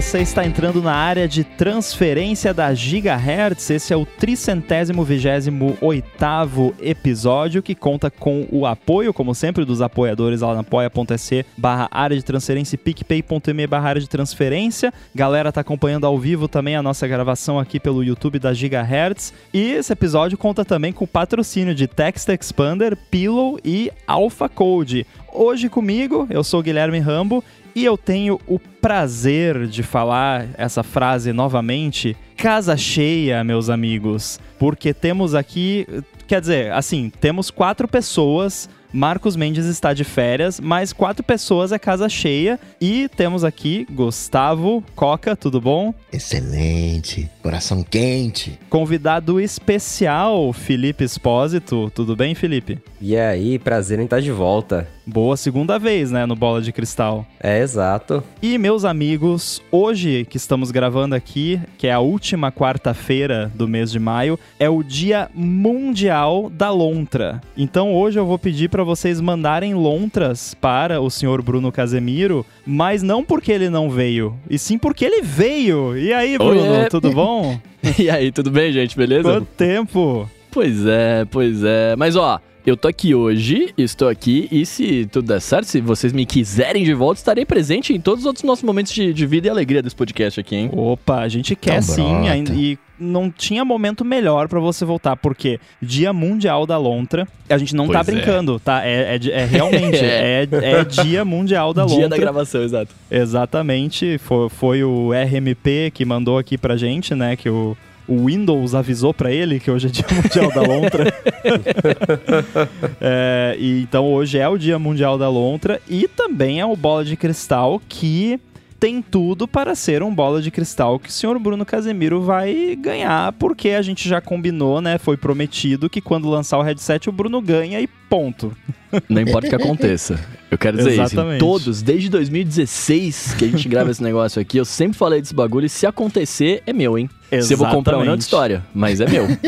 você está entrando na área de transferência da Gigahertz. Esse é o tricentésimo vigésimo oitavo episódio que conta com o apoio, como sempre, dos apoiadores lá na apoia.se barra área de transferência e picpay.me barra área de transferência. Galera tá acompanhando ao vivo também a nossa gravação aqui pelo YouTube da Gigahertz. E esse episódio conta também com o patrocínio de Text Expander, Pillow e Alpha Code. Hoje comigo, eu sou Guilherme Rambo e eu tenho o prazer de falar essa frase novamente. Casa cheia, meus amigos. Porque temos aqui. Quer dizer, assim, temos quatro pessoas Marcos Mendes está de férias, mas quatro pessoas é casa cheia. E temos aqui Gustavo Coca, tudo bom? Excelente, coração quente. Convidado especial, Felipe Espósito. Tudo bem, Felipe? E aí, prazer em estar de volta. Boa segunda vez, né, no Bola de Cristal. É, exato. E, meus amigos, hoje que estamos gravando aqui, que é a última quarta-feira do mês de maio, é o Dia Mundial da Lontra. Então, hoje eu vou pedir para vocês mandarem lontras para o senhor Bruno Casemiro, mas não porque ele não veio, e sim porque ele veio. E aí, Bruno, Oiê. tudo bom? E aí, tudo bem, gente? Beleza? Quanto tempo? Pois é, pois é. Mas ó, eu tô aqui hoje, estou aqui, e se tudo der certo, se vocês me quiserem de volta, estarei presente em todos os outros nossos momentos de, de vida e alegria desse podcast aqui, hein? Opa, a gente quer Então sim, ainda- e não tinha momento melhor pra você voltar, porque Dia Mundial da Lontra, a gente não tá Pois é. brincando, tá? É, é é realmente, é. é Dia Mundial da Dia Lontra. da gravação, exato. Exatamente, foi, foi o RMP que mandou aqui pra gente, né, que o, o Windows avisou pra ele que hoje é Dia Mundial da Lontra. É, e então hoje é o Dia Mundial da Lontra e também é o Bola de Cristal que tem tudo para ser um bola de cristal que o senhor Bruno Casemiro vai ganhar, porque a gente já combinou, né? Foi prometido que quando lançar o headset o Bruno ganha e ponto. Não importa o que aconteça. Eu quero dizer isso. Exatamente. Em todos, desde 2016 que a gente grava esse negócio aqui, eu sempre falei desse bagulho e se acontecer, é meu, hein? Se eu vou comprar ou não é outra história, mas é meu.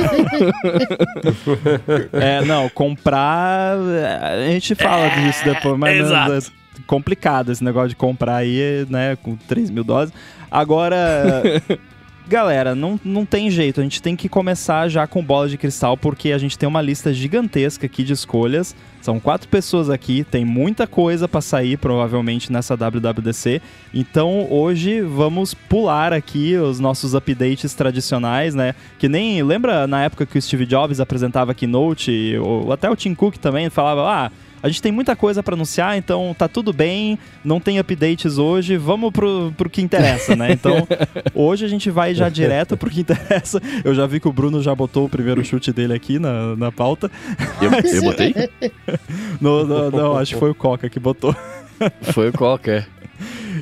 É, não, comprar. A gente fala disso depois, mas É, é complicado esse negócio de comprar aí, né, com 3 mil doses. Agora. Galera, não, não tem jeito, a gente tem que começar já com bola de cristal, porque a gente tem uma lista gigantesca aqui de escolhas. São quatro pessoas aqui, tem muita coisa pra sair, provavelmente, nessa WWDC. Então, hoje, vamos pular aqui os nossos updates tradicionais, né? Que nem. Lembra na época que o Steve Jobs apresentava Keynote, e o- até o Tim Cook também falava, ah. A gente tem muita coisa pra anunciar, então tá tudo bem, não tem updates hoje, vamos pro, pro que interessa, né? Então, hoje a gente vai já direto pro que interessa. Eu já vi que o Bruno já botou o primeiro chute dele aqui na, na pauta. Eu, eu botei? No- no- não, acho que foi o Coca que botou. Foi o qualquer.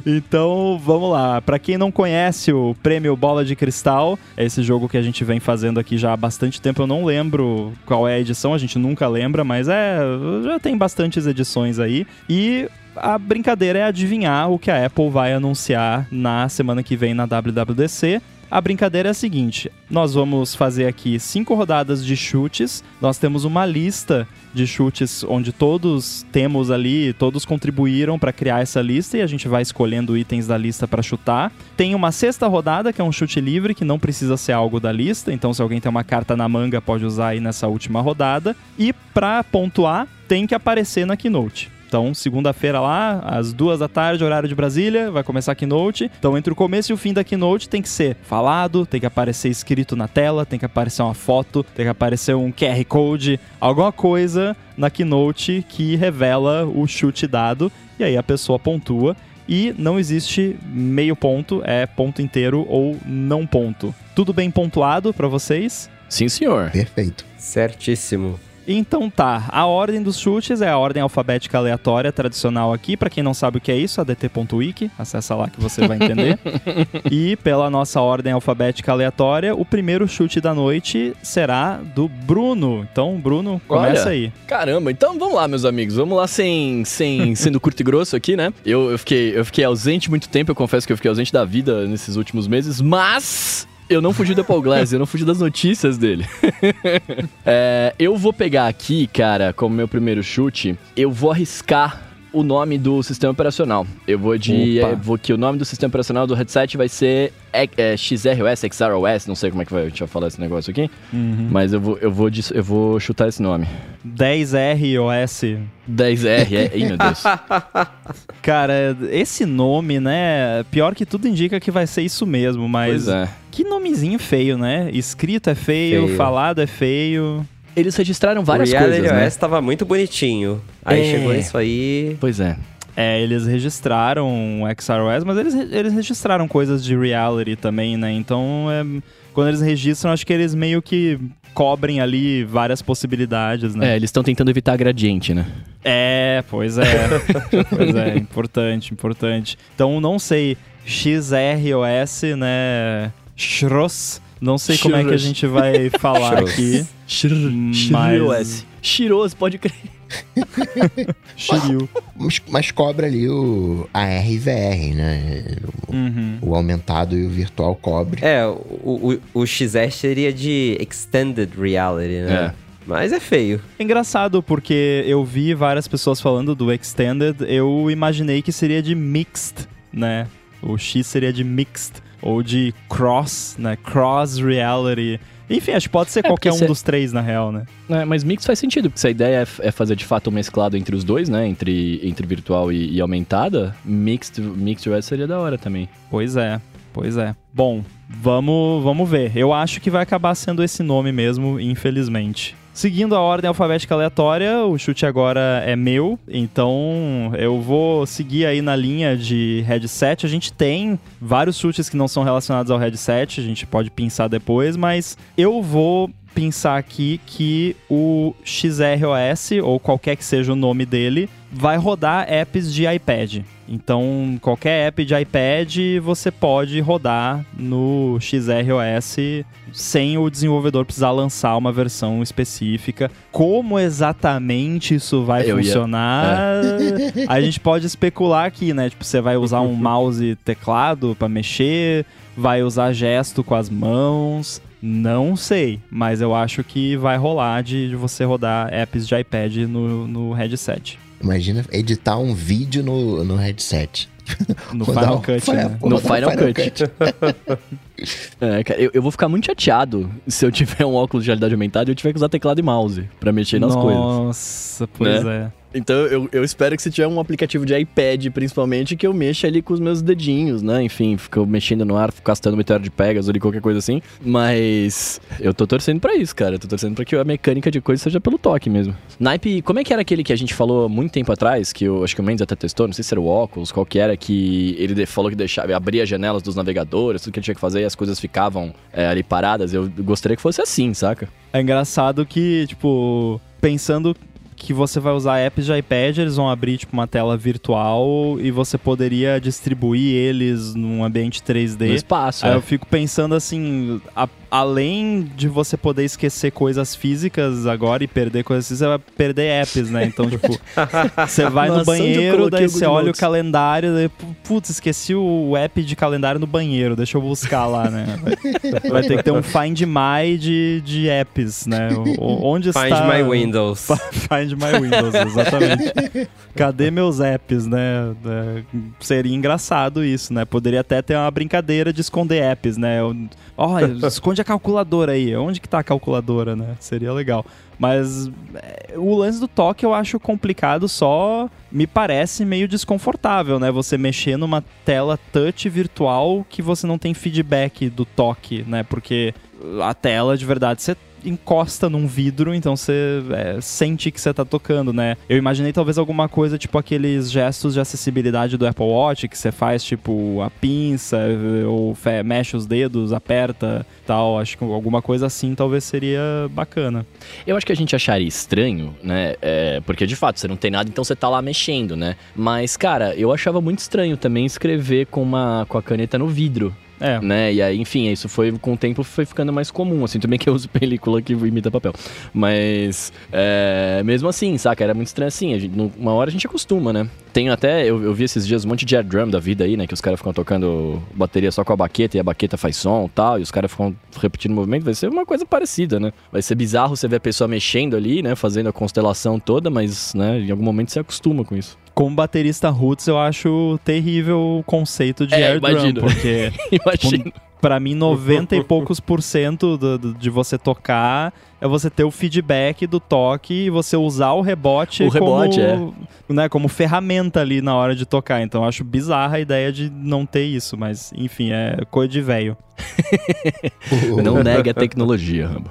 Então, vamos lá. Pra quem não conhece o prêmio Bola de Cristal, é esse jogo que a gente vem fazendo aqui já há bastante tempo. Eu não lembro qual é a edição, a gente nunca lembra, mas é. Já tem bastantes edições aí. E. A brincadeira é adivinhar o que a Apple vai anunciar na semana que vem na WWDC. A brincadeira é a seguinte: nós vamos fazer aqui cinco rodadas de chutes. Nós temos uma lista de chutes onde todos temos ali, todos contribuíram para criar essa lista e a gente vai escolhendo itens da lista para chutar. Tem uma sexta rodada que é um chute livre que não precisa ser algo da lista, então se alguém tem uma carta na manga pode usar aí nessa última rodada. E para pontuar tem que aparecer na keynote. Então, segunda-feira lá, às duas da tarde, horário de Brasília, vai começar a keynote. Então, entre o começo e o fim da keynote tem que ser falado, tem que aparecer escrito na tela, tem que aparecer uma foto, tem que aparecer um QR Code, alguma coisa na keynote que revela o chute dado. E aí a pessoa pontua. E não existe meio ponto, é ponto inteiro ou não ponto. Tudo bem pontuado pra vocês? Sim, senhor. Perfeito. Certíssimo. Então tá, a ordem dos chutes é a ordem alfabética aleatória tradicional aqui. Pra quem não sabe o que é isso, adt.wiki, acessa lá que você vai entender. e pela nossa ordem alfabética aleatória, o primeiro chute da noite será do Bruno. Então, Bruno, começa Olha. aí. Caramba, então vamos lá, meus amigos. Vamos lá sem, sem sendo curto e grosso aqui, né? Eu, eu, fiquei, eu fiquei ausente muito tempo, eu confesso que eu fiquei ausente da vida nesses últimos meses, mas eu não fugi do Apple Glass, eu não fugi das notícias dele. É, eu vou pegar aqui, cara, como meu primeiro chute, eu vou arriscar o nome do sistema operacional. Eu vou de. Opa. eh, vou que o nome do sistema operacional do headset vai ser eh, eh, XROS, XROS, não sei como é que vai, a gente vai falar esse negócio aqui. Uhum. Mas eu vou, eu, vou, eu vou chutar esse nome. 10R OS. 10R, é. Ih, meu Deus. Cara, esse nome, né? Pior que tudo indica que vai ser isso mesmo, mas. Pois é. Que nomezinho feio, né? Escrito é feio, Feio. falado é feio. Eles registraram várias o Reality coisas, né? OS tava muito bonitinho. Aí É. chegou isso aí. Pois é. É, eles registraram o XROS, mas eles, eles registraram coisas de reality também, né? Então, é, quando eles registram, acho que eles meio que cobrem ali várias possibilidades, É, né? eles estão tentando evitar gradiente, né? É, pois é. pois é, importante, importante. Então, não sei, XROS, né? Shros, não sei como é que a gente vai falar aqui. Mas- Shiroso, pode crer. Shiryu. Mas, mas cobra ali o AR e VR, né? Uhum. O aumentado e o virtual cobre. É, o, o, o XR seria de Extended Reality, né? É. Mas é feio. É engraçado porque eu vi várias pessoas falando do Extended, eu imaginei que seria de Mixed, né? O X seria de Mixed, ou de Cross, né? Cross Reality. Enfim, acho que pode ser É, qualquer um cê- dos três, na real, né? É, mas mix faz sentido, porque se a ideia é, é fazer de fato um mesclado entre os dois, né? Entre, entre virtual e, e aumentada, mixed, mixed OS seria da hora também. Pois é, pois é. Bom, vamos, vamos ver. Eu acho que vai acabar sendo esse nome mesmo, infelizmente. Seguindo a ordem alfabética aleatória, o chute agora é meu, então eu vou seguir aí na linha de headset. A gente tem vários chutes que não são relacionados ao headset, a gente pode pensar depois, mas eu vou pensar aqui que o XROS, ou qualquer que seja o nome dele, vai rodar apps de iPad. Então, qualquer app de iPad você pode rodar no XROS sem o desenvolvedor precisar lançar uma versão específica. Como exatamente isso vai Eu ia- funcionar? A gente pode especular aqui, né? Tipo, você vai usar um mouse e teclado para mexer, vai usar gesto com as mãos. Não sei, mas eu acho que vai rolar de, de você rodar apps de iPad no, no headset. Imagina editar um vídeo no, no headset. No Final Cut, Final- né? No o Final Cut. É, cara, eu, eu vou ficar muito chateado se eu tiver um óculos de realidade aumentada e eu tiver que usar teclado e mouse pra mexer nas coisas. Nossa, pois é. Então eu, eu espero que se tiver um aplicativo de iPad, principalmente, que eu mexa ali com os meus dedinhos, né? Enfim, fico mexendo no ar, fico castando meteoro de Pegasus ali, qualquer coisa assim. Mas eu tô torcendo pra isso, cara. Eu tô torcendo pra que a mecânica de coisa seja pelo toque mesmo. Naipe, como é que era aquele que a gente falou muito tempo atrás, que eu acho que o Mendes até testou, não sei se era o óculos, qual que era, que ele falou que deixava, abria as janelas dos navegadores, tudo que ele tinha que fazer as coisas ficavam é, ali paradas. Eu gostaria que fosse assim, saca? É engraçado que, tipo, pensando que você vai usar apps de iPad, eles vão abrir, tipo, uma tela virtual e você poderia distribuir eles num ambiente 3D. No espaço. Aí é. eu fico pensando assim, a- além de você poder esquecer coisas físicas agora e perder coisas físicas, você vai perder apps, né? Então, tipo, você vai no Nossa, eu banheiro, daí você olha Notes? o calendário, daí, pu- putz, esqueci o app de calendário no banheiro, deixa eu buscar lá, né? Vai, vai ter que ter um Find My de, de apps, né? O- o- onde Find está... my Windows. Find My Windows, exatamente. Cadê meus apps, né? É, Seria engraçado isso, né? Poderia até ter uma brincadeira de esconder apps, né? Eu- Olha, esconde a calculadora aí. Onde que tá a calculadora, né? Seria legal. Mas é, o lance do toque eu acho complicado, só me parece meio desconfortável, né? Você mexer numa tela touch virtual que você não tem feedback do toque, né? Porque a tela de verdade você encosta num vidro, então você é, sente que você tá tocando, né? Eu imaginei talvez alguma coisa tipo aqueles gestos de acessibilidade do Apple Watch que você faz tipo a pinça ou mexe os dedos, aperta, tal. Acho que alguma coisa assim talvez seria bacana. Eu acho que a gente acharia estranho, né? É, porque de fato você não tem nada, então você tá lá mexendo, né? Mas, cara, eu achava muito estranho também escrever com, uma, com a caneta no vidro. É. Né? E aí, enfim, isso foi com o tempo foi ficando mais comum, assim, também que eu uso película que imita papel. Mas é, mesmo assim, saca? Era muito estranho assim. Gente, uma hora a gente acostuma, né? Tem até, eu, eu vi esses dias um monte de air drum da vida aí, né? Que os caras ficam tocando bateria só com a baqueta e a baqueta faz som e tal, e os caras ficam repetindo o movimento. Vai ser uma coisa parecida, né? Vai ser bizarro você ver a pessoa mexendo ali, né? Fazendo a constelação toda, mas, né, em algum momento você acostuma com isso. Como baterista roots, eu acho terrível o conceito de É, air drum, imagino. porque Imagina. Pra mim, 90 e poucos por cento do- do- de você tocar é você ter o feedback do toque e você usar o rebote, O rebote, é. como, né, como ferramenta ali na hora de tocar. Então, eu acho bizarra a ideia de não ter isso, mas enfim, é coisa de velho. Não negue a tecnologia, Rambo.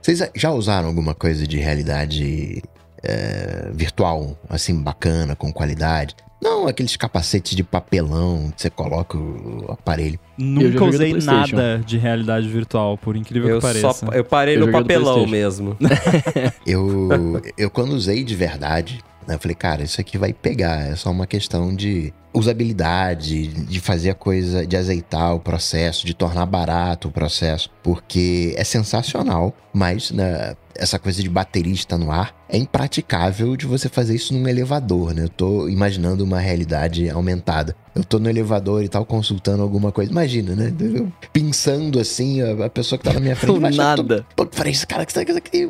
Vocês já usaram alguma coisa de realidade é, virtual, assim, bacana, com qualidade? Não aqueles capacetes de papelão que você coloca o aparelho. Nunca usei nada de realidade virtual, por incrível Eu, que pareça. só, eu parei Eu no papelão mesmo. Eu, eu quando usei de verdade, né, eu falei, cara, isso aqui vai pegar. É só uma questão de usabilidade, de fazer a coisa, de azeitar o processo, de tornar barato o processo, porque é sensacional, mas né, essa coisa de baterista no ar é impraticável de você fazer isso num elevador, né? Eu tô imaginando uma realidade aumentada. Eu tô no elevador e tal, consultando alguma coisa. Imagina, né? Eu Pensando assim, a, a pessoa que tá na minha frente Do nada. Pô, falei, esse cara que está aqui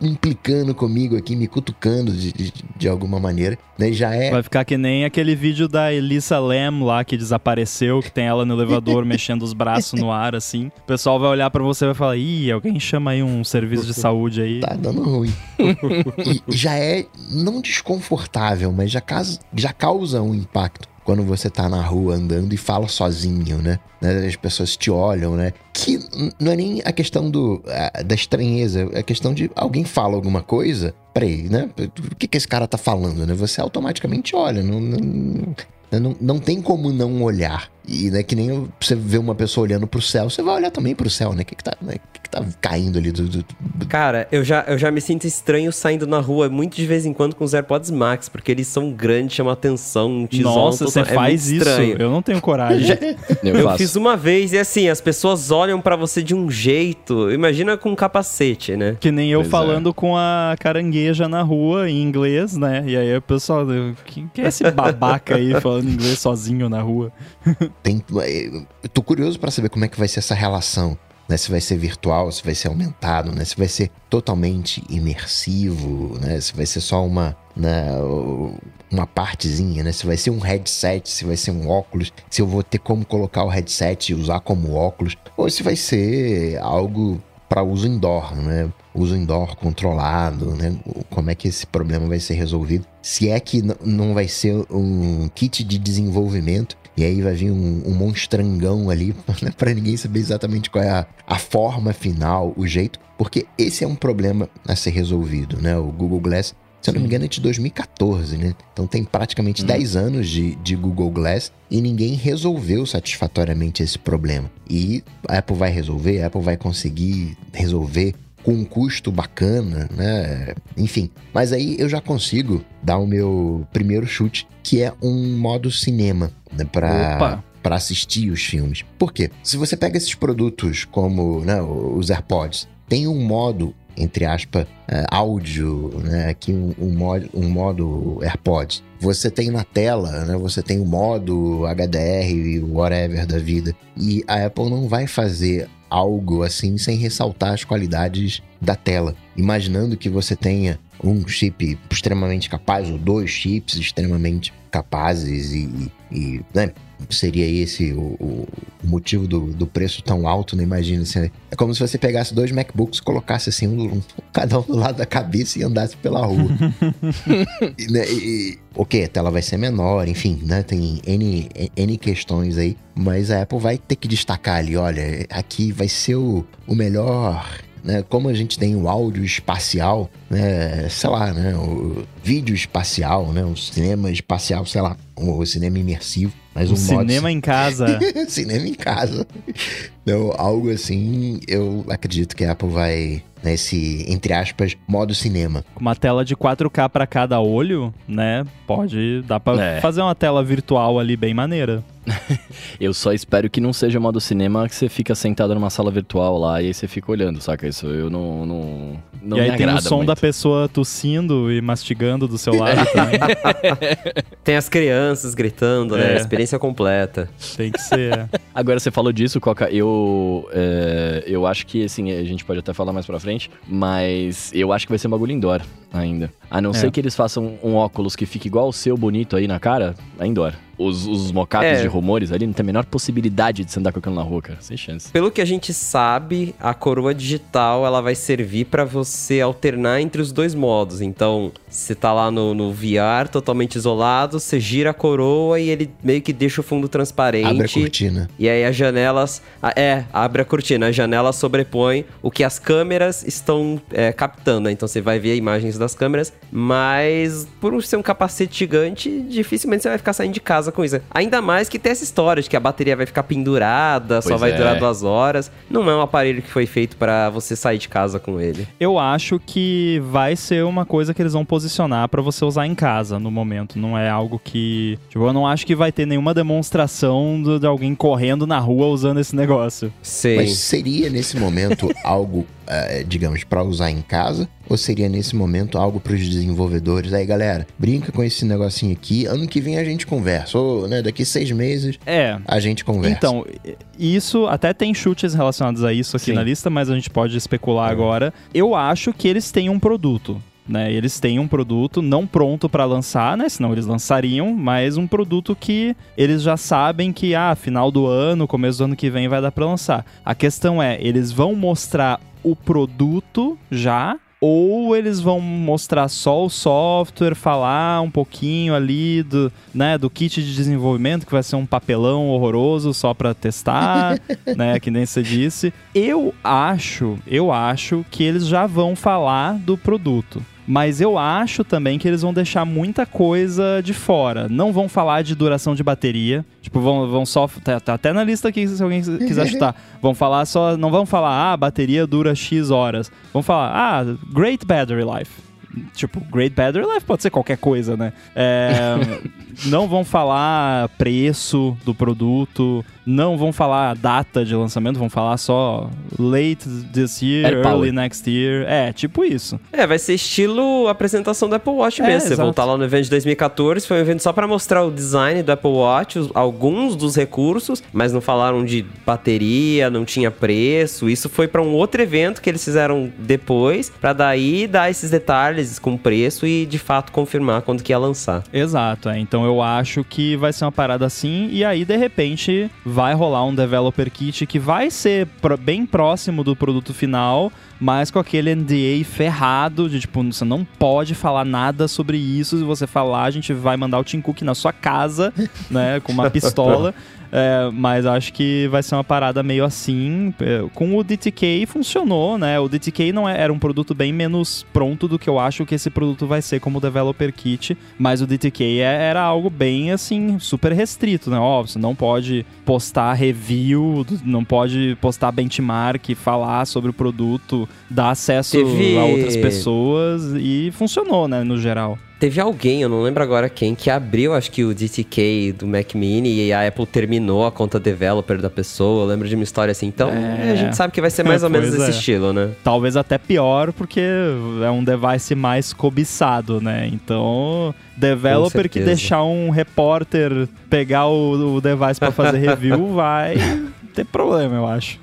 implicando comigo aqui, me cutucando de, de, de alguma maneira, né? Já é. Vai ficar que nem aquele vídeo da Elissa Lam lá que desapareceu, que tem ela no elevador mexendo os braços no ar, assim. O pessoal vai olhar pra você e vai falar: ih, alguém chama aí um serviço de saúde aí. Tá dando ruim. e já é não desconfortável, mas já, causa, já causa um impacto quando você tá na rua andando e fala sozinho, né? Né, As pessoas te olham, né? Que não é nem a questão do, da estranheza, é a questão de alguém fala alguma coisa. Peraí, né? O que, que esse cara tá falando, né? Você automaticamente olha. Não, não, não, não tem como não olhar. E né, que nem você vê uma pessoa olhando pro céu, você vai olhar também pro céu, né? O que, que, tá, né? o que, que tá caindo ali do, do- do- Cara, eu já, eu já me sinto estranho saindo na rua muito de vez em quando com os AirPods Max, porque eles são grandes, chamam atenção, te Nossa, isolam você total- é faz muito isso? estranho. Eu não tenho coragem. Eu, Eu fiz uma vez e assim, as pessoas olham pra você de um jeito. Imagina com um capacete, né? Que nem eu Pois é. falando com a carangueja na rua em inglês, né? E aí o pessoal, quem que é esse babaca aí falando inglês sozinho na rua? Tem, eu tô curioso pra saber como é que vai ser essa relação. Né? Se vai ser virtual, se vai ser aumentado, né? Se vai ser totalmente imersivo, né? Se vai ser só uma, né, uma partezinha, né? Se vai ser um headset, se vai ser um óculos, se eu vou ter como colocar o headset e usar como óculos, ou se vai ser algo para uso indoor, né? Uso indoor controlado, né? Como é que esse problema vai ser resolvido? Se é que não vai ser um kit de desenvolvimento e aí vai vir um, um monstrangão ali né, para ninguém saber exatamente qual é a, a forma final, o jeito, porque esse é um problema a ser resolvido, né? O Google Glass, se eu não me engano, é de 2014, né? Então tem praticamente 10 anos de, de Google Glass e ninguém resolveu satisfatoriamente esse problema. E a Apple vai resolver, a Apple vai conseguir resolver com um custo bacana, né? Enfim, mas aí eu já consigo dar o meu primeiro chute, que é um modo cinema, né? Pra, para assistir os filmes. Por quê? Se você pega esses produtos como né, os AirPods, tem um modo, entre aspas, eh, áudio, né? Aqui um, um modo, um modo AirPods. Você tem na tela, né? Você tem o modo HDR e whatever da vida. E a Apple não vai fazer algo assim sem ressaltar as qualidades da tela. Imaginando que você tenha um chip extremamente capaz, ou dois chips extremamente capazes e, e, né, seria esse o, o motivo do, do preço tão alto, né? Imagina, assim, é como se você pegasse dois MacBooks, colocasse assim, um, um- cada um do lado da cabeça e andasse pela rua. e, né, e- e- ok, a tela vai ser menor, enfim, né? Tem N, N questões aí, mas a Apple vai ter que destacar ali, olha, aqui vai ser o, o melhor né, como a gente tem o áudio espacial, né, sei lá, né, o vídeo espacial, né, o cinema espacial, sei lá, o, cinema imersivo, mas um modo cinema em casa. cinema em casa. Então, algo assim, eu acredito que a Apple vai nesse, entre aspas, modo cinema. Com uma tela de 4K pra cada olho, né? Pode. Dá pra É. fazer uma tela virtual ali bem maneira. Eu só espero que não seja modo cinema que você fica sentado numa sala virtual lá e aí você fica olhando, saca? Isso eu não. Não, não e aí me tem o som muito. da pessoa tossindo e mastigando do seu lado também. Tem as crianças crianças gritando, né? É. Experiência completa. Tem que ser. Agora você falou disso, Coca, eu é, eu acho que assim, a gente pode até falar mais pra frente, mas eu acho que vai ser um bagulho indoor ainda. A não É. ser que eles façam um óculos que fique igual o seu bonito aí na cara, é indoor. Os, os mockups É. de rumores ali não tem a menor possibilidade de você andar com aquilo na rua, cara. Sem chance. Pelo que a gente sabe, a coroa digital ela vai servir pra você alternar entre os dois modos. Então, você tá lá no, no VR totalmente isolado, você gira a coroa e ele meio que deixa o fundo transparente. Abre a cortina. E aí as janelas. ah, É, abre a cortina, a janela sobrepõe o que as câmeras estão é, captando. né? Então você vai ver imagens das câmeras, mas por ser um capacete gigante, dificilmente você vai ficar saindo de casa com isso. Ainda mais que tem essa história de que a bateria vai ficar pendurada, só Pois vai é. durar duas horas. Não é um aparelho que foi feito pra você sair de casa com ele. Eu acho que vai ser uma coisa que eles vão posicionar pra você usar em casa no momento. Não é algo que. Tipo, eu não acho que vai ter nenhuma demonstração de alguém correndo na rua usando esse negócio. Sei. Mas seria nesse momento algo, digamos, pra usar em casa? Ou seria nesse momento algo pros desenvolvedores? Aí, galera, brinca com esse negocinho aqui. Ano que vem a gente conversa. Ou, né, daqui seis meses É. a gente conversa. Então, isso até tem chutes relacionados a isso aqui Sim. na lista, mas a gente pode especular agora. Eu acho que eles têm um produto. Né, eles têm um produto não pronto para lançar, né? Senão eles lançariam, mas um produto que eles já sabem que, ah, final do ano, começo do ano que vem vai dar para lançar. A questão é, eles vão mostrar o produto já ou eles vão mostrar só o software, falar um pouquinho ali do, né, do kit de desenvolvimento, que vai ser um papelão horroroso só para testar, né, que nem você disse. Eu acho, eu acho que eles já vão falar do produto. Mas eu acho também que eles vão deixar muita coisa de fora. Não vão falar de duração de bateria. Tipo, vão, vão só. Tá, tá até na lista aqui se alguém quiser chutar. Vão falar só. Não vão falar, ah, a bateria dura X horas. Vão falar, ah, Great Battery Life. Tipo, Great Battery Life pode ser qualquer coisa, né? É, não vão falar preço do produto, não vão falar data de lançamento, vão falar só late this year, early next year. É, tipo isso. É, vai ser estilo apresentação do Apple Watch É, mesmo. Você exato. voltar lá no evento de 2014, foi um evento só pra mostrar o design do Apple Watch, os- alguns dos recursos, mas não falaram de bateria, não tinha preço. Isso foi pra um outro evento que eles fizeram depois, pra daí dar esses detalhes com preço e de fato confirmar quando que ia lançar. Exato, é. Então eu acho que vai ser uma parada assim, e aí de repente vai rolar um developer kit que vai ser bem próximo do produto final, mas com aquele NDA ferrado de tipo, você não pode falar nada sobre isso. Se você falar, a gente vai mandar o Tim Cook na sua casa, né, com uma pistola. É, mas acho que vai ser uma parada meio assim. É, Com o DTK funcionou, né? O DTK não é- era um produto bem menos pronto do que eu acho que esse produto vai ser como developer kit. Mas o DTK é- era algo bem assim, super restrito, né? Ó, você não pode postar review, não pode postar benchmark, falar sobre o produto, dar acesso Teve- a outras pessoas e funcionou, né? No geral. Teve alguém, eu não lembro agora quem, que abriu, acho que o DTK do Mac Mini e a Apple terminou a conta developer da pessoa. Eu lembro de uma história assim. Então, É. a gente sabe que vai ser mais ou menos desse é. estilo, né? Talvez até pior, porque é um device mais cobiçado, né? Então, developer que deixar um repórter pegar o, o device pra fazer review vai ter problema, eu acho.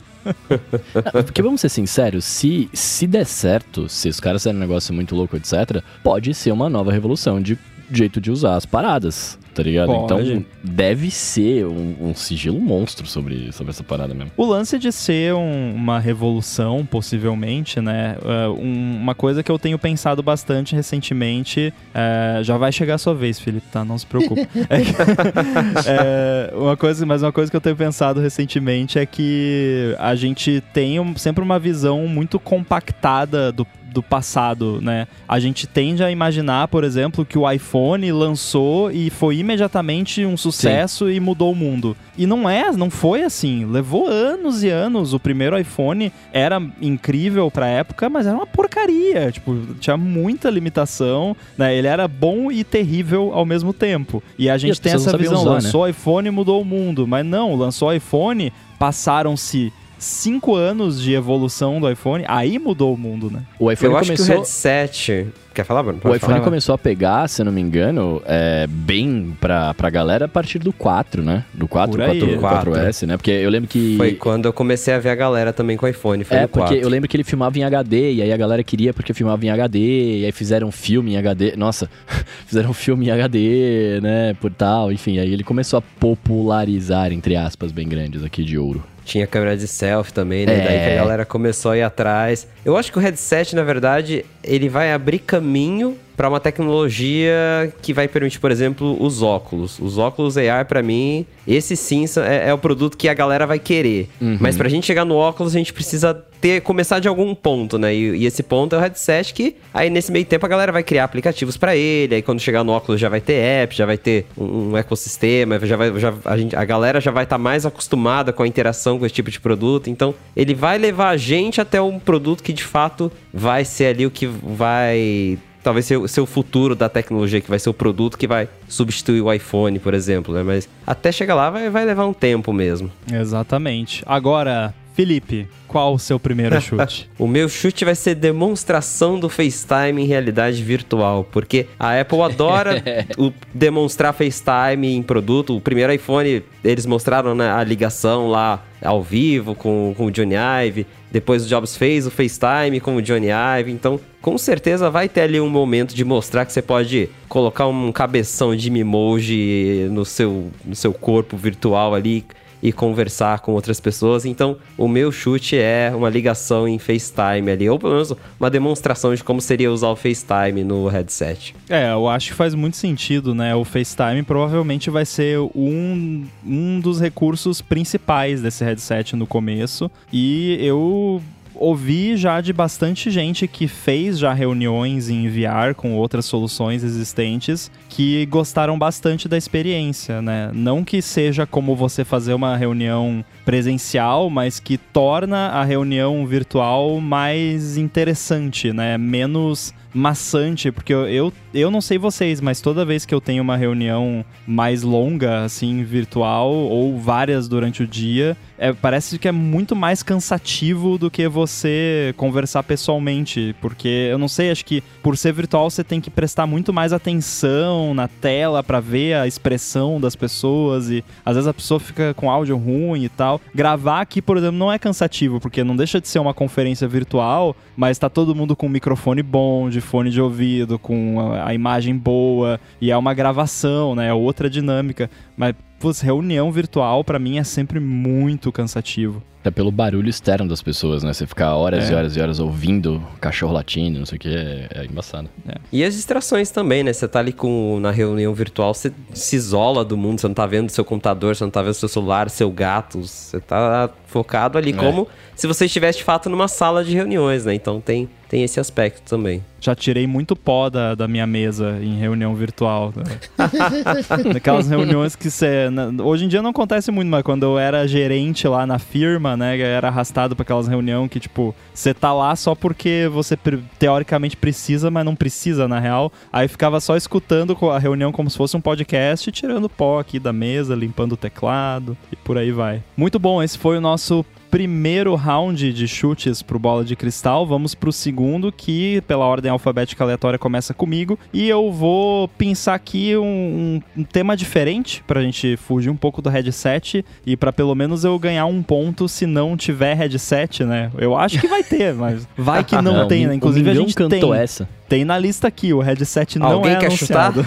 Porque vamos ser sinceros, se, se der certo, se os caras fizerem um negócio muito louco, etc., pode ser uma nova revolução de jeito de usar as paradas, tá ligado? Pode. Então deve ser um, um sigilo monstro sobre, sobre essa parada mesmo. O lance de ser um- uma revolução, possivelmente, né? é, um- uma coisa que eu tenho pensado bastante recentemente. é, já vai chegar a sua vez, Felipe, tá? Não se preocupe. É que- é, uma coisa, mas uma coisa que eu tenho pensado recentemente é que a gente tem sempre uma visão muito compactada do do passado, né? A gente tende a imaginar, por exemplo, que o iPhone lançou e foi imediatamente um sucesso e mudou o mundo. E não é, não foi assim. Levou anos e anos. O primeiro iPhone era incrível pra época, mas era uma porcaria. Tipo, tinha muita limitação, né? Ele era bom e terrível ao mesmo tempo. E a gente as tem essa visão, usar, né? lançou o iPhone e mudou o mundo. Mas não, lançou o iPhone, passaram-se cinco anos de evolução do iPhone, aí mudou o mundo, né? O iPhone Eu acho que o começou... headset. Quer falar, Bruno? O Pode iPhone falar. começou a pegar, se eu não me engano, é, bem pra, pra galera a partir do 4, né? Do 4, Por aí. 4, 4S, né? Porque eu lembro que... Foi quando eu comecei a ver a galera também com iPhone. Foi É, no porque 4. eu lembro que ele filmava em HD, e aí a galera queria porque filmava em HD, e aí fizeram um filme em HD. Nossa, fizeram um filme em HD, né? Por tal, enfim, aí ele começou a popularizar, entre aspas, bem grandes aqui de ouro. Tinha câmera de selfie também, né? É. Daí que a galera começou a ir atrás. Eu acho que o headset, na verdade, ele vai abrir caminho para uma tecnologia que vai permitir, por exemplo, os óculos. Os óculos AR, para mim, esse sim é, é o produto que a galera vai querer. Mas pra gente chegar no óculos, a gente precisa ter começar de algum ponto, né? E, e esse ponto é o headset que aí nesse meio tempo a galera vai criar aplicativos para ele. Aí quando chegar no óculos já vai ter app, já vai ter um, um ecossistema, já vai, já, a, gente, a galera já vai estar mais acostumada com a interação com esse tipo de produto. Então ele vai levar a gente até um produto que de fato vai ser ali o que vai talvez ser, ser o futuro da tecnologia, que vai ser o produto que vai substituir o iPhone, por exemplo, né? Mas até chegar lá vai, vai levar um tempo mesmo. Exatamente. Agora, Felipe, qual o seu primeiro chute? O meu chute vai ser demonstração do FaceTime em realidade virtual, porque a Apple adora o- demonstrar FaceTime em produto. O primeiro iPhone, eles mostraram né, a ligação lá ao vivo com, com o Johnny Ive. Depois o Jobs fez o FaceTime com o Johnny Ive. Então, com certeza vai ter ali um momento de mostrar que você pode colocar um cabeção de emoji no seu, no seu corpo virtual ali e conversar com outras pessoas. Então, o meu chute é uma ligação em FaceTime ali, ou pelo menos uma demonstração de como seria usar o FaceTime no headset. É, eu acho que faz muito sentido, né? O FaceTime provavelmente vai ser um, um dos recursos principais desse headset no começo. E eu ouvi já de bastante gente que fez já reuniões em VR com outras soluções existentes que gostaram bastante da experiência, né? Não que seja como você fazer uma reunião presencial, mas que torna a reunião virtual mais interessante, né? Menos maçante, porque eu, eu, eu não sei vocês, mas toda vez que eu tenho uma reunião mais longa, assim, virtual, ou várias durante o dia, é, parece que é muito mais cansativo do que você conversar pessoalmente, porque eu não sei, acho que por ser virtual você tem que prestar muito mais atenção na tela para ver a expressão das pessoas e às vezes a pessoa fica com áudio ruim e tal. Gravar aqui, por exemplo, não é cansativo, porque não deixa de ser uma conferência virtual, mas tá todo mundo com um microfone bom, de fone de ouvido, com a, imagem boa, e é uma gravação, né? É outra dinâmica. Mas, putz, reunião virtual pra mim é sempre muito cansativo. Até pelo barulho externo das pessoas, né? Você ficar horas É. e horas e horas ouvindo cachorro latindo, não sei o que, é, é embaçado. E as distrações também, né? Você tá ali com, na reunião virtual, você se isola do mundo, você não tá vendo seu computador, você não tá vendo seu celular, seu gato, você tá focado ali É. como se você estivesse de fato numa sala de reuniões, né? Então tem, tem esse aspecto também. Já tirei muito pó da, da minha mesa em reunião virtual. né? Daquelas reuniões que você. Hoje em dia não acontece muito, mas quando eu era gerente lá na firma, né? Era arrastado pra aquelas reuniões que, tipo, você tá lá só porque você teoricamente precisa, mas não precisa, na real. Aí ficava só escutando a reunião como se fosse um podcast, tirando pó aqui da mesa, limpando o teclado e por aí vai. Muito bom, esse foi o nosso primeiro round de chutes pro Bola de Cristal. Vamos pro segundo, que pela ordem alfabética aleatória começa comigo. E eu vou pensar aqui um, um- tema diferente pra gente fugir um pouco do headset e pra pelo menos eu ganhar um ponto se não tiver headset, né? Eu acho que vai ter, mas vai que não, tem, o né? Inclusive a gente cantou tem. essa. Tem na lista aqui, o headset não Alguém é quer anunciado.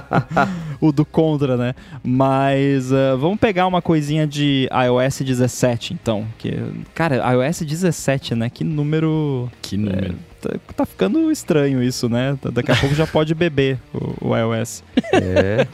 o do contra, né? Mas ah, vamos pegar uma coisinha de iOS 17, então. Que, cara, iOS 17, né? Que número. Que número. Tá, tá ficando estranho isso, né? Daqui a pouco já pode beber o, o iOS. É.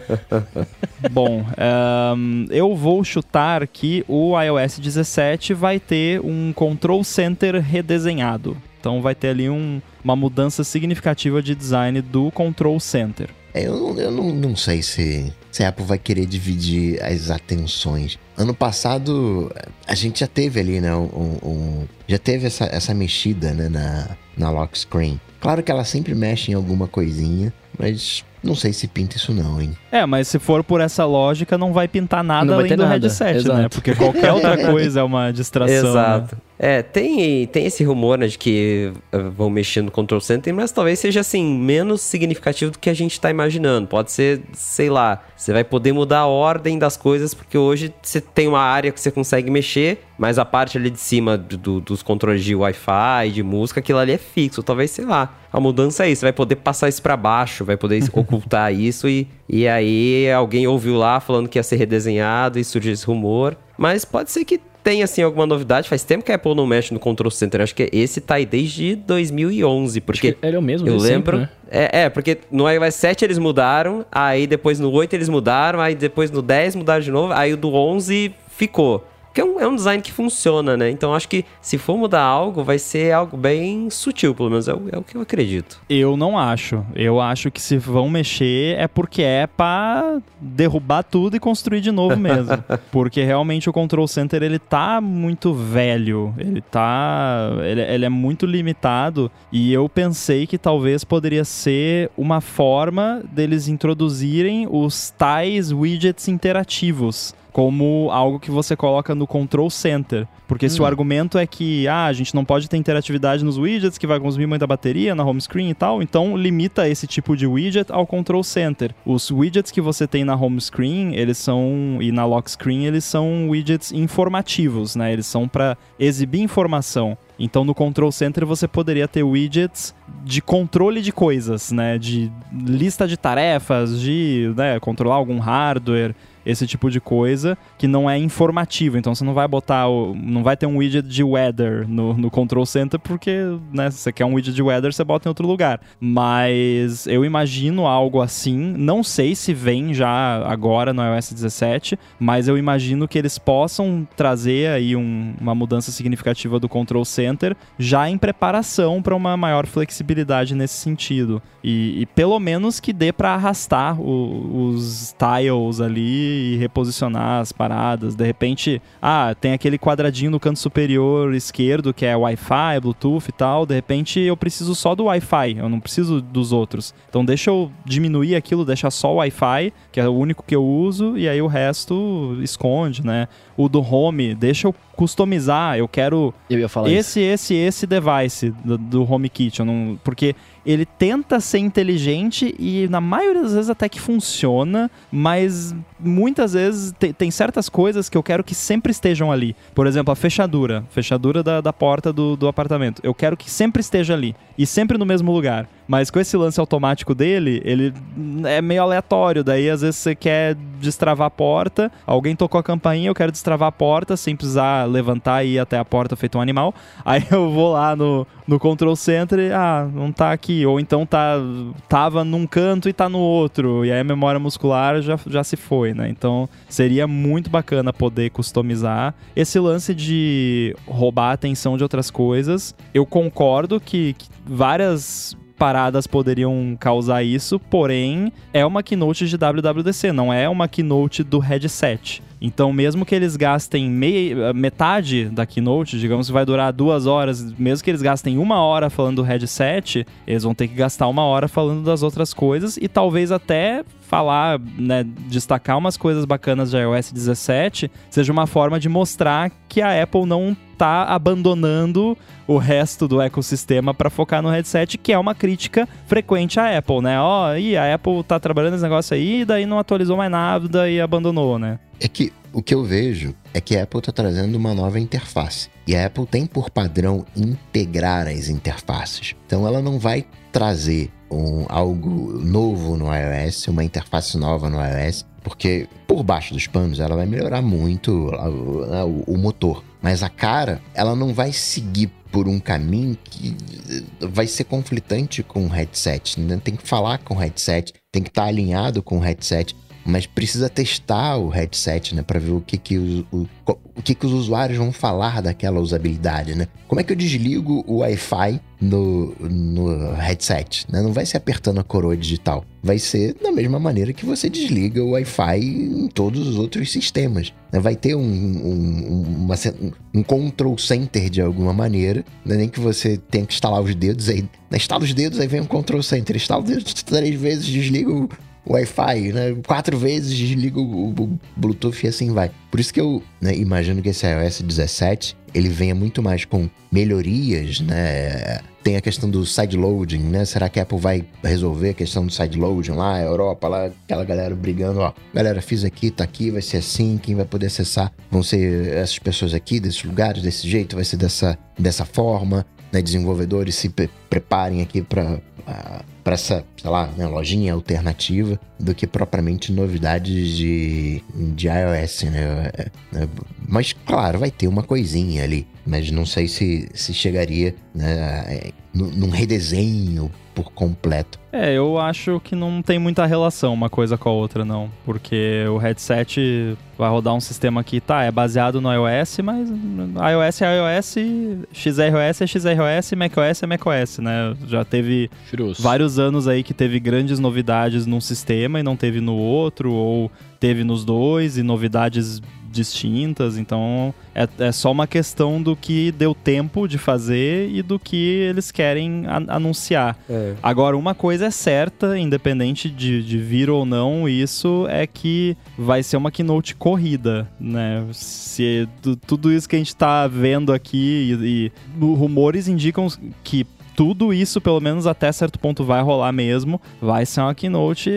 Bom, ahn, eu vou chutar que o iOS 17 vai ter um Control Center redesenhado. Então vai ter ali um- uma mudança significativa de design do Control Center. É, eu não, eu não, não sei se, se a Apple vai querer dividir as atenções. Ano passado, a gente já teve ali, né? Um, um- já teve essa, essa mexida né, na, na lock screen. Claro que ela sempre mexe em alguma coisinha, mas Não sei se pinta isso não, hein? É, mas se for por essa lógica, não vai pintar nada Não vai além ter do nada, headset, né? exato. Porque qualquer outra coisa é uma distração. né? É, tem, tem esse rumor, né, de que eh, vão mexer no Control Center, mas talvez seja, assim, menos significativo do que a gente tá imaginando. Pode ser, sei lá, você vai poder mudar a ordem das coisas, porque hoje você tem uma área que você consegue mexer, mas a parte ali de cima do- do- dos controles de Wi-Fi, de música, aquilo ali é fixo. Talvez, sei lá, a mudança é isso. Você vai poder passar isso pra baixo, vai poder ocultar isso e, e aí alguém ouviu lá falando que ia ser redesenhado e surgiu esse rumor. Mas pode ser que tenha, assim, alguma novidade. Faz tempo que a Apple não mexe no Control Center. Acho que esse tá aí desde 2011, porque... Ele é o mesmo Eu de sempre, lembro. né? É, é, porque no iOS 7 eles mudaram, aí depois no 8 eles mudaram, aí depois no 10 mudaram de novo, aí o do 11 ficou. Porque é um, é um design que funciona, né? Então acho que se for mudar algo, vai ser algo bem sutil, pelo menos é o, é o que eu acredito. Eu não acho. Eu acho que se vão mexer é porque é pra derrubar tudo e construir de novo mesmo. porque realmente o Control Center ele tá muito velho. Ele tá. Ele, ele é muito limitado. E eu pensei que talvez poderia ser uma forma deles introduzirem os tais widgets interativos. Como algo que você coloca no Control Center. Porque se o argumento é que ah, a gente não pode ter interatividade nos widgets, que vai consumir muita bateria na home screen e tal, então limita esse tipo de widget ao Control Center. Os widgets que você tem na home screen, eles são e na lock screen, eles são widgets informativos, né? Eles são para exibir informação. Então no Control Center você poderia ter widgets de controle de coisas, né? De lista de tarefas, de né, controlar algum hardware, esse tipo de coisa que não é informativo. Então você não vai botar, o, não vai ter um widget de weather no, no Control Center porque, né, se você quer um widget de weather, você bota em outro lugar. Mas eu imagino algo assim. Não sei se vem já agora no iOS 17, mas eu imagino que eles possam trazer aí um- uma mudança significativa do Control Center já em preparação para uma maior flexibilidade nesse sentido. E, e pelo menos que dê para arrastar o- os tiles ali e reposicionar as paradas. De repente, ah, tem aquele quadradinho no canto superior esquerdo que é Wi-Fi, Bluetooth e tal. De repente eu preciso só do Wi-Fi, eu não preciso dos outros. Então deixa eu diminuir aquilo, deixar só o Wi-Fi, que é o único que eu uso, e aí o resto esconde, né? O do Home, deixa eu customizar, eu quero Eu isso. esse, esse, esse device do, do HomeKit, não, porque ele tenta ser inteligente e na maioria das vezes até que funciona, mas muitas vezes te- tem certas coisas que eu quero que sempre estejam ali. Por exemplo, a fechadura, fechadura da, da porta do, do apartamento. Eu quero que sempre esteja ali e sempre no mesmo lugar. Mas com esse lance automático dele, ele é meio aleatório. Daí às vezes você quer destravar a porta, alguém tocou a campainha, eu quero destravar a porta sem precisar levantar e ir até a porta feito um animal. Aí eu vou lá no, no control center e, ah, não tá aqui. Ou então tá, tava num canto e tá no outro. E aí a memória muscular já, já se foi, né? Então seria muito bacana poder customizar. Esse lance de roubar a atenção de outras coisas, eu concordo que, que várias paradas poderiam causar isso, porém é uma keynote de WWDC, não é uma keynote do headset. Então, mesmo que eles gastem mei- metade da keynote, digamos que vai durar duas horas, mesmo que eles gastem uma hora falando do headset, eles vão ter que gastar uma hora falando das outras coisas e talvez até falar, né, destacar umas coisas bacanas de iOS 17 seja uma forma de mostrar que a Apple não tá abandonando o resto do ecossistema para focar no headset, que é uma crítica frequente à Apple, né? Ó, e a Apple tá trabalhando nesse negócio aí, e daí não atualizou mais nada e abandonou, né? É que o que eu vejo é que a Apple está trazendo uma nova interface. E a Apple tem por padrão integrar as interfaces. Então ela não vai trazer um, algo novo no iOS, uma interface nova no iOS, porque por baixo dos panos ela vai melhorar muito o, o motor. Mas a cara, ela não vai seguir por um caminho que eh, vai ser conflitante com o headset. Né? Tem que falar com o headset, tem que estar alinhado com o headset. Mas precisa testar o headset, né, para ver o que que os, o, o que que os usuários vão falar daquela usabilidade, né? Como é que eu desligo o Wi-Fi no, no headset? Né? Não vai ser apertando a coroa digital, vai ser da mesma maneira que você desliga o Wi-Fi em todos os outros sistemas. Né? Vai ter um, um, uma, um control center de alguma maneira, né? nem que você tenha que instalar os dedos aí. Instala os dedos, aí vem um control center. Instala os dedos três vezes, desliga o Wi-Fi, né? Quatro vezes desliga o, o, Bluetooth e assim vai. Por isso que eu né, imagino que esse iOS 17 ele venha muito mais com melhorias, né? Tem a questão do sideloading, né? Será que a Apple vai resolver a questão do sideloading lá, Europa, lá, aquela galera brigando, ó. Galera, fiz aqui, tá aqui, vai ser assim, quem vai poder acessar vão ser essas pessoas aqui, desses lugares, desse jeito, vai ser dessa, dessa forma, né? Desenvolvedores se pre preparem aqui para para essa, sei lá, né, lojinha alternativa do que propriamente novidades de, de iOS, né? É, é, mas, claro, vai ter uma coisinha ali, mas não sei se, se chegaria né, num redesenho por completo. É, eu acho que não tem muita relação uma coisa com a outra, não. Porque o headset vai rodar um sistema que, tá, é baseado no iOS, mas iOS é iOS, XROS é XROS, macOS é macOS, né? Já teve vários anos aí que teve grandes novidades num sistema e não teve no outro, ou teve nos dois e novidades distintas, então é, é só uma questão do que deu tempo de fazer e do que eles querem anunciar. É. Agora, uma coisa é certa, independente de, de vir ou não, isso é que vai ser uma keynote corrida, né? Se tudo isso que a gente tá vendo aqui e, e rumores indicam que tudo isso, pelo menos até certo ponto, vai rolar mesmo. Vai ser uma keynote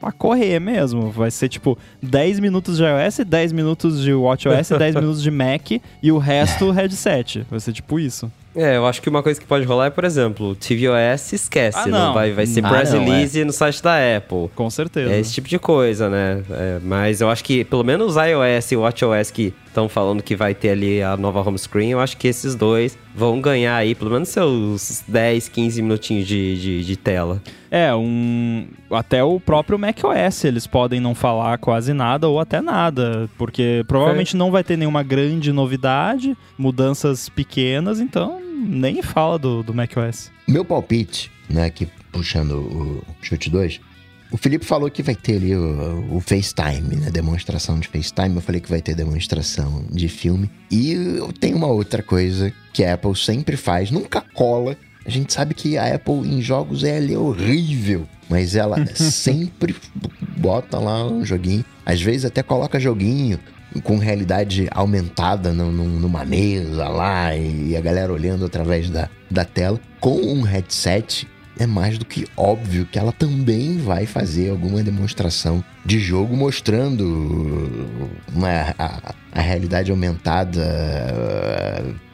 a correr mesmo. Vai ser tipo 10 minutos de iOS, 10 minutos de WatchOS, 10 minutos de Mac e o resto headset. Vai ser tipo isso. É, eu acho que uma coisa que pode rolar é, por exemplo, tvOS esquece, ah, não. não. vai, vai ser ah, press release é. no site da Apple. Com certeza. É esse tipo de coisa, né? É, mas eu acho que pelo menos iOS e WatchOS que estão falando que vai ter ali a nova home screen, eu acho que esses dois vão ganhar aí pelo menos seus 10, 15 minutinhos de, de, de tela. É, um. Até o próprio macOS eles podem não falar quase nada ou até nada, porque provavelmente é. não vai ter nenhuma grande novidade, mudanças pequenas, então nem fala do, do macOS. Meu palpite, né, aqui puxando o chute 2, o Felipe falou que vai ter ali o, o, FaceTime, né? Demonstração de FaceTime. Eu falei que vai ter demonstração de filme. E tem uma outra coisa que a Apple sempre faz, nunca cola, a gente sabe que a Apple em jogos ela é horrível, mas ela sempre bota lá um joguinho. Às vezes até coloca joguinho com realidade aumentada numa mesa lá e a galera olhando através da, da tela. Com um headset, é mais do que óbvio que ela também vai fazer alguma demonstração de jogo mostrando uma, a, a realidade aumentada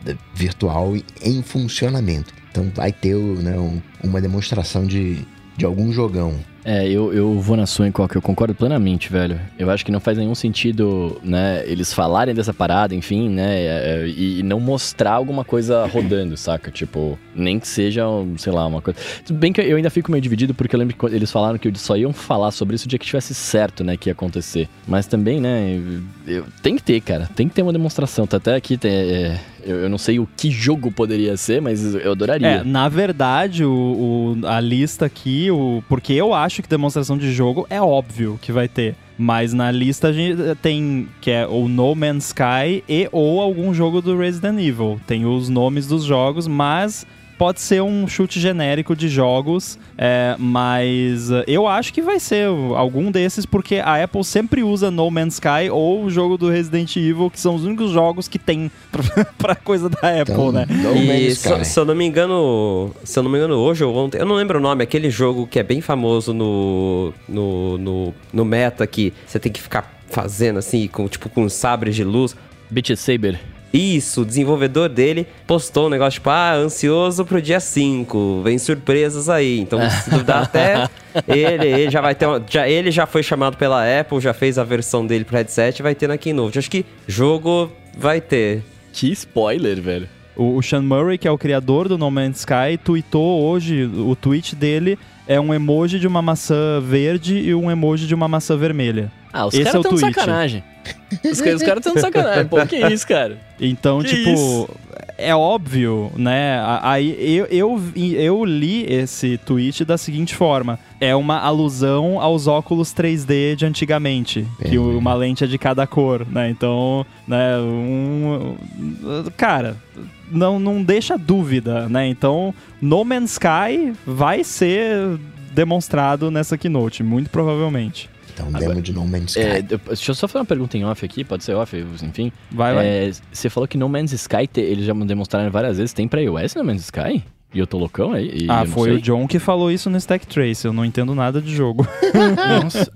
uh, virtual em funcionamento. Então vai ter né, um, uma demonstração de, de algum jogão. É, eu, eu vou na sua em que eu concordo plenamente, velho. Eu acho que não faz nenhum sentido, né, eles falarem dessa parada, enfim, né, é, é, e, e, não mostrar alguma coisa rodando, saca? Tipo, nem que seja, sei lá, uma coisa. Tudo bem que eu ainda fico meio dividido, porque eu lembro que eles falaram que só iam falar sobre isso o dia que tivesse certo, né, que ia acontecer. Mas também, né, eu, tem que ter, cara, tem que ter uma demonstração. Tá até aqui, tem, é, eu, eu, não sei o que jogo poderia ser, mas eu adoraria. É, na verdade, o, o, a lista aqui, o, porque eu acho que demonstração de jogo é óbvio que vai ter. Mas na lista a gente tem que é o No Man's Sky e ou algum jogo do Resident Evil. Tem os nomes dos jogos, mas pode ser um chute genérico de jogos, é, mas uh, eu acho que vai ser algum desses, porque a Apple sempre usa No Man's Sky ou o jogo do Resident Evil, que são os únicos jogos que tem pra, coisa da Apple, então, né? No e se, se, eu não me engano, se eu não me engano, hoje ou ontem, eu não lembro o nome, aquele jogo que é bem famoso no, no, no, no meta que você tem que ficar fazendo assim, com, tipo, com sabres de luz. Beat Saber. Isso, o desenvolvedor dele postou um negócio tipo, ah, ansioso pro dia 5, vem surpresas aí. Então, se duvidar até, ele, ele já vai ter uma, já Ele já foi chamado pela Apple, já fez a versão dele pro headset vai ter na Keynote. Acho que jogo vai ter. Que spoiler, velho. O, o Sean Murray, que é o criador do No Man's Sky, tweetou hoje, o tweet dele é um emoji de uma maçã verde e um emoji de uma maçã vermelha. Ah, os Esse caras é o estão de tweet. sacanagem. Os caras estão de sacanagem. Pô, que isso, cara? Então, Que tipo, isso? é óbvio, né? Aí eu, eu, eu li esse tweet da seguinte forma: é uma alusão aos óculos 3D de antigamente, que uma lente é de cada cor, né? Então, né, um. Cara. Não, não deixa dúvida, né? Então, No Man's Sky vai ser demonstrado nessa keynote, muito provavelmente. Então, demo de No Man's Sky. É, eu- deixa eu só fazer uma pergunta em off aqui, pode ser off, enfim. Vai, vai. É, você falou que No Man's Sky, te- eles já demonstraram várias vezes, tem pra iOS No Man's Sky? E eu tô loucão aí? ah, foi o sei? John que falou isso no Stack Trace. Eu não entendo nada de jogo. Nossa.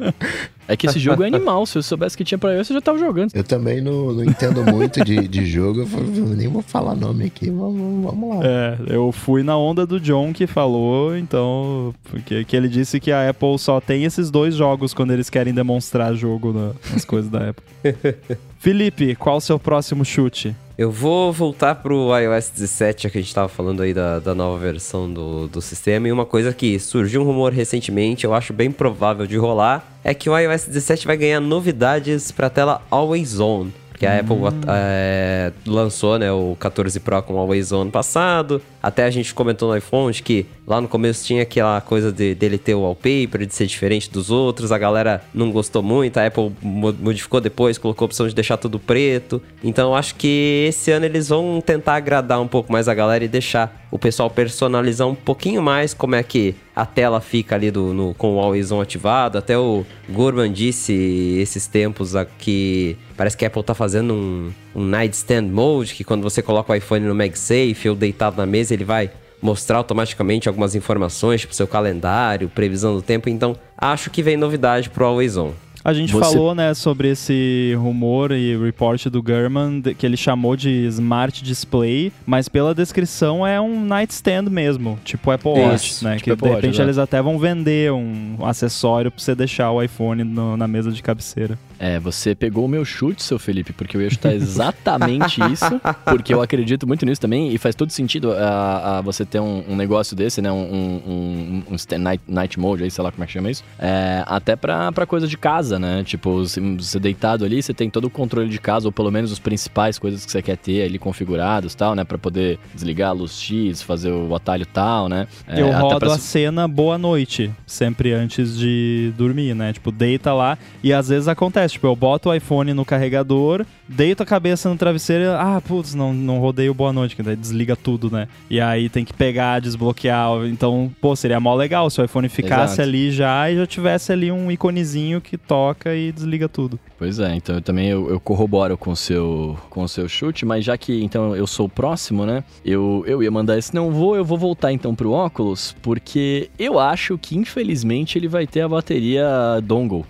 É que esse jogo é animal, se eu soubesse que tinha pra iOS, eu já tava jogando. Eu também não, não entendo muito de, de jogo, eu falei, "Eu nem vou falar nome aqui, vamos, vamos lá. É, eu fui na onda do John que falou, então. Porque que ele disse que a Apple só tem esses dois jogos quando eles querem demonstrar jogo na- nas coisas da Apple. Felipe, qual o seu próximo chute? Eu vou voltar pro iOS 17, já que a gente tava falando aí da, da nova versão do, do sistema. E uma coisa que surgiu um rumor recentemente, eu acho bem provável de rolar, é que o iOS 17 vai ganhar novidades pra tela Always On. Porque a Apple é, lançou né, o 14 Pro com Always On no passado. Até a gente comentou no iPhone que lá no começo tinha aquela coisa de, dele ter o wallpaper, de ser diferente dos outros. A galera não gostou muito. A Apple mo- modificou depois, colocou a opção de deixar tudo preto. Então eu acho que esse ano eles vão tentar agradar um pouco mais a galera e deixar o pessoal personalizar um pouquinho mais como é que a tela fica ali do, no- com o Always On ativado. Até o Gurman disse esses tempos aqui. Parece que a Apple tá fazendo um, um nightstand mode, que quando você coloca o iPhone no MagSafe ou deitado na mesa, ele vai mostrar automaticamente algumas informações, tipo seu calendário, previsão do tempo. Então, acho que vem novidade pro Always On. A gente Você- falou, né, sobre esse rumor e report do Gurman, de- que ele chamou de Smart Display, mas pela descrição é um nightstand mesmo, tipo Apple Watch, Isso, né? tipo que Apple de Watch, repente exato. eles até vão vender um acessório pra você deixar o iPhone no- na mesa de cabeceira. É, você pegou o meu chute, seu Felipe, porque eu ia chutar exatamente isso, porque eu acredito muito nisso também, e faz todo sentido a, a você ter um, um negócio desse, né, um, um, um, um night, night mode, aí, sei lá como é que chama isso, é, até pra, pra coisa de casa, né, tipo, se você deitado ali, você tem todo o controle de casa, ou pelo menos os principais coisas que você quer ter ali configurados, tal, né, pra poder desligar a luz X, fazer o atalho tal, né. É, Eu até rodo pra a cena boa noite, sempre antes de dormir, né? Tipo, deita lá e às vezes acontece, tipo, eu boto o iPhone no carregador, deito a cabeça no travesseiro e, ah, putz, não, não rodei o boa noite, que daí desliga tudo, né? E aí tem que pegar, desbloquear, então, pô, seria mó legal se o iPhone ficasse Exato. ali já e já tivesse ali um iconezinho que toca e desliga tudo. Pois é, então eu também eu, eu corroboro com o seu com o seu chute, mas já que então eu sou o próximo, né? Eu, eu ia mandar esse não vou, eu vou voltar então pro óculos, porque eu acho que infelizmente ele vai ter a bateria dongle,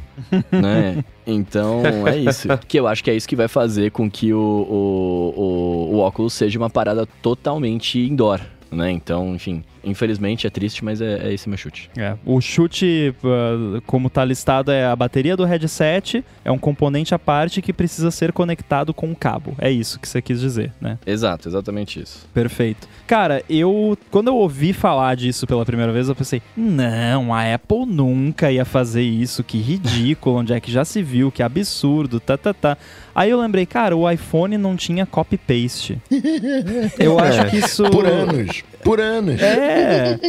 né? Então é isso. Que eu acho que é isso que vai fazer com que o, o, o, o óculos seja uma parada totalmente indoor. Né? Então, enfim, infelizmente é triste, mas é, é esse meu chute. É, o chute, ah, como tá listado, é a bateria do headset, é um componente à parte que precisa ser conectado com um cabo. É isso que você quis dizer, né? Exato, exatamente isso. Perfeito. Cara, eu. Quando eu ouvi falar disso pela primeira vez, eu pensei: não, a Apple nunca ia fazer isso, que ridículo, onde é que já se viu, que absurdo, tá, tá, tá. Aí eu lembrei, cara, o iPhone não tinha copy-paste. Eu acho que isso. Por anos, por anos. É.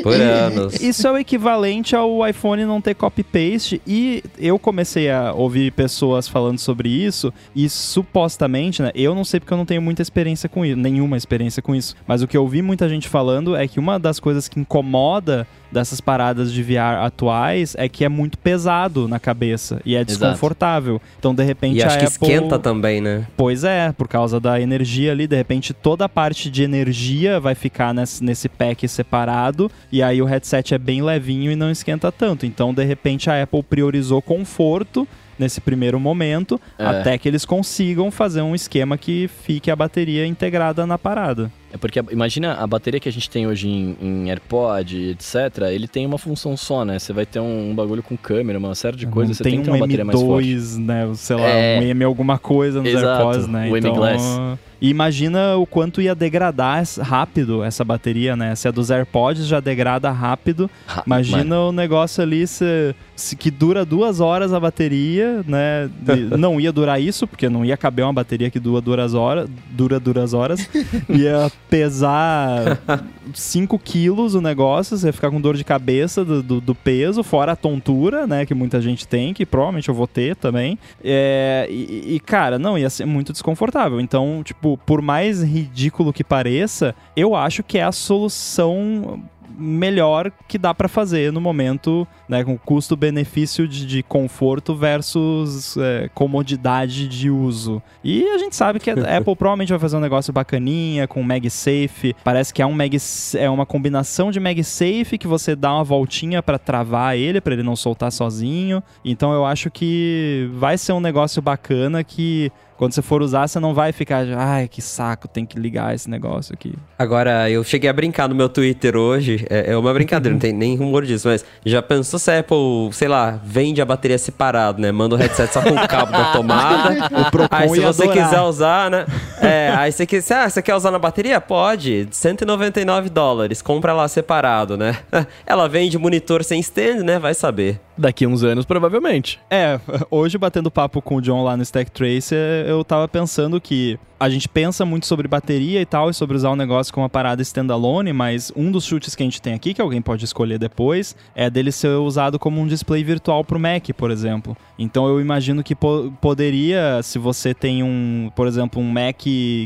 Por anos. Isso é o equivalente ao iPhone não ter copy-paste. E eu comecei a ouvir pessoas falando sobre isso. E supostamente, né? Eu não sei porque eu não tenho muita experiência com isso, nenhuma experiência com isso. Mas o que eu ouvi muita gente falando é que uma das coisas que incomoda dessas paradas de VR atuais é que é muito pesado na cabeça e é desconfortável. Então, de repente, E acho a que Apple... esquenta também, né? Pois é, por causa da energia ali, de repente toda a parte de energia vai ficar nesse, nesse pack separado e aí o headset é bem levinho e não esquenta tanto. Então, de repente, a Apple priorizou conforto nesse primeiro momento É. até que eles consigam fazer um esquema que fique a bateria integrada na parada. É porque imagina a bateria que a gente tem hoje em, em AirPod, etc. Ele tem uma função só, né? Você vai ter um, um bagulho com câmera, uma série de coisas. Você tem tem que ter um uma bateria mais forte. M2, né, sei lá, É. um M alguma coisa nos Exato, AirPods, né? o então. E imagina o quanto ia degradar rápido essa bateria, né? Se a dos AirPods já degrada rápido, Ra- imagina o negócio ali se, se- que dura duas horas a bateria, né? Não ia durar isso, porque não ia caber uma bateria que dura duas horas, dura duas horas. ia pesar 5 quilos o negócio, você ficar com dor de cabeça do, do, do peso, fora a tontura, né? Que muita gente tem, que provavelmente eu vou ter também. É, e, e, cara, não, ia ser muito desconfortável. Então, tipo, por mais ridículo que pareça, eu acho que é a solução melhor que dá pra fazer no momento, né, com custo-benefício de, de conforto versus é, comodidade de uso. E a gente sabe que a Apple provavelmente vai fazer um negócio bacaninha com MagSafe. Parece que é um Mag, é uma combinação de MagSafe que você dá uma voltinha pra travar ele, pra ele não soltar sozinho. Então eu acho que vai ser um negócio bacana que quando você for usar, você não vai ficar, ai, que saco, tem que ligar esse negócio aqui. Agora, eu cheguei a brincar no meu Twitter hoje. É, é uma brincadeira, não tem nem rumor disso, mas já pensou se a Apple, sei lá, vende a bateria separado, né? Manda o headset só com o cabo da tomada. O Procon Aí se você adorar. quiser usar, né? É, aí você quer, ah, você quer usar na bateria? Pode. 199 dólares. Compra lá separado, né? Ela vende monitor sem stand, né? Vai saber. Daqui uns anos, provavelmente. É, hoje batendo papo com o John lá no Stack Tracer, eu tava pensando que a gente pensa muito sobre bateria e tal, e sobre usar o negócio como uma parada standalone, mas um dos chutes que a gente tem aqui, que alguém pode escolher depois, é dele ser usado como um display virtual pro Mac, por exemplo. Então eu imagino que po- poderia, se você tem um, por exemplo, um Mac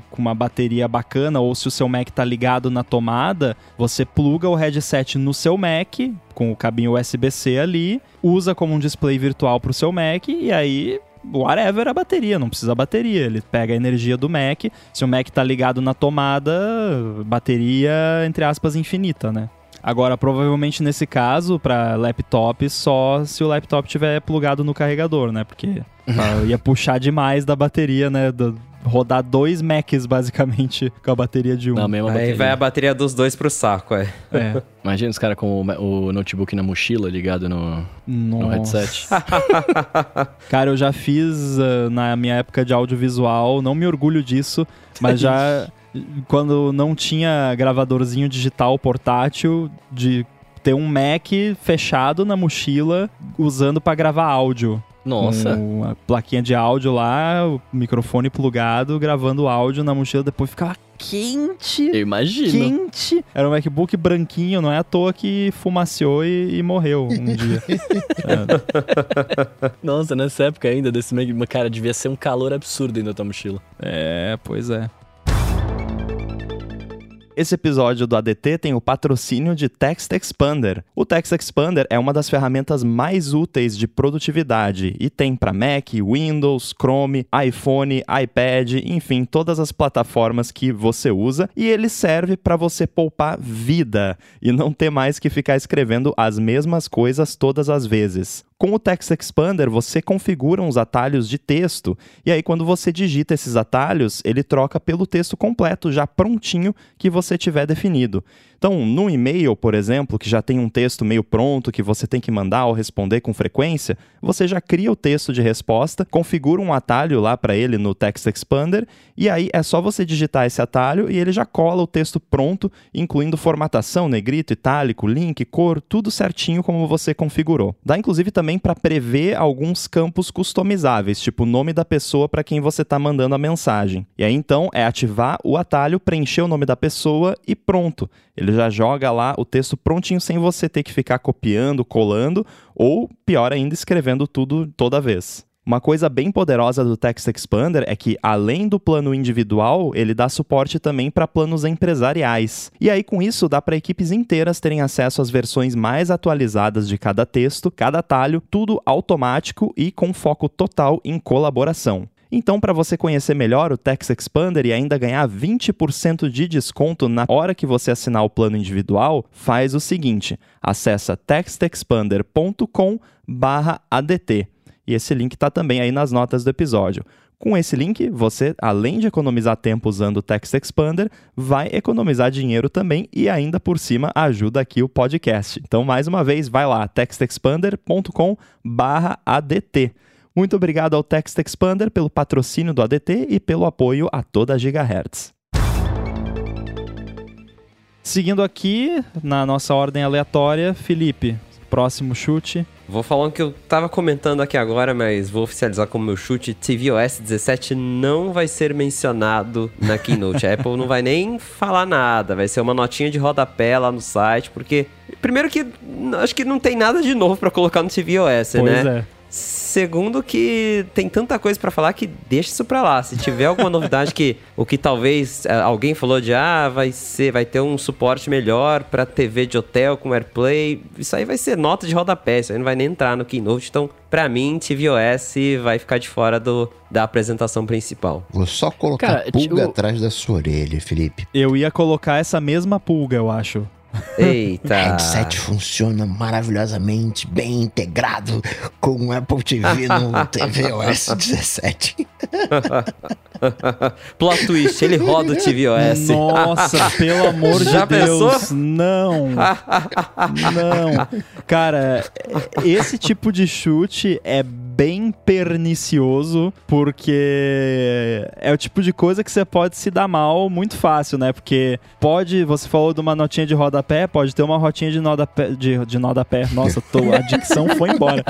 com uma bateria bacana, ou se o seu Mac tá ligado na tomada, você pluga o headset no seu Mac, com o cabinho USB-C ali, usa como um display virtual pro seu Mac e aí whatever a bateria, não precisa bateria, ele pega a energia do Mac, se o Mac tá ligado na tomada, bateria entre aspas infinita, né? Agora, provavelmente nesse caso, para laptop, só se o laptop tiver plugado no carregador, né? Porque ia puxar demais da bateria, né? Do- rodar dois Macs, basicamente, com a bateria de um. Na mesma Aí bateria. vai a bateria dos dois pro saco, é. É. Imagina os caras com o, o notebook na mochila ligado no, no headset. Cara, eu já fiz ah, na minha época de audiovisual, não me orgulho disso, mas já quando não tinha gravadorzinho digital portátil, de ter um Mac fechado na mochila usando pra gravar áudio. Nossa. Com a plaquinha de áudio lá, o microfone plugado, gravando áudio na mochila, depois ficava quente. Eu imagino. Quente. Era um MacBook branquinho, não é à toa que fumaciou e, e morreu um dia. É. Nossa, nessa época ainda, desse meio. Cara, devia ser um calor absurdo dentro da tua mochila. É, pois é. Esse episódio do ADT tem o patrocínio de Text Expander. O Text Expander é uma das ferramentas mais úteis de produtividade e tem para Mac, Windows, Chrome, iPhone, iPad, enfim, todas as plataformas que você usa e ele serve para você poupar vida e não ter mais que ficar escrevendo as mesmas coisas todas as vezes. Com o Text Expander, você configura uns atalhos de texto, e aí quando você digita esses atalhos, ele troca pelo texto completo, já prontinho, que você tiver definido. Então, no e-mail, por exemplo, que já tem um texto meio pronto que você tem que mandar ou responder com frequência, você já cria o texto de resposta, configura um atalho lá para ele no Text Expander, e aí é só você digitar esse atalho e ele já cola o texto pronto, incluindo formatação, negrito, itálico, link, cor, tudo certinho como você configurou. Dá inclusive também para prever alguns campos customizáveis, tipo o nome da pessoa para quem você está mandando a mensagem. E aí então é ativar o atalho, preencher o nome da pessoa e pronto. Ele já joga lá o texto prontinho sem você ter que ficar copiando, colando ou, pior ainda, escrevendo tudo toda vez. Uma coisa bem poderosa do Text Expander é que, além do plano individual, ele dá suporte também para planos empresariais. E aí, com isso, dá para equipes inteiras terem acesso às versões mais atualizadas de cada texto, cada atalho, tudo automático e com foco total em colaboração. Então, para você conhecer melhor o Text Expander e ainda ganhar 20% de desconto na hora que você assinar o plano individual, faz o seguinte: acessa textexpander.com/adt. E esse link está também aí nas notas do episódio. Com esse link, você, além de economizar tempo usando o Text Expander, vai economizar dinheiro também e ainda por cima ajuda aqui o podcast. Então, mais uma vez, vai lá, textexpander.com/adt. Muito obrigado ao Text Expander pelo patrocínio do ADT e pelo apoio a toda a Gigahertz. Seguindo aqui, na nossa ordem aleatória, Felipe, próximo chute. Vou falar um que eu tava comentando aqui agora, mas vou oficializar como meu chute. tvOS 17 não vai ser mencionado na Keynote. A Apple não vai nem falar nada. Vai ser uma notinha de rodapé lá no site, porque... Primeiro que acho que não tem nada de novo para colocar no tvOS, Pois né? é. Segundo que tem tanta coisa pra falar que deixa isso pra lá. Se tiver alguma novidade que o que talvez eh, alguém falou de ah, vai ser, vai ter um suporte melhor pra TV de hotel com AirPlay, isso aí vai ser nota de rodapé, isso aí não vai nem entrar no Keynote. Então, pra mim, tvOS vai ficar de fora do, da apresentação principal. Vou só colocar Cara, pulga tipo- atrás da sua orelha, Felipe. Eu ia colocar essa mesma pulga, eu acho. Eita. Headset funciona maravilhosamente bem integrado com o Apple TV no tvOS 17. Plot twist, ele roda o tvOS. Nossa, pelo amor de Já Deus. pensou? Não. Não. Cara, esse tipo de chute é bem pernicioso, porque é o tipo de coisa que você pode se dar mal muito fácil, né? Porque pode, você falou de uma notinha de rodapé, pode ter uma rotinha de rodapé, de, de rodapé. Nossa, tô, a dicção foi embora.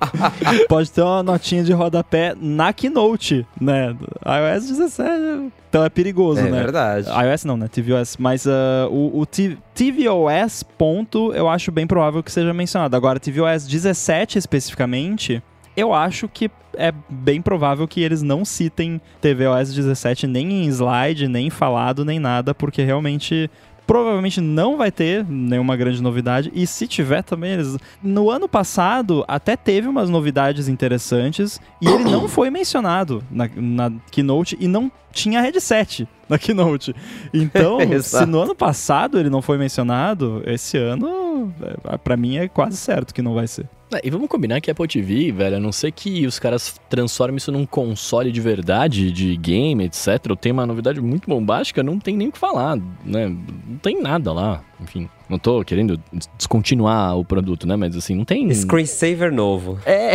pode ter uma notinha de rodapé na Keynote, né? iOS 17, então é perigoso, É né? verdade. iOS não, né? tvOS. Mas ah, o, o T- tvOS ponto eu acho bem provável que seja mencionado. Agora, tvOS 17 especificamente, eu acho que é bem provável que eles não citem tvOS 17 nem em slide, nem falado, nem nada, porque realmente provavelmente não vai ter nenhuma grande novidade. E se tiver também, eles. No ano passado, até teve umas novidades interessantes e ele não foi mencionado na, na Keynote e não tinha headset na Keynote. Então, se Exato. no ano passado ele não foi mencionado, esse ano, é, pra mim é quase certo que não vai ser. É, E vamos combinar que Apple TV, velho, a não ser que os caras transformem isso num console de verdade, de game, etc. Ou tem uma novidade muito bombástica, não tem nem o que falar, né? Não tem nada lá. Enfim, não tô querendo des- descontinuar o produto, né? Mas assim, não tem. Screensaver novo. É.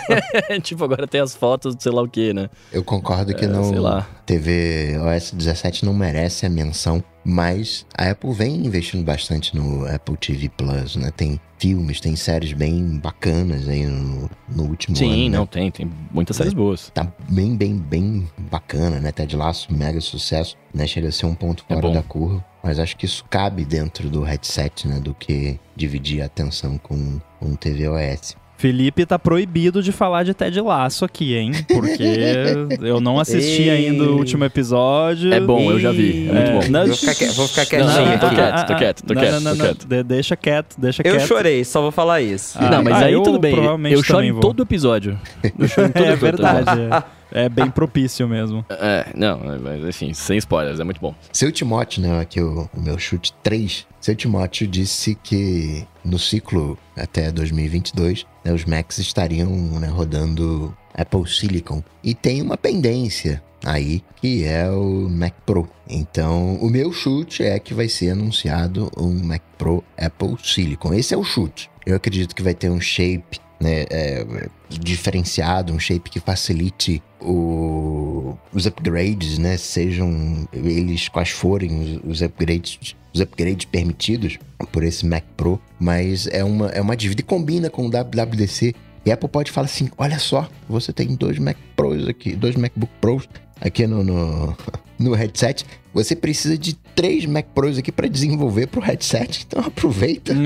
tipo, agora tem as fotos sei lá o que, né? Eu concordo que É, não. sei lá. TV OS 17 não merece a menção, mas a Apple vem investindo bastante no Apple TV Plus, né? Tem filmes, tem séries bem bacanas aí no, no último ano. Sim, né? não, tem. Tem muitas séries boas. Tá bem, bem, bem bacana, né? Ted Laço, mega sucesso, né? Chega a ser um ponto É fora bom. da curva. Mas acho que isso cabe dentro do headset, né? Do que dividir a atenção com um tvOS. Felipe tá proibido de falar de Ted Laço aqui, hein? Porque eu não assisti Ei. ainda o último episódio. É bom, eu já vi. É muito bom. não- Vou ficar, vou ficar Não, quietinho não, tô quieto, tô quieto, tô não, quieto, não, não, tô não. quieto. Deixa quieto, deixa Eu quieto. chorei, só vou falar isso. Ah, não, mas ah, aí eu tudo bem. provavelmente Eu choro em todo episódio. Eu choro em todo É episódio. verdade. É, bem propício mesmo. É, não, mas enfim, sem spoilers, é muito bom. Seu Timóteo, né? Aqui o, o meu chute 3. Seu Timóteo disse que no ciclo até 2022, né, os Macs estariam né, rodando Apple Silicon. E tem uma pendência aí, que é o Mac Pro. Então, o meu chute é que vai ser anunciado um Mac Pro Apple Silicon. Esse é o chute. Eu acredito que vai ter um shape né, é, diferenciado, um shape que facilite o- os upgrades, né? Sejam eles quais forem os, upgrades, os upgrades permitidos por esse Mac Pro, mas é uma, é uma dívida e combina com o WWDC. E a Apple pode falar assim: olha só, você tem dois Mac Pros aqui, dois MacBook Pros aqui no, no, no headset. Você precisa de três Mac Pros aqui para desenvolver pro headset. Então aproveita.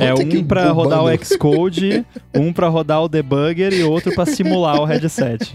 É, é um pra o rodar o. Xcode, um pra rodar o debugger e outro pra simular o headset.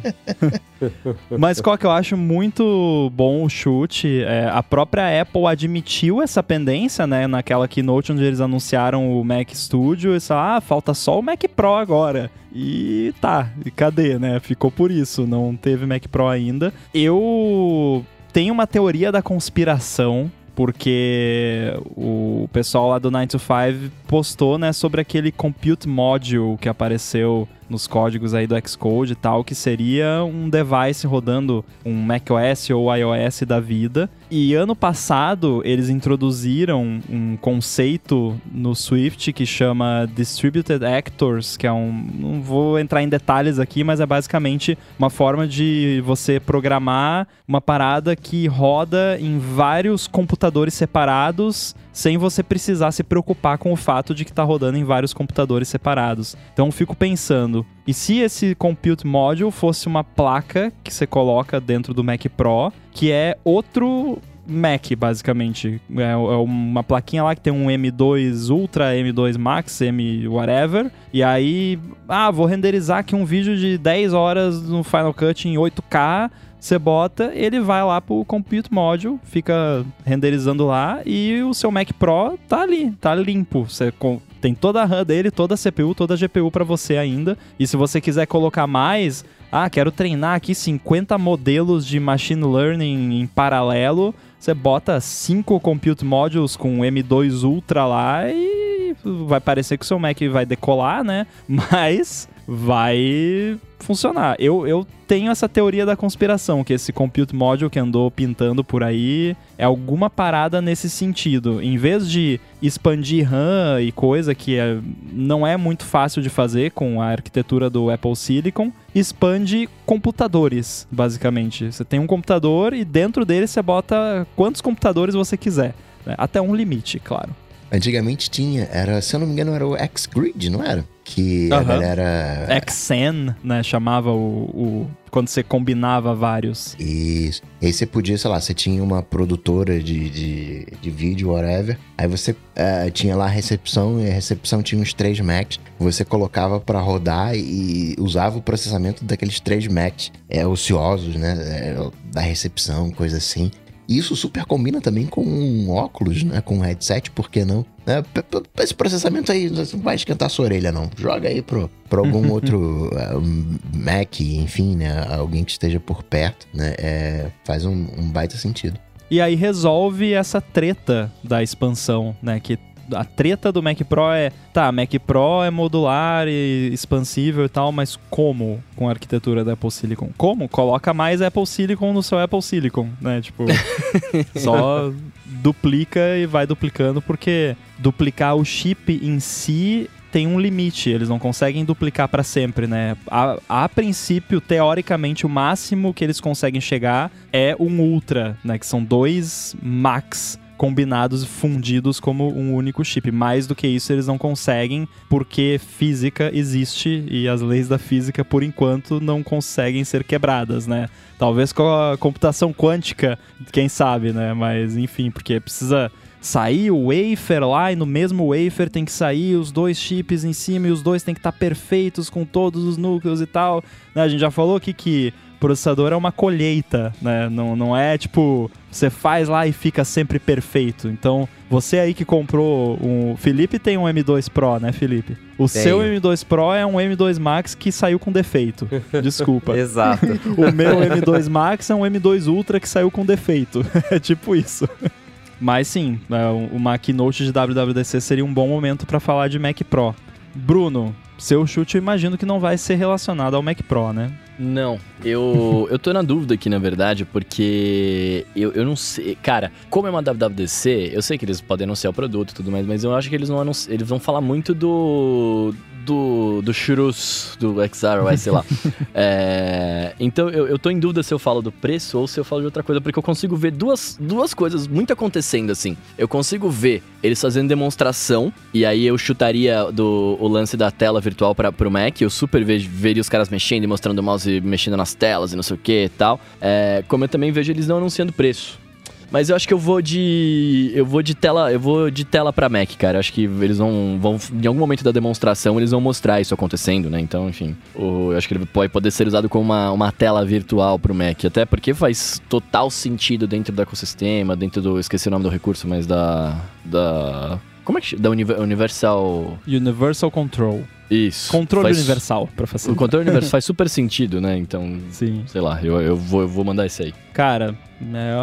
Mas qual que eu acho muito bom o chute, é, a própria Apple admitiu essa pendência, né, naquela keynote onde eles anunciaram o Mac Studio e só, ah, falta só o Mac Pro agora. E tá, e cadê, né? Ficou por isso, não teve Mac Pro ainda. Eu tenho uma teoria da conspiração porque o pessoal lá do 9 to 5 postou, né, sobre aquele compute module que apareceu nos códigos aí do Xcode e tal, que seria um device rodando um macOS ou iOS da vida. E ano passado eles introduziram um conceito no Swift que chama Distributed Actors, que é um. Não vou entrar em detalhes aqui, mas é basicamente uma forma de você programar uma parada que roda em vários computadores separados sem você precisar se preocupar com o fato de que está rodando em vários computadores separados. Então fico pensando, e se esse Compute Module fosse uma placa que você coloca dentro do Mac Pro, que é outro Mac, basicamente. É, é uma plaquinha lá que tem um M2 Ultra, M2 Max, M whatever. E aí, ah, vou renderizar aqui um vídeo de 10 horas no Final Cut em 8K você bota, ele vai lá pro Compute Module, fica renderizando lá e o seu Mac Pro tá ali, tá limpo. Você tem toda a RAM dele, toda a CPU, toda a GPU para você ainda. E se você quiser colocar mais, ah, quero treinar aqui 50 modelos de machine learning em paralelo, você bota 5 compute modules com M2 Ultra lá e vai parecer que o seu Mac vai decolar, né? Mas vai funcionar. Eu, eu tenho essa teoria da conspiração, que esse compute module que andou pintando por aí é alguma parada nesse sentido. Em vez de expandir RAM e coisa que é, não é muito fácil de fazer com a arquitetura do Apple Silicon, expande computadores, basicamente. Você tem um computador e dentro dele você bota quantos computadores você quiser. Né? Até um limite, claro. Antigamente tinha, era, se eu não me engano, era o X-Grid, não era? Que a galera. Xen, né? Chamava o, o, Quando você combinava vários. Isso. E aí você podia, sei lá, você tinha uma produtora de, de, de vídeo, whatever. Aí você uh, tinha lá a recepção, e a recepção tinha uns três Macs. Você colocava para rodar e usava o processamento daqueles três Macs é, ociosos, né? É, da recepção, coisa assim. Isso super combina também com um óculos, né? Com um headset, por que não? É, esse processamento aí não vai esquentar sua orelha, não. Joga aí pro, pro algum outro uh, Mac, enfim, né? Alguém que esteja por perto, né? É, faz um, um baita sentido. E aí resolve essa treta da expansão, né? Que a treta do Mac Pro é, tá, Mac Pro é modular e expansível e tal, mas como com a arquitetura da Apple Silicon? Como? Coloca mais Apple Silicon no seu Apple Silicon, né? Tipo, só duplica e vai duplicando porque duplicar o chip em si tem um limite, eles não conseguem duplicar para sempre, né? A, a, princípio, teoricamente, o máximo que eles conseguem chegar é um Ultra, né? Que são dois Max combinados e fundidos como um único chip. Mais do que isso, eles não conseguem, porque física existe e as leis da física, por enquanto, não conseguem ser quebradas, né? Talvez com a computação quântica, quem sabe, né? Mas enfim, porque precisa sair o wafer lá e no mesmo wafer tem que sair os dois chips em cima e os dois tem que estar tá perfeitos com todos os núcleos e tal. Né? A gente já falou aqui que processador é uma colheita, né? Não, não é tipo, você faz lá e fica sempre perfeito. Então, você aí que comprou um. Felipe tem um M2 Pro, né, Felipe? O Tenho. seu M2 Pro é um M2 Max que saiu com defeito. Desculpa. Exato. o meu M2 Max é um M2 Ultra que saiu com defeito. é tipo isso. Mas sim, é, o Mac Note de WWDC seria um bom momento para falar de Mac Pro. Bruno, seu chute eu imagino que não vai ser relacionado ao Mac Pro, né? Não, eu, eu tô na dúvida aqui, na verdade, porque eu, eu não sei. Cara, como é uma WWDC, eu sei que eles podem anunciar o produto e tudo mais, mas eu acho que eles não anunciam, eles vão falar muito do, do, do Churus, do XR, sei lá. é, então eu, eu tô em dúvida se eu falo do preço ou se eu falo de outra coisa, porque eu consigo ver duas, duas coisas muito acontecendo assim. Eu consigo ver eles fazendo demonstração, e aí eu chutaria do, o lance da tela virtual para pro Mac, eu super vejo, veria os caras mexendo e mostrando o mouse mexendo nas telas e não sei o que e tal. É, como eu também vejo eles não anunciando preço. Mas eu acho que eu vou de. Eu vou de tela. Eu vou de tela pra Mac, cara. Acho que eles vão, vão. Em algum momento da demonstração, eles vão mostrar isso acontecendo, né? Então, enfim. Eu acho que ele pode poder ser usado como uma, uma tela virtual pro Mac. Até porque faz total sentido dentro do ecossistema, dentro do. Esqueci o nome do recurso, mas da. Da. Como é que chama? Da Universal. Universal Control. Isso. Controle faz... universal, pra facilitar. O controle universal faz super sentido, né? Então, Sim. sei lá, eu, eu, vou, eu vou mandar esse aí. Cara, é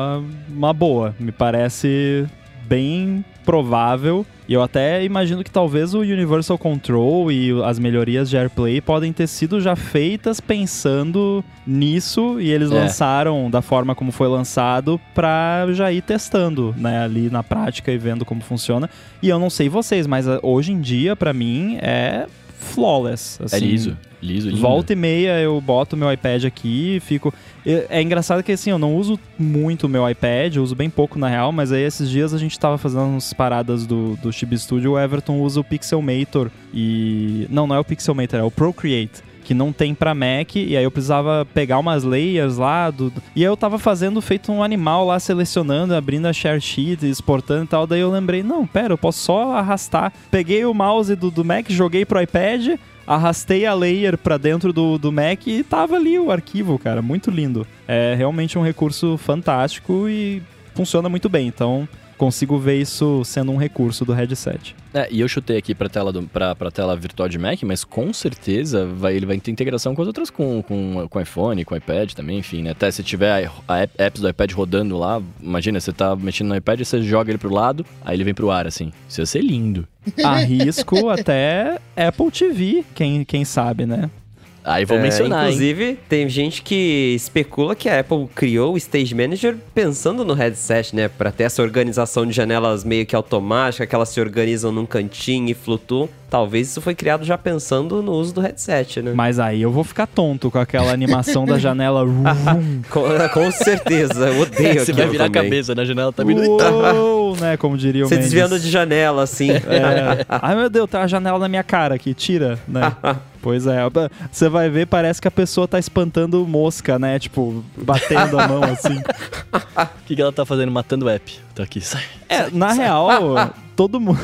uma boa. Me parece bem provável. E eu até imagino que talvez o Universal Control e as melhorias de AirPlay podem ter sido já feitas pensando nisso e eles É. lançaram da forma como foi lançado pra já ir testando, né, ali na prática e vendo como funciona. E eu não sei vocês, mas ah, hoje em dia pra mim é flawless, É assim. liso. Liso, lindo. Volta e meia eu boto meu iPad aqui e fico. É engraçado que assim, eu não uso muito o meu iPad, uso bem pouco na real, mas aí esses dias a gente tava fazendo umas paradas do, do Chibi Studio, o Everton usa o Pixelmator e. Não, não é o Pixelmator, é o Procreate. Que não tem pra Mac, e aí eu precisava pegar umas layers lá. Do- e aí eu tava fazendo feito um animal lá, selecionando, abrindo a share sheet, exportando e tal. Daí eu lembrei, não, pera, eu posso só arrastar. Peguei o mouse do, do Mac, joguei pro iPad, arrastei a layer pra dentro do, do Mac e tava ali o arquivo, cara. Muito lindo. É realmente um recurso fantástico e funciona muito bem. Então, consigo ver isso sendo um recurso do headset. É, e eu chutei aqui pra tela, do, pra, pra tela virtual de Mac, mas com certeza vai, ele vai ter integração com as outras, com, com, com iPhone, com iPad também, enfim, né? Até se tiver a, a app- apps do iPad rodando lá, imagina, você tá mexendo no iPad, você joga ele pro lado, aí ele vem pro ar, assim. Isso ia ser lindo. Arrisco até Apple TV, quem, quem sabe, né? Aí vou É, mencionar, hein? Inclusive, tem gente que especula que a Apple criou o Stage Manager pensando no headset, né? Pra ter essa organização de janelas meio que automática, que elas se organizam num cantinho e flutuam. Talvez isso foi criado já pensando no uso do headset, né? Mas aí eu vou ficar tonto com aquela animação da janela. Com, com certeza, eu odeio Você vai virar a também. cabeça na janela, tá vindo. Uou, né? Como diria o Você Mendes. desviando de janela, assim. É. Ai meu Deus, tem uma janela na minha cara aqui, tira, né? pois é, você vai ver, parece que a pessoa tá espantando mosca, né? Tipo, batendo a mão assim. O que, que ela tá fazendo? Matando o app. Tá aqui, sai. É, na real, todo mundo.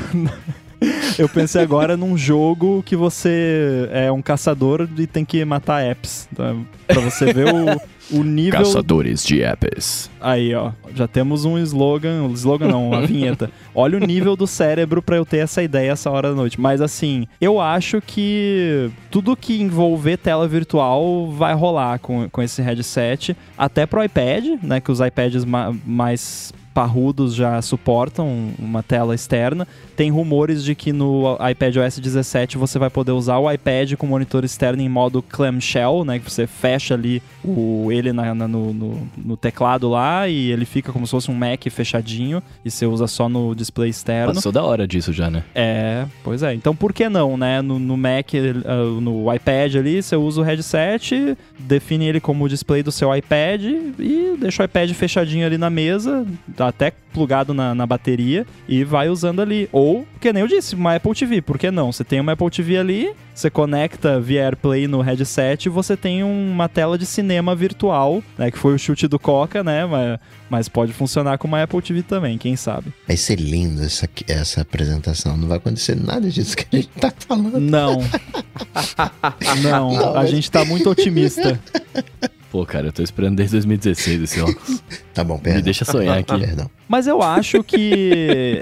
Eu pensei agora num jogo que você é um caçador e tem que matar apps. Tá? Pra você ver o, o nível. Caçadores de apps. Aí, ó. Já temos um slogan. um Slogan não, uma vinheta. Olha o nível do cérebro pra eu ter essa ideia essa hora da noite. Mas assim, eu acho que tudo que envolver tela virtual vai rolar com, com esse headset. Até pro iPad, né? Que os iPads ma- mais parrudos já suportam uma tela externa. Tem rumores de que no iPad OS 17 você vai poder usar o iPad com monitor externo em modo clamshell, né? Que você fecha ali o, ele na- na- no, no- no teclado lá e ele fica como se fosse um Mac fechadinho e você usa só no display externo. Passou da hora disso já, né? É, pois é. Então por que não, né? No, no Mac, ah, no iPad ali, você usa o headset, define ele como o display do seu iPad e deixa o iPad fechadinho ali na mesa, até plugado na, na bateria e vai usando ali. Ou, que nem eu disse, uma Apple TV, por que não? Você tem uma Apple TV ali, você conecta via AirPlay no headset e você tem uma tela de cinema virtual, né? Que foi o chute do Coca, né? Mas, mas pode funcionar com uma Apple TV também, quem sabe. Vai ser lindo essa, essa apresentação. Não vai acontecer nada disso que a gente tá falando. Não. Não, a gente tá muito otimista. Pô, cara, eu tô esperando desde 2016 esse óculos. Tá bom, perdão. Me deixa sonhar aqui. Perdão. Mas eu acho que.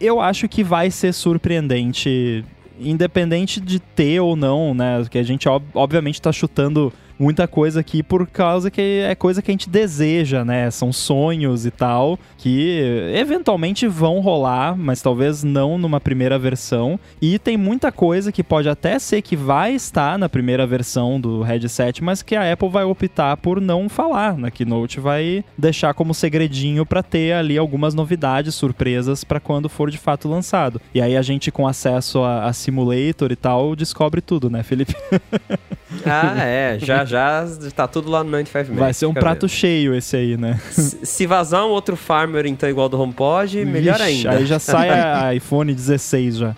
Eu acho que vai ser surpreendente. Independente de ter ou não, né? Que a gente ob- obviamente tá chutando muita coisa aqui por causa que é coisa que a gente deseja, né? São sonhos e tal que eventualmente vão rolar, mas talvez não numa primeira versão. E tem muita coisa que pode até ser que vai estar na primeira versão do headset, mas que a Apple vai optar por não falar na Keynote, vai deixar como segredinho para ter ali algumas novidades, surpresas para quando for de fato lançado. E aí a gente com acesso a, a simulator e tal descobre tudo, né, Felipe? Ah, é. Já, já tá tudo lá no 95 Mac. Vai ser um prato vendo. cheio esse aí, né? Se se vazar um outro farmer, então, igual do HomePod, melhor Vixe, ainda. Aí já sai a iPhone 16 já.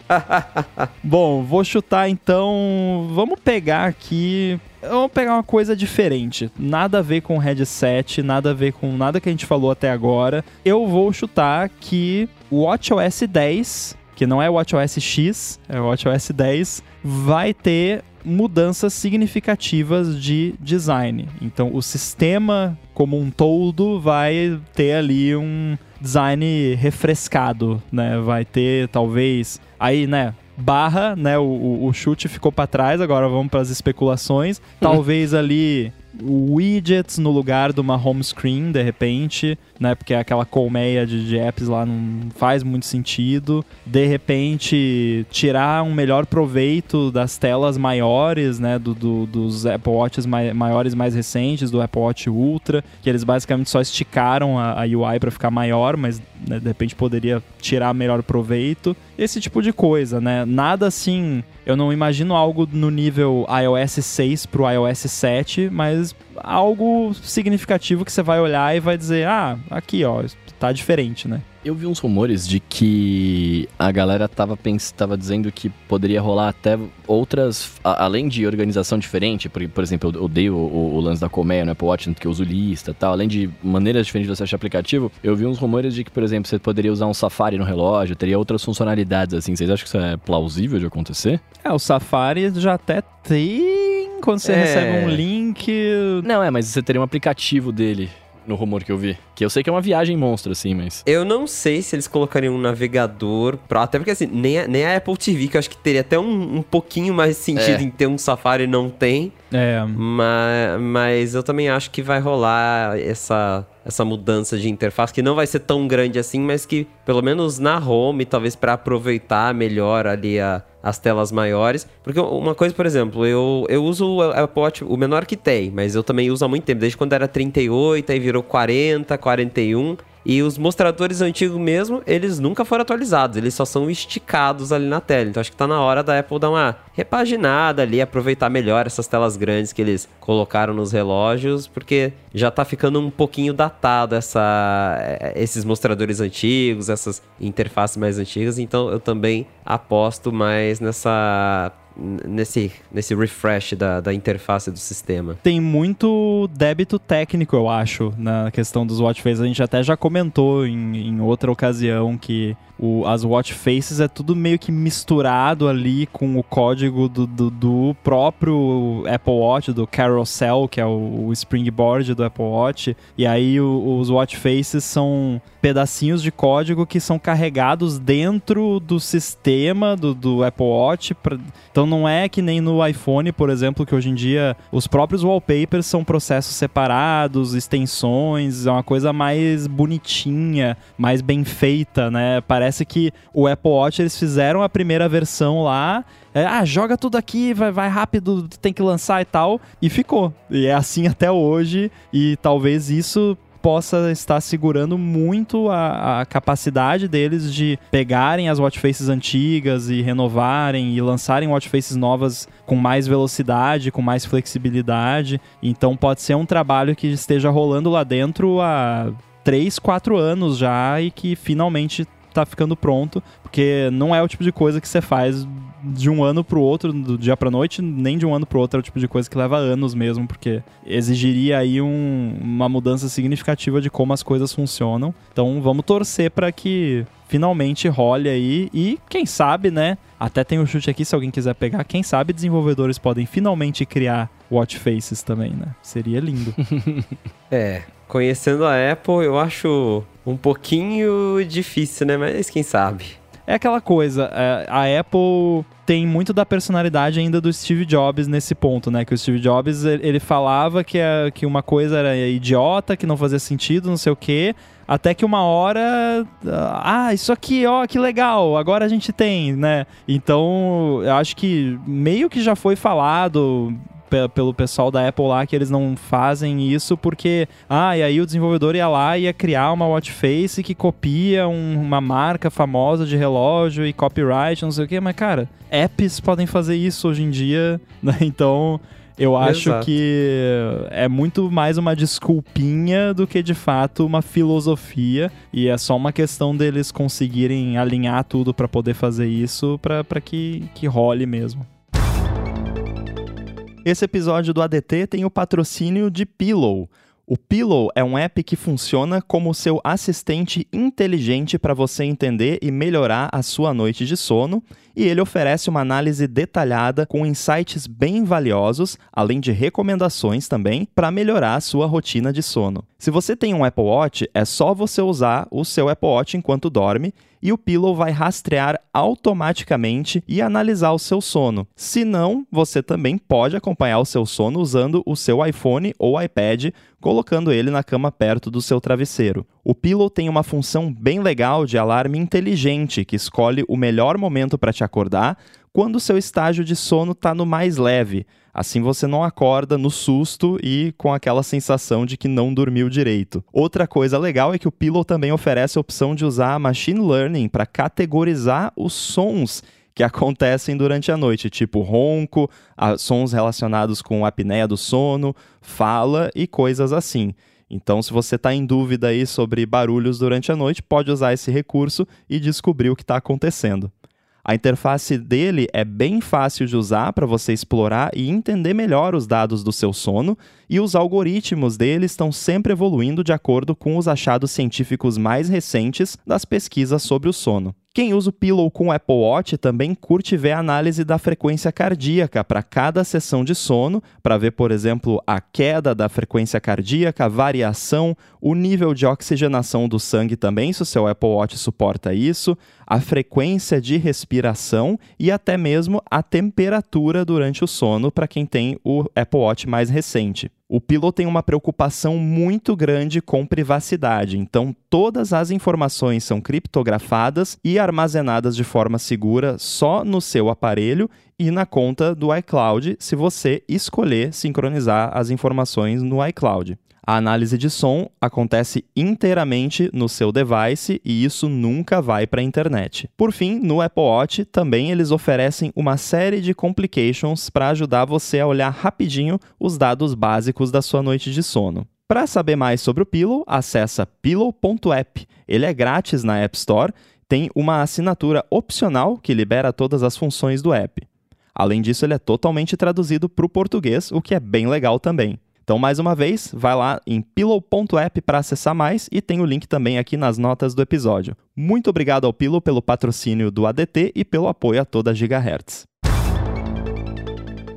Bom, vou chutar então. Vamos pegar aqui. Vamos pegar uma coisa diferente. Nada a ver com headset, nada a ver com nada que a gente falou até agora. Eu vou chutar que o WatchOS 10, que não é o WatchOS X, é o WatchOS 10, vai ter mudanças significativas de design. Então, o sistema como um todo vai ter ali um design refrescado, né? Vai ter talvez aí, né? Barra, né? O, o, o chute ficou para trás. Agora vamos para as especulações. Talvez ali widgets no lugar de uma home screen, de repente, né? Porque aquela colmeia de, de apps lá não faz muito sentido. De repente, tirar um melhor proveito das telas maiores, né? Do, do dos Apple Watches mai, maiores mais recentes, do Apple Watch Ultra, que eles basicamente só esticaram a, a UI para ficar maior, mas né, de repente poderia tirar melhor proveito. Esse tipo de coisa, né? Nada assim. Eu não imagino algo no nível iOS 6 pro iOS 7, mas algo significativo que você vai olhar e vai dizer: ah, aqui ó, tá diferente, né? Eu vi uns rumores de que a galera tava, pens... tava dizendo que poderia rolar até outras, além de organização diferente, por, por exemplo, eu odeio o, o, lance da colmeia no Apple Watch, que eu uso lista e tal, além de maneiras diferentes de você achar aplicativo, eu vi uns rumores de que, por exemplo, você poderia usar um Safari no relógio, teria outras funcionalidades assim. Vocês acham que isso é plausível de acontecer? É, o Safari já até tem quando você é... recebe um link. Não, é, mas você teria um aplicativo dele no rumor que eu vi. Que eu sei que é uma viagem monstro, assim, mas. Eu não sei se eles colocariam um navegador. Pra... Até porque, assim, nem a, nem a Apple TV, que eu acho que teria até um, um pouquinho mais sentido é. em ter um Safari, não tem. É. Mas, mas eu também acho que vai rolar essa, essa mudança de interface, que não vai ser tão grande assim, mas que pelo menos na home, talvez para aproveitar melhor ali a, as telas maiores. Porque uma coisa, por exemplo, eu, eu uso o Apple Watch, o menor que tem, mas eu também uso há muito tempo, desde quando era 38, aí virou 40, 41. E os mostradores antigos mesmo, eles nunca foram atualizados, eles só são esticados ali na tela. Então acho que tá na hora da Apple dar uma repaginada ali, aproveitar melhor essas telas grandes que eles colocaram nos relógios, porque já tá ficando um pouquinho datado essa, eh, esses mostradores antigos, essas interfaces mais antigas. Então eu também aposto mais nessa nesse, nesse refresh da, da interface do sistema. Tem muito débito técnico, eu acho, na questão dos watch faces. A gente até já comentou em, em outra ocasião que o, as watch faces é tudo meio que misturado ali com o código do, do, do próprio Apple Watch, do Carousel, que é o, o springboard do Apple Watch. E aí o, os watch faces são pedacinhos de código que são carregados dentro do sistema do, do Apple Watch. Pra... Então não é que nem no iPhone, por exemplo, que hoje em dia os próprios wallpapers são processos separados, extensões, é uma coisa mais bonitinha, mais bem feita, né? Parece que o Apple Watch eles fizeram a primeira versão lá. É, ah, joga tudo aqui, vai, vai rápido, tem que lançar e tal. E ficou. E é assim até hoje. E talvez isso possa estar segurando muito a, a, capacidade deles de pegarem as watch faces antigas e renovarem e lançarem watch faces novas com mais velocidade, com mais flexibilidade. Então pode ser um trabalho que esteja rolando lá dentro há 3, 4 anos já e que finalmente tá ficando pronto, porque não é o tipo de coisa que você faz de um ano pro outro, do dia pra noite, nem de um ano pro outro, é o tipo de coisa que leva anos mesmo, porque exigiria aí um, uma mudança significativa de como as coisas funcionam. Então vamos torcer para que finalmente role aí e quem sabe, né? Até tem um chute aqui se alguém quiser pegar, quem sabe desenvolvedores podem finalmente criar watch faces também, né? Seria lindo. é, conhecendo a Apple, eu acho um pouquinho difícil, né? Mas quem sabe. É aquela coisa, é, a Apple tem muito da personalidade ainda do Steve Jobs nesse ponto, né? Que o Steve Jobs, ele falava que, a, que uma coisa era idiota, que não fazia sentido, não sei o quê, até que uma hora, ah, isso aqui, ó, que legal, agora a gente tem, né? Então, eu acho que meio que já foi falado pelo pessoal da Apple lá que eles não fazem isso porque, ah, e aí o desenvolvedor ia lá e ia criar uma watch face que copia um, uma marca famosa de relógio e copyright, não sei o que, mas cara, apps podem fazer isso hoje em dia, né? Então. Eu acho Exato. que é muito mais uma desculpinha do que de fato uma filosofia. E é só uma questão deles conseguirem alinhar tudo para poder fazer isso para que, que role mesmo. Esse episódio do ADT tem o patrocínio de Pillow. O Pillow é um app que funciona como seu assistente inteligente para você entender e melhorar a sua noite de sono, e ele oferece uma análise detalhada com insights bem valiosos, além de recomendações também para melhorar a sua rotina de sono. Se você tem um Apple Watch, é só você usar o seu Apple Watch enquanto dorme e o Pillow vai rastrear automaticamente e analisar o seu sono. Se não, você também pode acompanhar o seu sono usando o seu iPhone ou iPad, colocando ele na cama perto do seu travesseiro. O Pillow tem uma função bem legal de alarme inteligente que escolhe o melhor momento para te acordar quando o seu estágio de sono está no mais leve. Assim você não acorda no susto e com aquela sensação de que não dormiu direito. Outra coisa legal é que o Pillow também oferece a opção de usar machine learning para categorizar os sons que acontecem durante a noite, tipo ronco, sons relacionados com apneia do sono, fala e coisas assim. Então, se você está em dúvida aí sobre barulhos durante a noite, pode usar esse recurso e descobrir o que está acontecendo. A interface dele é bem fácil de usar para você explorar e entender melhor os dados do seu sono, e os algoritmos dele estão sempre evoluindo de acordo com os achados científicos mais recentes das pesquisas sobre o sono. Quem usa o Pillow com Apple Watch também curte ver a análise da frequência cardíaca para cada sessão de sono, para ver, por exemplo, a queda da frequência cardíaca, a variação, o nível de oxigenação do sangue também, se o seu Apple Watch suporta isso, a frequência de respiração e até mesmo a temperatura durante o sono para quem tem o Apple Watch mais recente. O Pillow tem uma preocupação muito grande com privacidade, então todas as informações são criptografadas e armazenadas de forma segura só no seu aparelho e na conta do iCloud, se você escolher sincronizar as informações no iCloud. A análise de som acontece inteiramente no seu device e isso nunca vai para a internet. Por fim, no Apple Watch também eles oferecem uma série de complications para ajudar você a olhar rapidinho os dados básicos da sua noite de sono. Para saber mais sobre o Pillow, acessa pillow.app. Ele é grátis na App Store, tem uma assinatura opcional que libera todas as funções do app. Além disso, ele é totalmente traduzido para o português, o que é bem legal também. Então, mais uma vez, vai lá em pillow.app para acessar mais e tem o link também aqui nas notas do episódio. Muito obrigado ao Pillow pelo patrocínio do ADT e pelo apoio a toda a Gigahertz.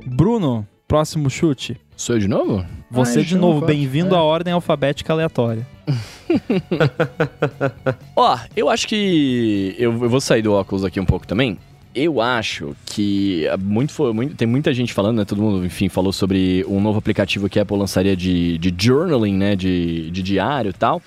Bruno, próximo chute. Sou eu de novo? Você Ah, de novo, bem-vindo É. à ordem alfabética aleatória. Ó, eu acho que. Eu, eu vou sair do óculos aqui um pouco também. Eu acho que muito, muito- tem muita gente falando, né? Todo mundo, enfim, falou sobre um novo aplicativo que a Apple lançaria de, de journaling, né? De, de diário e tal.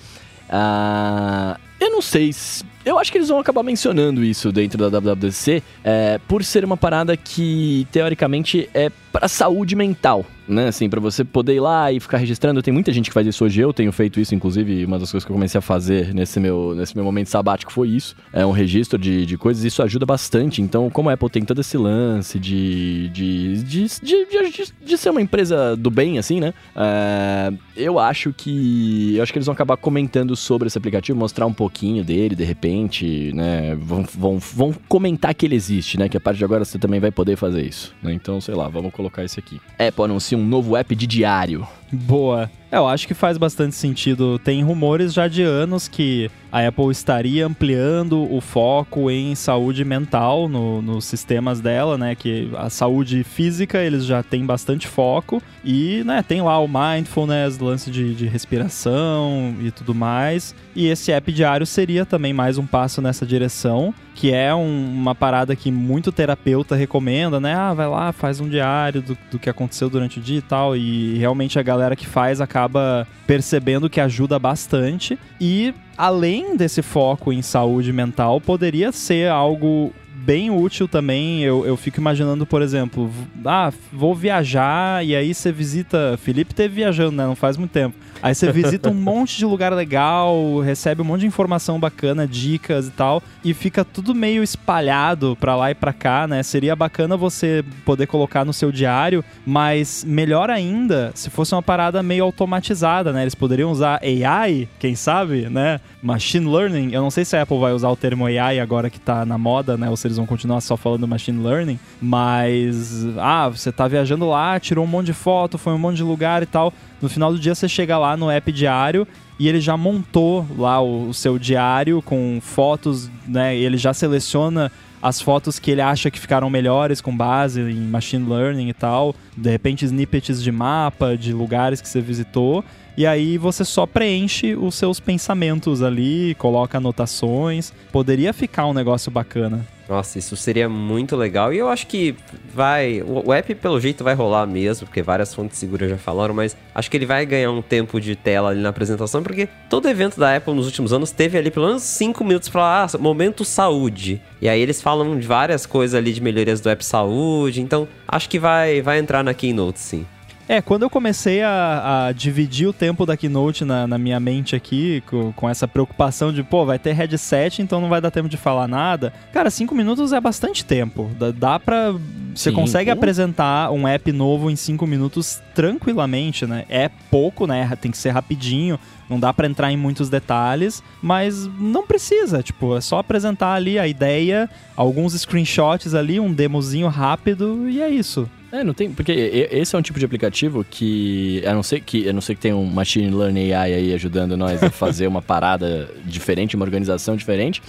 Ah, eu não sei se. Eu acho que eles vão acabar mencionando isso dentro da WWDC, é, por ser uma parada que, teoricamente, é pra saúde mental, né? Assim, pra você poder ir lá e ficar registrando. Tem muita gente que faz isso hoje, eu tenho feito isso, inclusive, uma das coisas que eu comecei a fazer nesse meu, nesse meu momento sabático foi isso. É um registro de, de coisas, isso ajuda bastante. Então, como a Apple tem todo esse lance de, de, de, de, de, de ser uma empresa do bem, assim, né? É, eu acho que. Eu acho que eles vão acabar comentando sobre esse aplicativo, mostrar um pouquinho dele, de repente, né? Vão, vão, vão comentar que ele existe, né? Que a partir de agora você também vai poder fazer isso. Né? Então, sei lá, vamos colocar esse aqui. Apple anuncia um novo app de diário. Boa. É, eu acho que faz bastante sentido. Tem rumores já de anos que a Apple estaria ampliando o foco em saúde mental no- nos sistemas dela, né? Que a saúde física eles já têm bastante foco. E, né, tem lá o mindfulness, lance de, de respiração e tudo mais. E esse app diário seria também mais um passo nessa direção, que é um- uma parada que muito terapeuta recomenda, né? Ah, vai lá, faz um diário do, do que aconteceu durante o dia e tal. E realmente a galera que faz acaba percebendo que ajuda bastante. E além desse foco em saúde mental, poderia ser algo bem útil também. Eu, eu fico imaginando, por exemplo, ah, vou viajar e aí você visita. Felipe teve viajando, né? Não faz muito tempo. Aí você visita um monte de lugar legal, recebe um monte de informação bacana, dicas e tal, e fica tudo meio espalhado pra lá e pra cá, né? Seria bacana você poder colocar no seu diário, mas melhor ainda se fosse uma parada meio automatizada, né? Eles poderiam usar AI, quem sabe, né? Machine Learning. Eu não sei se a Apple vai usar o termo AI agora que tá na moda, né? Ou se eles vão continuar só falando Machine Learning, mas ah, você tá viajando lá, tirou um monte de foto, foi um monte de lugar e tal. No final do dia você chega lá no app diário e ele já montou lá o, o seu diário com fotos, né? Ele já seleciona as fotos que ele acha que ficaram melhores com base em machine learning e tal, de repente snippets de mapa, de lugares que você visitou, e aí você só preenche os seus pensamentos ali, coloca anotações. Poderia ficar um negócio bacana. Nossa, isso seria muito legal. E eu acho que vai. O app, pelo jeito, vai rolar mesmo, porque várias fontes seguras já falaram, mas acho que ele vai ganhar um tempo de tela ali na apresentação, porque todo evento da Apple nos últimos anos teve ali pelo menos 5 minutos pra falar, ah, momento saúde. E aí eles falam de várias coisas ali de melhorias do app saúde. Então, acho que vai, vai entrar na Keynote, sim. É, quando eu comecei a, a, dividir o tempo da Keynote na, na minha mente aqui, com, com, essa preocupação de, pô, vai ter headset, então não vai dar tempo de falar nada. Cara, cinco minutos é bastante tempo. Dá, dá pra. Você consegue apresentar um app novo em cinco minutos tranquilamente, né? É pouco, né? Tem que ser rapidinho. Não dá para entrar em muitos detalhes, mas não precisa, tipo, é só apresentar ali a ideia, alguns screenshots ali, um demozinho rápido e é isso. É, não tem. Porque esse é um tipo de aplicativo que. A não ser que, a não ser que tenha um machine learning AI aí ajudando nós a fazer uma parada diferente, uma organização diferente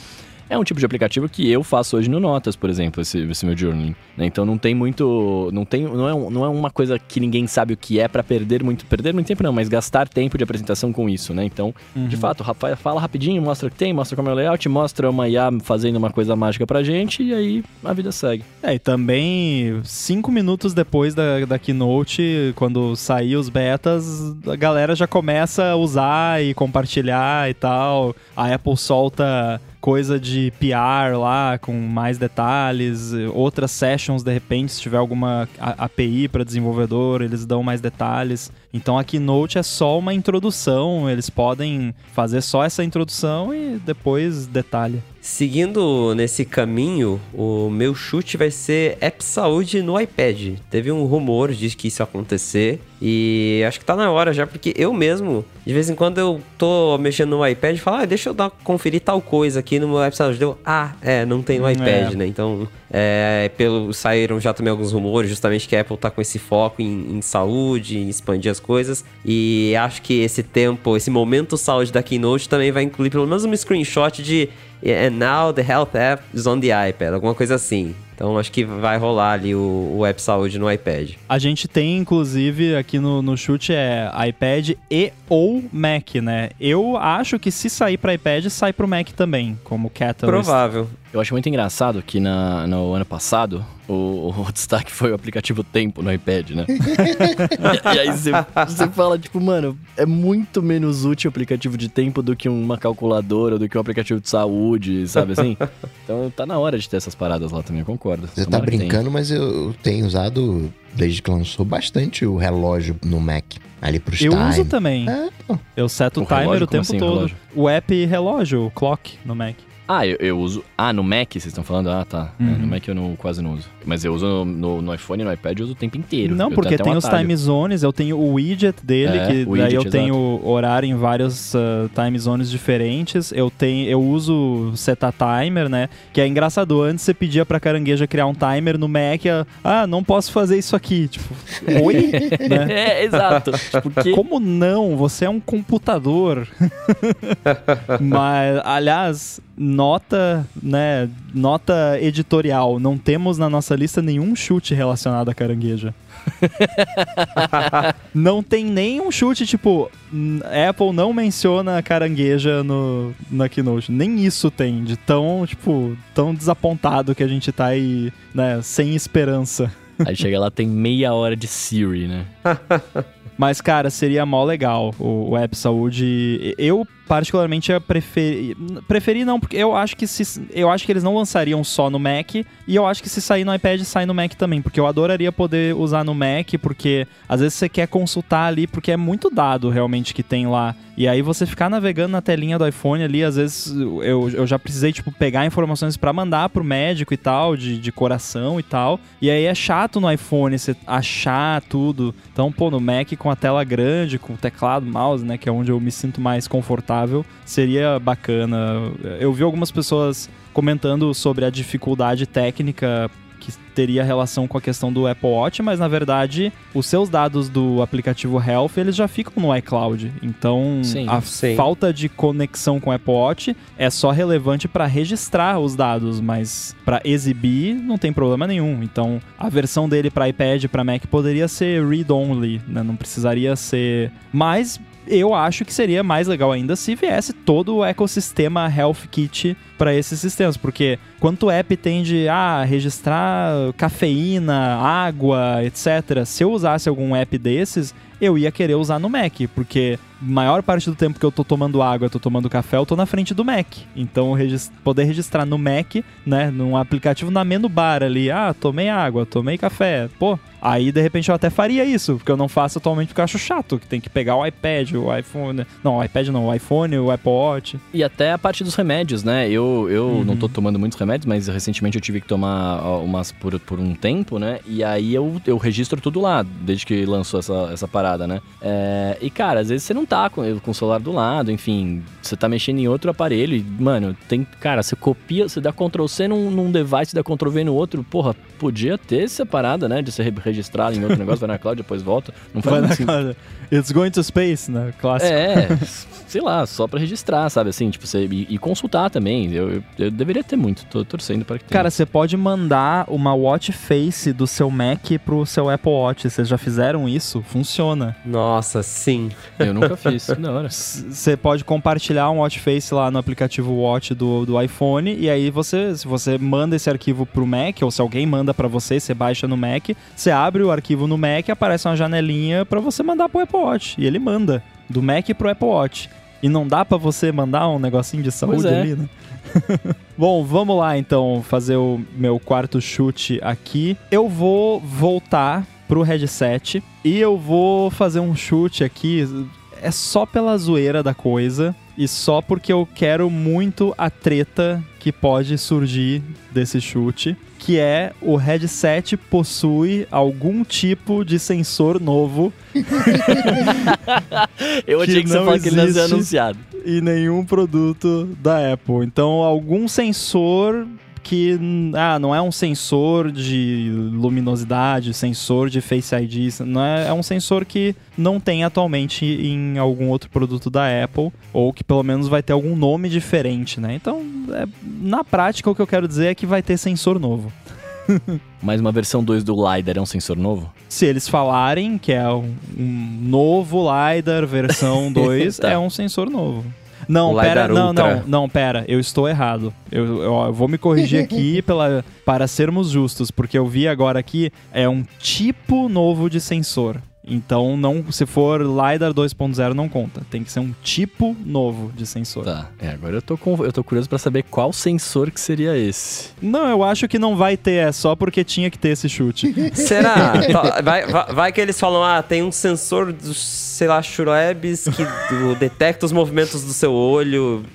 é um tipo de aplicativo que eu faço hoje no Notas, por exemplo, esse, esse meu journaling. Né? Então não tem muito. Não, tem, não, é, não é uma coisa que ninguém sabe o que é para perder muito. Perder muito tempo, não, mas gastar tempo de apresentação com isso, né? Então, uhum. de fato, Rafael fala rapidinho, mostra o que tem, mostra como é o layout, mostra uma IA fazendo uma coisa mágica pra gente e aí a vida segue. É, e também cinco minutos depois da, da keynote, quando sair os betas, a galera já começa a usar e compartilhar e tal. A Apple solta coisa de PR lá, com mais detalhes, outras sessions de repente, se tiver alguma API para desenvolvedor, eles dão mais detalhes. Então a Keynote é só uma introdução, eles podem fazer só essa introdução e depois detalhe. Seguindo nesse caminho, o meu chute vai ser App Saúde no iPad. Teve um rumor de que isso ia acontecer e acho que tá na hora já, porque eu mesmo, de vez em quando eu tô mexendo no iPad e falo, ah, deixa eu dar, conferir tal coisa aqui no meu App Saúde. Deu, ah, é, não tem no hum, iPad, é. né? Então, é, pelo, saíram já também alguns rumores, justamente que a Apple tá com esse foco em, em saúde, em expandir as coisas. E acho que esse tempo, esse momento saúde da Keynote também vai incluir pelo menos um screenshot de And now the health app is on the iPad, alguma coisa assim. Então acho que vai rolar ali o, o App Saúde no iPad. A gente tem, inclusive, aqui no, no chute é iPad e ou Mac, né? Eu acho que se sair para iPad, sai para o Mac também, como Catalyst. Provável. Eu acho muito engraçado que na, no ano passado o, o destaque foi o aplicativo Tempo no iPad, né? e, e, aí você fala, tipo, mano, é muito menos útil o aplicativo de tempo do que uma calculadora, do que um aplicativo de saúde, sabe assim? Então tá na hora de ter essas paradas lá também, eu concordo. Você tá brincando, mas eu tenho usado, desde que lançou, bastante o relógio no Mac. Ali pros Eu time. uso também. É, eu seto o, o timer relógio, o tempo assim, todo. Relógio? O app relógio, o clock no Mac. Ah, eu, eu, uso. Ah, no Mac vocês estão falando? Ah, tá. Uhum. É, no uhum. Mac eu não, quase não uso. Mas eu uso no, no, no iPhone e no iPad eu uso o tempo inteiro. Não, eu porque tem os time zones, eu tenho o widget dele, é, que widget, daí eu exato. tenho horário em vários uh, time zones diferentes. Eu tenho, eu uso setar timer, né? Que é engraçado. Antes você pedia pra carangueja criar um timer no Mac, ah, não posso fazer isso aqui. Tipo, oi? né? É, exato. Tipo, que... Como não? Você é um computador. Mas, aliás, nota, né, nota editorial. Não temos na nossa lista nenhum chute relacionado a carangueja. não tem nenhum chute, tipo, Apple não menciona carangueja no, na Keynote. Nem isso tem, de tão, tipo, tão desapontado que a gente tá aí, né, sem esperança. Aí chega lá, tem meia hora de Siri, né? Mas, cara, seria mó legal o, o App Saúde. Eu particularmente preferi. Preferi não, porque eu acho que se. Eu acho que eles não lançariam só no Mac. E eu acho que se sair no iPad, sai no Mac também. Porque eu adoraria poder usar no Mac, porque às vezes você quer consultar ali, porque é muito dado realmente que tem lá. E aí você ficar navegando na telinha do iPhone ali, às vezes eu, eu já precisei, tipo, pegar informações para mandar pro médico e tal, de, de coração e tal. E aí é chato no iPhone você achar tudo. Então, pô, no Mac com a tela grande, com teclado, mouse, né, que é onde eu me sinto mais confortável seria bacana. Eu vi algumas pessoas comentando sobre a dificuldade técnica que teria relação com a questão do Apple Watch, mas na verdade os seus dados do aplicativo Health eles já ficam no iCloud. Então sim, a sim. falta de conexão com o Apple Watch é só relevante para registrar os dados, mas para exibir não tem problema nenhum. Então a versão dele para iPad e para Mac poderia ser read only, né? não precisaria ser. Mas eu acho que seria mais legal ainda se viesse todo o ecossistema Health Kit para esses sistemas, porque quanto app tem de ah, registrar cafeína, água, etc. Se eu usasse algum app desses, eu ia querer usar no Mac, porque maior parte do tempo que eu tô tomando água, tô tomando café, eu tô na frente do Mac. Então, regist poder registrar no Mac, né, num aplicativo na menu bar ali, ah, tomei água, tomei café, pô, Aí, de repente, eu até faria isso, porque eu não faço atualmente porque eu acho chato, que tem que pegar o iPad, o iPhone. Não, o iPad não, o iPhone, o Watch. E até a parte dos remédios, né? Eu, eu uhum. não tô tomando muitos remédios, mas recentemente eu tive que tomar umas por, por um tempo, né? E aí eu, eu registro tudo lá, desde que lançou essa, essa parada, né? É, e, cara, às vezes você não tá com, com o celular do lado, enfim, você tá mexendo em outro aparelho e, mano, tem. Cara, você copia, você dá Ctrl C num, num device, dá Ctrl V no outro, porra, podia ter essa parada, né? De você registrar em outro negócio, vai na cloud, depois volta. Não faz vai na cloud. It's going to space, né? Clássico. É, sei lá, só pra registrar, sabe? Assim, tipo, você, e, e consultar também. Eu, eu, eu, deveria ter muito, tô torcendo para que tenha. Cara, você pode mandar uma watch face do seu Mac pro seu Apple Watch. Vocês já fizeram isso? Funciona. Nossa, sim. Eu nunca fiz. Da hora. Você pode compartilhar um watch face lá no aplicativo Watch do, do iPhone e aí você, se você manda esse arquivo pro Mac ou se alguém manda para você, você baixa no Mac, você abre o arquivo no Mac, aparece uma janelinha para você mandar pro Apple Watch e ele manda do Mac pro Apple Watch. E não dá para você mandar um negocinho de saúde é. ali, né? Bom, vamos lá então fazer o meu quarto chute aqui. Eu vou voltar pro headset e eu vou fazer um chute aqui. É só pela zoeira da coisa e só porque eu quero muito a treta que pode surgir desse chute que é o headset possui algum tipo de sensor novo. Eu achei que, você falou que ele não ia anunciado. E nenhum produto da Apple. Então, algum sensor que ah, não é um sensor de luminosidade, sensor de Face ID, não é, é um sensor que não tem atualmente em algum outro produto da Apple, ou que pelo menos vai ter algum nome diferente, né? Então, é, na prática, o que eu quero dizer é que vai ter sensor novo. Mas uma versão 2 do LiDAR é um sensor novo? Se eles falarem que é um, um novo LiDAR versão 2, tá. é um sensor novo. Não, pera, não, não, não, pera, eu estou errado. Eu, eu, eu vou me corrigir aqui pela, para sermos justos, porque eu vi agora aqui, é um tipo novo de sensor. Então, não, se for LiDAR 2.0, não conta. Tem que ser um tipo novo de sensor. Tá. É, agora eu tô, com, eu tô curioso para saber qual sensor que seria esse. Não, eu acho que não vai ter, é só porque tinha que ter esse chute. Será? vai, vai, vai, que eles falam, ah, tem um sensor dos, sei lá, Shurebs que do, detecta os movimentos do seu olho.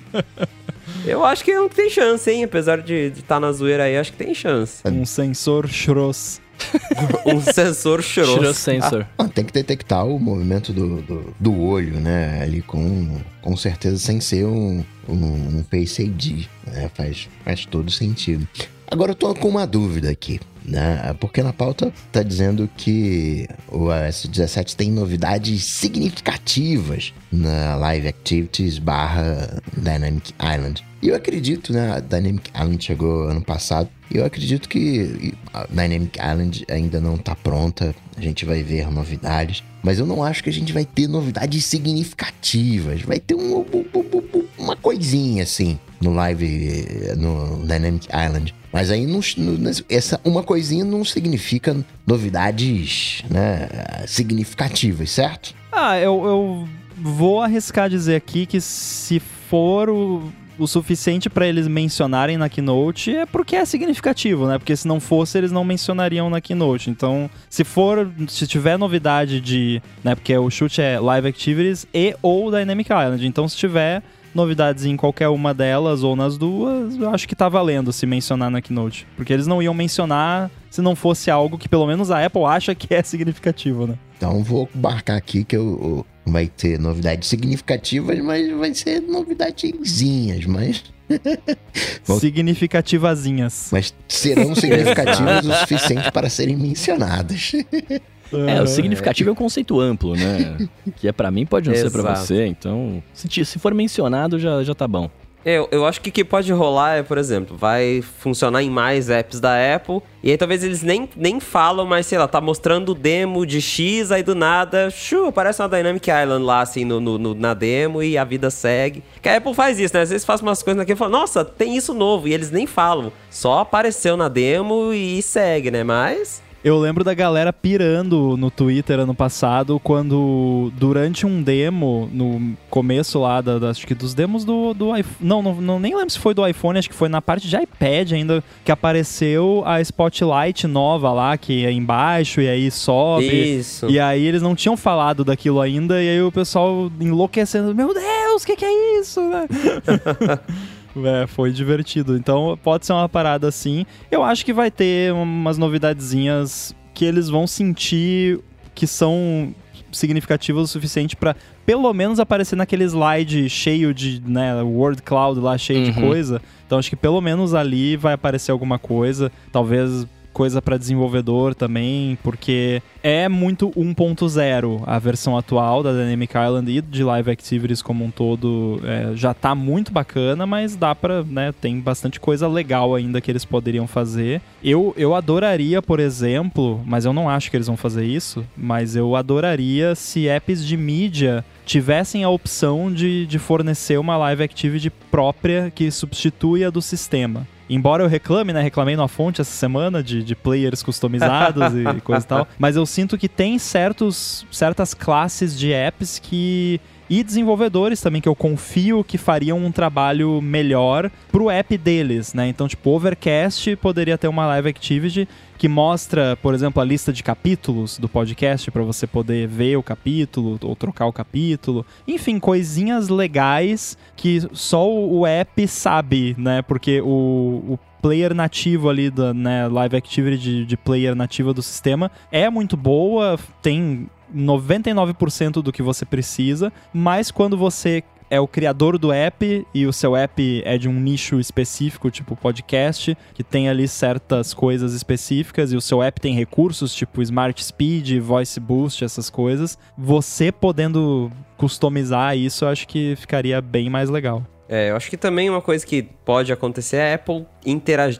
Eu acho que tem chance, hein? Apesar de estar tá na zoeira aí, acho que tem chance. Um sensor Shros. um sensor choroso. sensor. Ah, tem que detectar o movimento do, do, do, olho, né? Ali com, com certeza sem ser um, um, um Face ID. Né? Faz, faz todo sentido. Agora eu tô com uma dúvida aqui. Né? Porque na pauta tá dizendo que o S17 tem novidades significativas na Live Activities barra Dynamic Island. E eu acredito, né? A Dynamic Island chegou ano passado. Eu acredito que Dynamic Island ainda não tá pronta. A gente vai ver novidades. Mas eu não acho que a gente vai ter novidades significativas. Vai ter um, uma coisinha assim no live, no Dynamic Island. Mas aí não, essa uma coisinha não significa novidades né, significativas, certo? Ah, eu, eu vou arriscar dizer aqui que se for o, o suficiente para eles mencionarem na keynote é porque é significativo, né? Porque se não fosse, eles não mencionariam na keynote. Então, se for, se tiver novidade de, né? Porque o chute é Live Activities e ou Dynamic Island. Então, se tiver novidades em qualquer uma delas ou nas duas, eu acho que tá valendo se mencionar na keynote. Porque eles não iam mencionar se não fosse algo que pelo menos a Apple acha que é significativo, né? Então vou marcar aqui que eu, vai ter novidades significativas, mas vai ser novidadezinhas, mas. Significativazinhas. Mas serão significativas o suficiente para serem mencionadas. É, o significativo é um conceito amplo, né? Que é para mim, pode não Exato. ser para você. Então, se, se for mencionado, já, já tá bom. Eu, eu acho que o que pode rolar é, por exemplo, vai funcionar em mais apps da Apple. E aí talvez eles nem, nem falam, mas sei lá, tá mostrando o demo de X, aí do nada, chu, aparece uma Dynamic Island lá, assim, no, no, no, na demo e a vida segue. Que a Apple faz isso, né? Às vezes faz umas coisas naquilo e fala, nossa, tem isso novo. E eles nem falam. Só apareceu na demo e segue, né? Mas eu lembro da galera pirando no Twitter ano passado, quando durante um demo, no começo lá, da, da acho que dos demos do, do iPhone. Não, não, não, nem lembro se foi do iPhone, acho que foi na parte de iPad ainda, que apareceu a Spotlight nova lá, que é embaixo e aí sobe. Isso. E aí eles não tinham falado daquilo ainda, e aí o pessoal enlouquecendo, meu Deus, o que, que é isso? É, foi divertido. Então pode ser uma parada assim. Eu acho que vai ter umas novidadezinhas que eles vão sentir que são significativas o suficiente para pelo menos aparecer naquele slide cheio de, né, word cloud lá cheio uhum. de coisa. Então acho que pelo menos ali vai aparecer alguma coisa. Talvez coisa para desenvolvedor também, porque é muito 1.0 a versão atual da Dynamic Island e de Live Activities como um todo é, já tá muito bacana, mas dá para, né, tem bastante coisa legal ainda que eles poderiam fazer. Eu, eu adoraria, por exemplo, mas eu não acho que eles vão fazer isso, mas eu adoraria se apps de mídia tivessem a opção de, de fornecer uma live activity própria que substitui a do sistema. Embora eu reclame, né? Reclamei na fonte essa semana de, de players customizados e coisa e tal. Mas eu sinto que tem certos, certas classes de apps que e desenvolvedores também que eu confio que fariam um trabalho melhor pro app deles, né? Então, tipo, Overcast poderia ter uma live activity que mostra, por exemplo, a lista de capítulos do podcast para você poder ver o capítulo ou trocar o capítulo. Enfim, coisinhas legais que só o app sabe, né? Porque o, o player nativo ali da né, live activity de, de player nativa do sistema é muito boa, tem 99% do que você precisa, mas quando você é o criador do app e o seu app é de um nicho específico, tipo podcast, que tem ali certas coisas específicas e o seu app tem recursos tipo Smart Speed, Voice Boost, essas coisas, você podendo customizar isso, eu acho que ficaria bem mais legal. É, eu acho que também uma coisa que pode acontecer é a Apple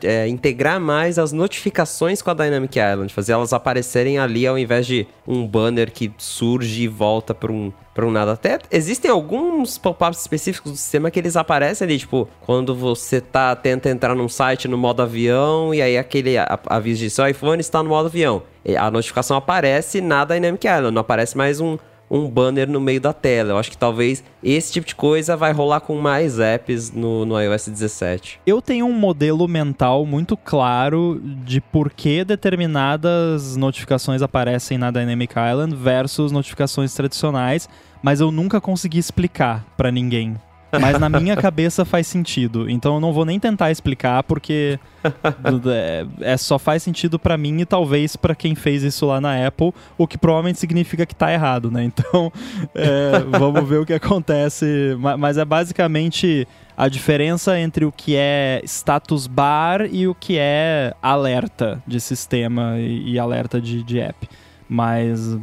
é, integrar mais as notificações com a Dynamic Island, fazer elas aparecerem ali ao invés de um banner que surge e volta para um, um nada. Até existem alguns pop-ups específicos do sistema que eles aparecem ali, tipo, quando você tá tenta entrar num site no modo avião e aí aquele aviso de seu iPhone está no modo avião. A notificação aparece na Dynamic Island, não aparece mais um um banner no meio da tela. Eu acho que talvez esse tipo de coisa vai rolar com mais apps no, no iOS 17. Eu tenho um modelo mental muito claro de por que determinadas notificações aparecem na Dynamic Island versus notificações tradicionais, mas eu nunca consegui explicar para ninguém. Mas na minha cabeça faz sentido. Então eu não vou nem tentar explicar, porque é, é só faz sentido para mim e talvez para quem fez isso lá na Apple, o que provavelmente significa que tá errado, né? Então é, vamos ver o que acontece. Mas é basicamente a diferença entre o que é status bar e o que é alerta de sistema e, alerta de, de app. Mas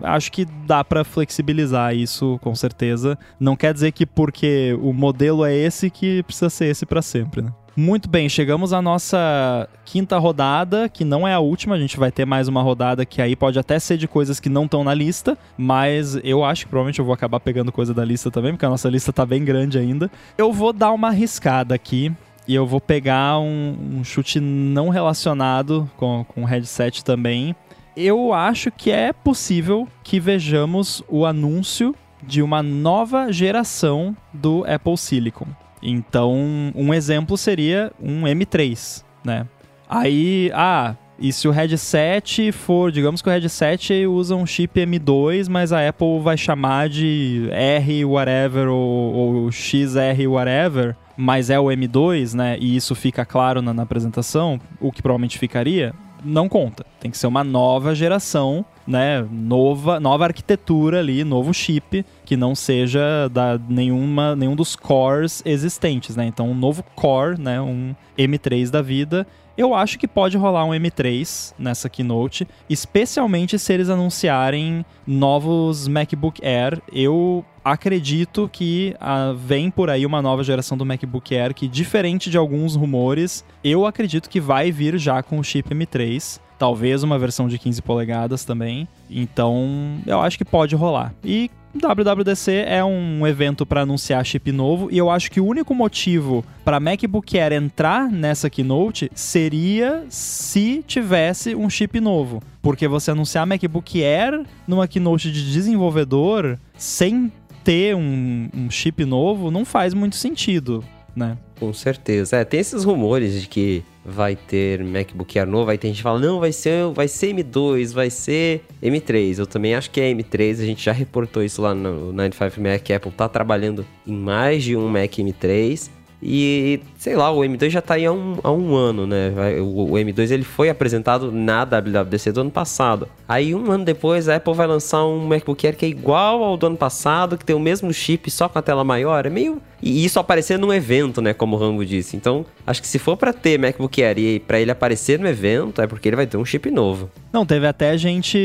acho que dá para flexibilizar isso com certeza. Não quer dizer que porque o modelo é esse que precisa ser esse para sempre, né? Muito bem, chegamos à nossa quinta rodada, que não é a última, a gente vai ter mais uma rodada que aí pode até ser de coisas que não estão na lista, mas eu acho que provavelmente eu vou acabar pegando coisa da lista também, porque a nossa lista tá bem grande ainda. Eu vou dar uma arriscada aqui, e eu vou pegar um, um chute não relacionado com, com headset também, eu acho que é possível que vejamos o anúncio de uma nova geração do Apple Silicon. Então, um exemplo seria um M3, né? Aí, ah, e se o headset for, digamos que o headset usa um chip M2, mas a Apple vai chamar de R whatever ou, ou XR whatever, mas é o M2, né? E isso fica claro na, na apresentação, o que provavelmente ficaria não conta. Tem que ser uma nova geração, né? Nova, nova arquitetura ali, novo chip, que não seja da nenhuma, nenhum dos cores existentes, né? Então, um novo core, né? Um M3 da vida. Eu acho que pode rolar um M3 nessa keynote, especialmente se eles anunciarem novos MacBook Air. Eu acredito que ah, vem por aí uma nova geração do MacBook Air que, diferente de alguns rumores, eu acredito que vai vir já com o chip M3 talvez uma versão de 15 polegadas também. Então, eu acho que pode rolar. E WWDC é um evento para anunciar chip novo e eu acho que o único motivo para MacBook Air entrar nessa keynote seria se tivesse um chip novo, porque você anunciar MacBook Air numa keynote de desenvolvedor sem ter um, um chip novo não faz muito sentido, né? Com certeza. É, tem esses rumores de que vai ter MacBook Air novo, aí tem gente que fala, não, vai ser, vai ser M2, vai ser M3. Eu também acho que é M3, a gente já reportou isso lá no 95 Mac, Apple tá trabalhando em mais de um Mac M3. E, sei lá, o M2 já tá aí há um, há um ano, né? O, o, M2 ele foi apresentado na WWDC do ano passado. Aí, um ano depois, a Apple vai lançar um MacBook Air que é igual ao do ano passado, que tem o mesmo chip, só com a tela maior. É meio e isso aparecer num evento, né? Como o Rambo disse. Então, acho que se for para ter MacBook Air e para ele aparecer no evento, é porque ele vai ter um chip novo. Não, teve até gente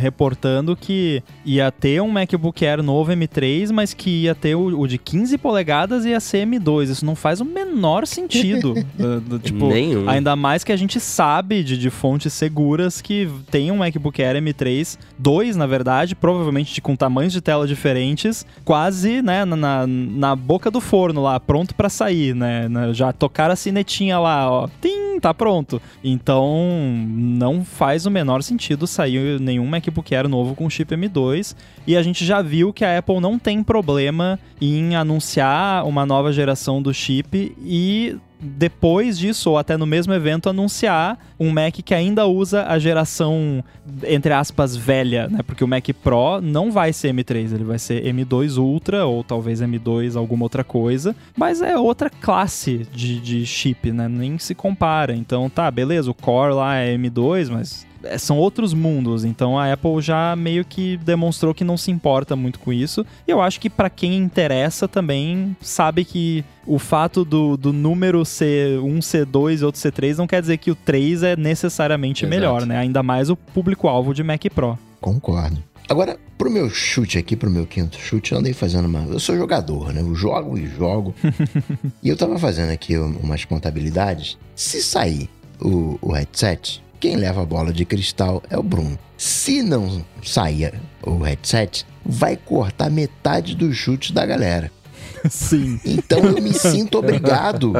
reportando que ia ter um MacBook Air novo M3, mas que ia ter o, o de 15 polegadas e ia ser M2. Isso não faz o menor sentido. uh, tipo, Nenhum. Ainda mais que a gente sabe de, de fontes seguras que tem um MacBook Air M3, dois, na verdade, provavelmente com tamanhos de tela diferentes, quase né, na, na boca do forno lá, pronto para sair, né? Já tocaram a sinetinha lá, ó. Tim, tá pronto. Então, não faz o menor sentido sair nenhum MacBook Air novo com chip M2. E a gente já viu que a Apple não tem problema em anunciar uma nova geração do chip e depois disso, ou até no mesmo evento, anunciar um Mac que ainda usa a geração, entre aspas, velha, né? Porque o Mac Pro não vai ser M3, ele vai ser M2 Ultra, ou talvez M2 alguma outra coisa, mas é outra classe de, de chip, né? Nem se compara. Então, tá, beleza, o Core lá é M2, mas são outros mundos, então a Apple já meio que demonstrou que não se importa muito com isso. E eu acho que para quem interessa também sabe que o fato do, do número ser um C2 e outro C3 não quer dizer que o 3 é necessariamente Exato. melhor, né? Ainda mais o público-alvo de Mac Pro. Concordo. Agora, pro meu chute aqui, pro meu quinto chute, eu andei fazendo uma. Eu sou jogador, né? Eu jogo e jogo. e eu tava fazendo aqui umas contabilidades. Se sair o, o headset, quem leva a bola de cristal é o Bruno. Se não sair o headset, vai cortar metade dos chutes da galera. Sim. Então eu me sinto obrigado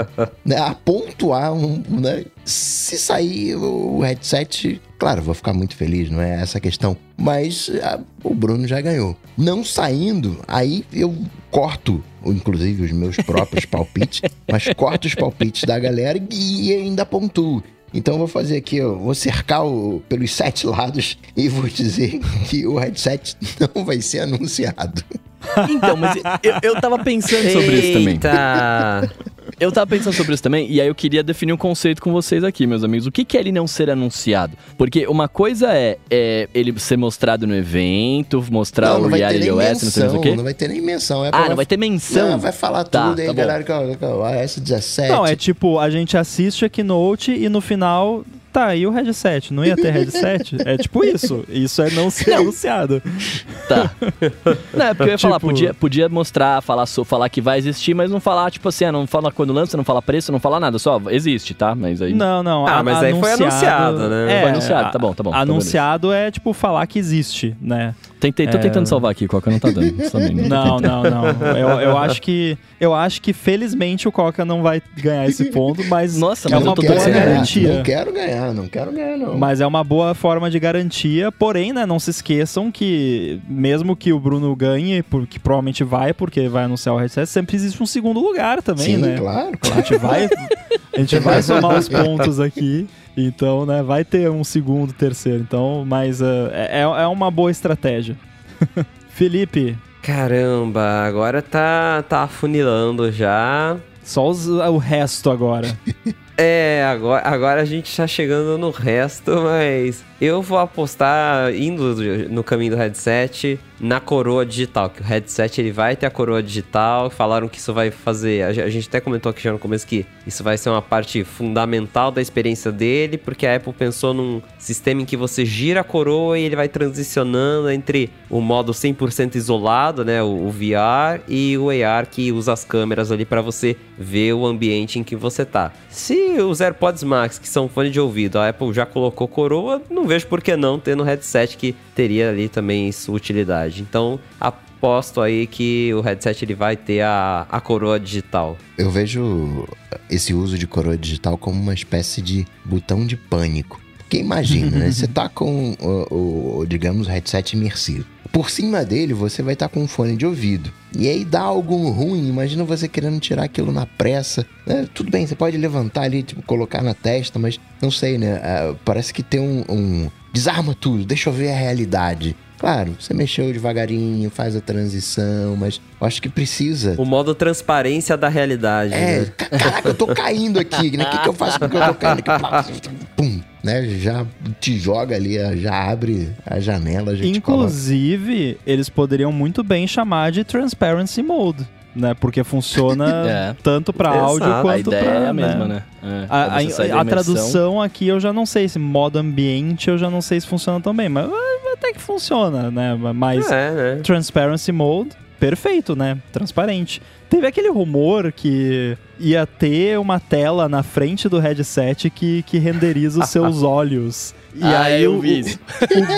né, a pontuar um, né? Se sair o headset, claro, vou ficar muito feliz, não é essa a questão. Mas a, o Bruno já ganhou. Não saindo, aí eu corto, inclusive, os meus próprios palpites, mas corto os palpites da galera e ainda pontuo. Então eu vou fazer aqui, eu vou cercar o, pelos sete lados e vou dizer que o headset não vai ser anunciado. Então, mas eu, eu tava pensando sobre isso também. Eu tava pensando sobre isso também, e aí eu queria definir um conceito com vocês aqui, meus amigos. O que, que é ele não ser anunciado? Porque uma coisa é, é ele ser mostrado no evento, mostrar não, não o reality OS, menção, não sei o quê. Não vai ter nem menção. É ah, não vai ter menção? Não, vai falar tá, tudo aí, tá galera, que é o S17. Não, é tipo, a gente assiste a Keynote e no final Tá, e o headset? Não ia ter headset? é tipo isso. Isso é não ser anunciado. Tá. Não, é porque eu ia tipo... falar, podia, podia mostrar, falar, falar que vai existir, mas não falar, tipo assim, ah, não fala quando lança, não fala preço, não fala nada, só existe, tá? Mas aí. Não, não. Ah, a, mas aí foi anunciado, né? É, foi anunciado, tá bom, tá bom. Tá anunciado é, tipo, falar que existe, né? Tentei, tô é... tentando salvar aqui, Coca não tá dando. Também, não, não, não, Eu, eu, acho que, eu acho que felizmente o Coca não vai ganhar esse ponto, mas Nossa, é mas uma boa garantia. Não quero ganhar, não quero ganhar, não. Mas é uma boa forma de garantia, porém, né, não se esqueçam que mesmo que o Bruno ganhe, porque provavelmente vai, porque vai anunciar o headset, sempre existe um segundo lugar também, Sim, né? claro, claro. A gente vai, a gente vai somar os pontos aqui. Então, né, vai ter um segundo, terceiro. Então, mas uh, é, é uma boa estratégia. Felipe. Caramba, agora tá, tá afunilando já. Só os, o resto agora. É, agora, agora a gente tá chegando no resto, mas eu vou apostar indo no caminho do headset na coroa digital, que o headset ele vai ter a coroa digital. Falaram que isso vai fazer. A gente até comentou aqui já no começo que isso vai ser uma parte fundamental da experiência dele, porque a Apple pensou num sistema em que você gira a coroa e ele vai transicionando entre o modo 100% isolado, né, o, o VR, e o AR que usa as câmeras ali para você ver o ambiente em que você tá. Se os AirPods Max, que são fone de ouvido, a Apple já colocou coroa, não vejo por que não ter no headset que teria ali também sua utilidade. Então, aposto aí que o headset ele vai ter a, a coroa digital. Eu vejo esse uso de coroa digital como uma espécie de botão de pânico. Porque imagina, né? Você tá com o, o, digamos, headset imersivo. Por cima dele, você vai estar tá com um fone de ouvido. E aí dá algo ruim. Imagina você querendo tirar aquilo na pressa. É, tudo bem, você pode levantar ali, tipo, colocar na testa, mas não sei, né? É, parece que tem um, um. Desarma tudo, deixa eu ver a realidade. Claro, você mexeu devagarinho, faz a transição, mas eu acho que precisa. O modo transparência da realidade. É, né? caraca, eu tô caindo aqui, né? O que, que eu faço porque eu tô caindo aqui? Pum, né? Já te joga ali, já abre a janela. Já Inclusive, eles poderiam muito bem chamar de Transparency Mode né? Porque funciona é. tanto para áudio quanto para. A ideia é a mesma, né? né? É, a, a, a tradução aqui eu já não sei se modo ambiente eu já não sei se funciona também, mas até que funciona, né? Mas é, né? Transparency Mode, perfeito, né? Transparente. Teve aquele rumor que ia ter uma tela na frente do headset que, que renderiza os seus olhos. E ah, aí o, o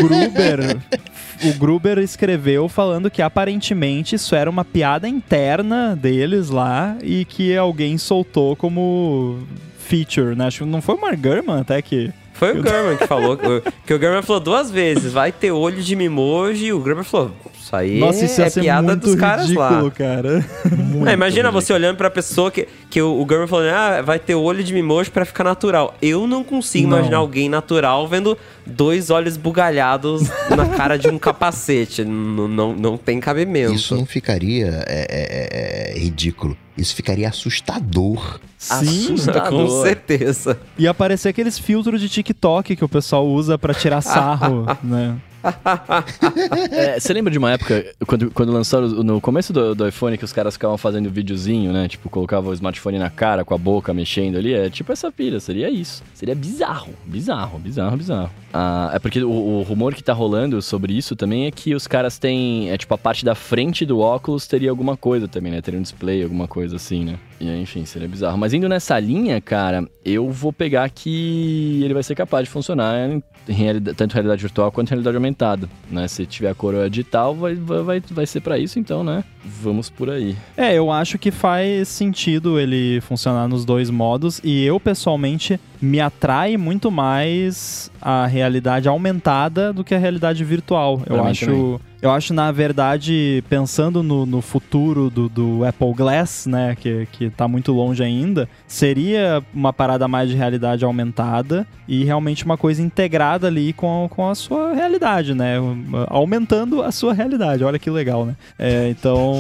Gruber o Gruber escreveu falando que aparentemente isso era uma piada interna deles lá e que alguém soltou como feature, né? Acho que não foi o Mark Gurman até que foi o German que falou. que o German falou duas vezes: vai ter olho de Mimoji. E o German falou: Isso aí Nossa, isso é piada dos caras ridículo, lá. cara. É, imagina você olhando pra pessoa que, que o, o German falando: Ah, vai ter olho de Mimoji pra ficar natural. Eu não consigo não. imaginar alguém natural vendo dois olhos bugalhados na cara de um capacete. Não, não, não tem cabimento. Isso não ficaria é, é, é, é ridículo. Isso ficaria assustador. Sim, assustador. com certeza. E aparecer aqueles filtros de TikTok que o pessoal usa para tirar sarro, né? é, você lembra de uma época, quando, quando lançaram no começo do, do, iPhone, que os caras ficavam fazendo videozinho, né? Tipo, colocavam o smartphone na cara, com a boca mexendo ali. É tipo essa pilha, seria isso. Seria bizarro, bizarro, bizarro, bizarro. Ah, é porque o, o, rumor que tá rolando sobre isso também é que os caras têm. É tipo, a parte da frente do óculos teria alguma coisa também, né? Teria um display, alguma coisa assim, né? E enfim, seria bizarro. Mas indo nessa linha, cara, eu vou pegar que ele vai ser capaz de funcionar em realidade, tanto realidade virtual quanto realidade aumentada, né? Se tiver a coroa digital, vai, vai, vai ser para isso, então, né? Vamos por aí. É, eu acho que faz sentido ele funcionar nos dois modos e eu pessoalmente me atrai muito mais a realidade aumentada do que a realidade virtual. Pra eu acho também. Eu acho, na verdade, pensando no, no futuro do, do, Apple Glass, né, que, que tá muito longe ainda, seria uma parada mais de realidade aumentada e realmente uma coisa integrada ali com, com a sua realidade, né? Aumentando a sua realidade. Olha que legal, né? É, então,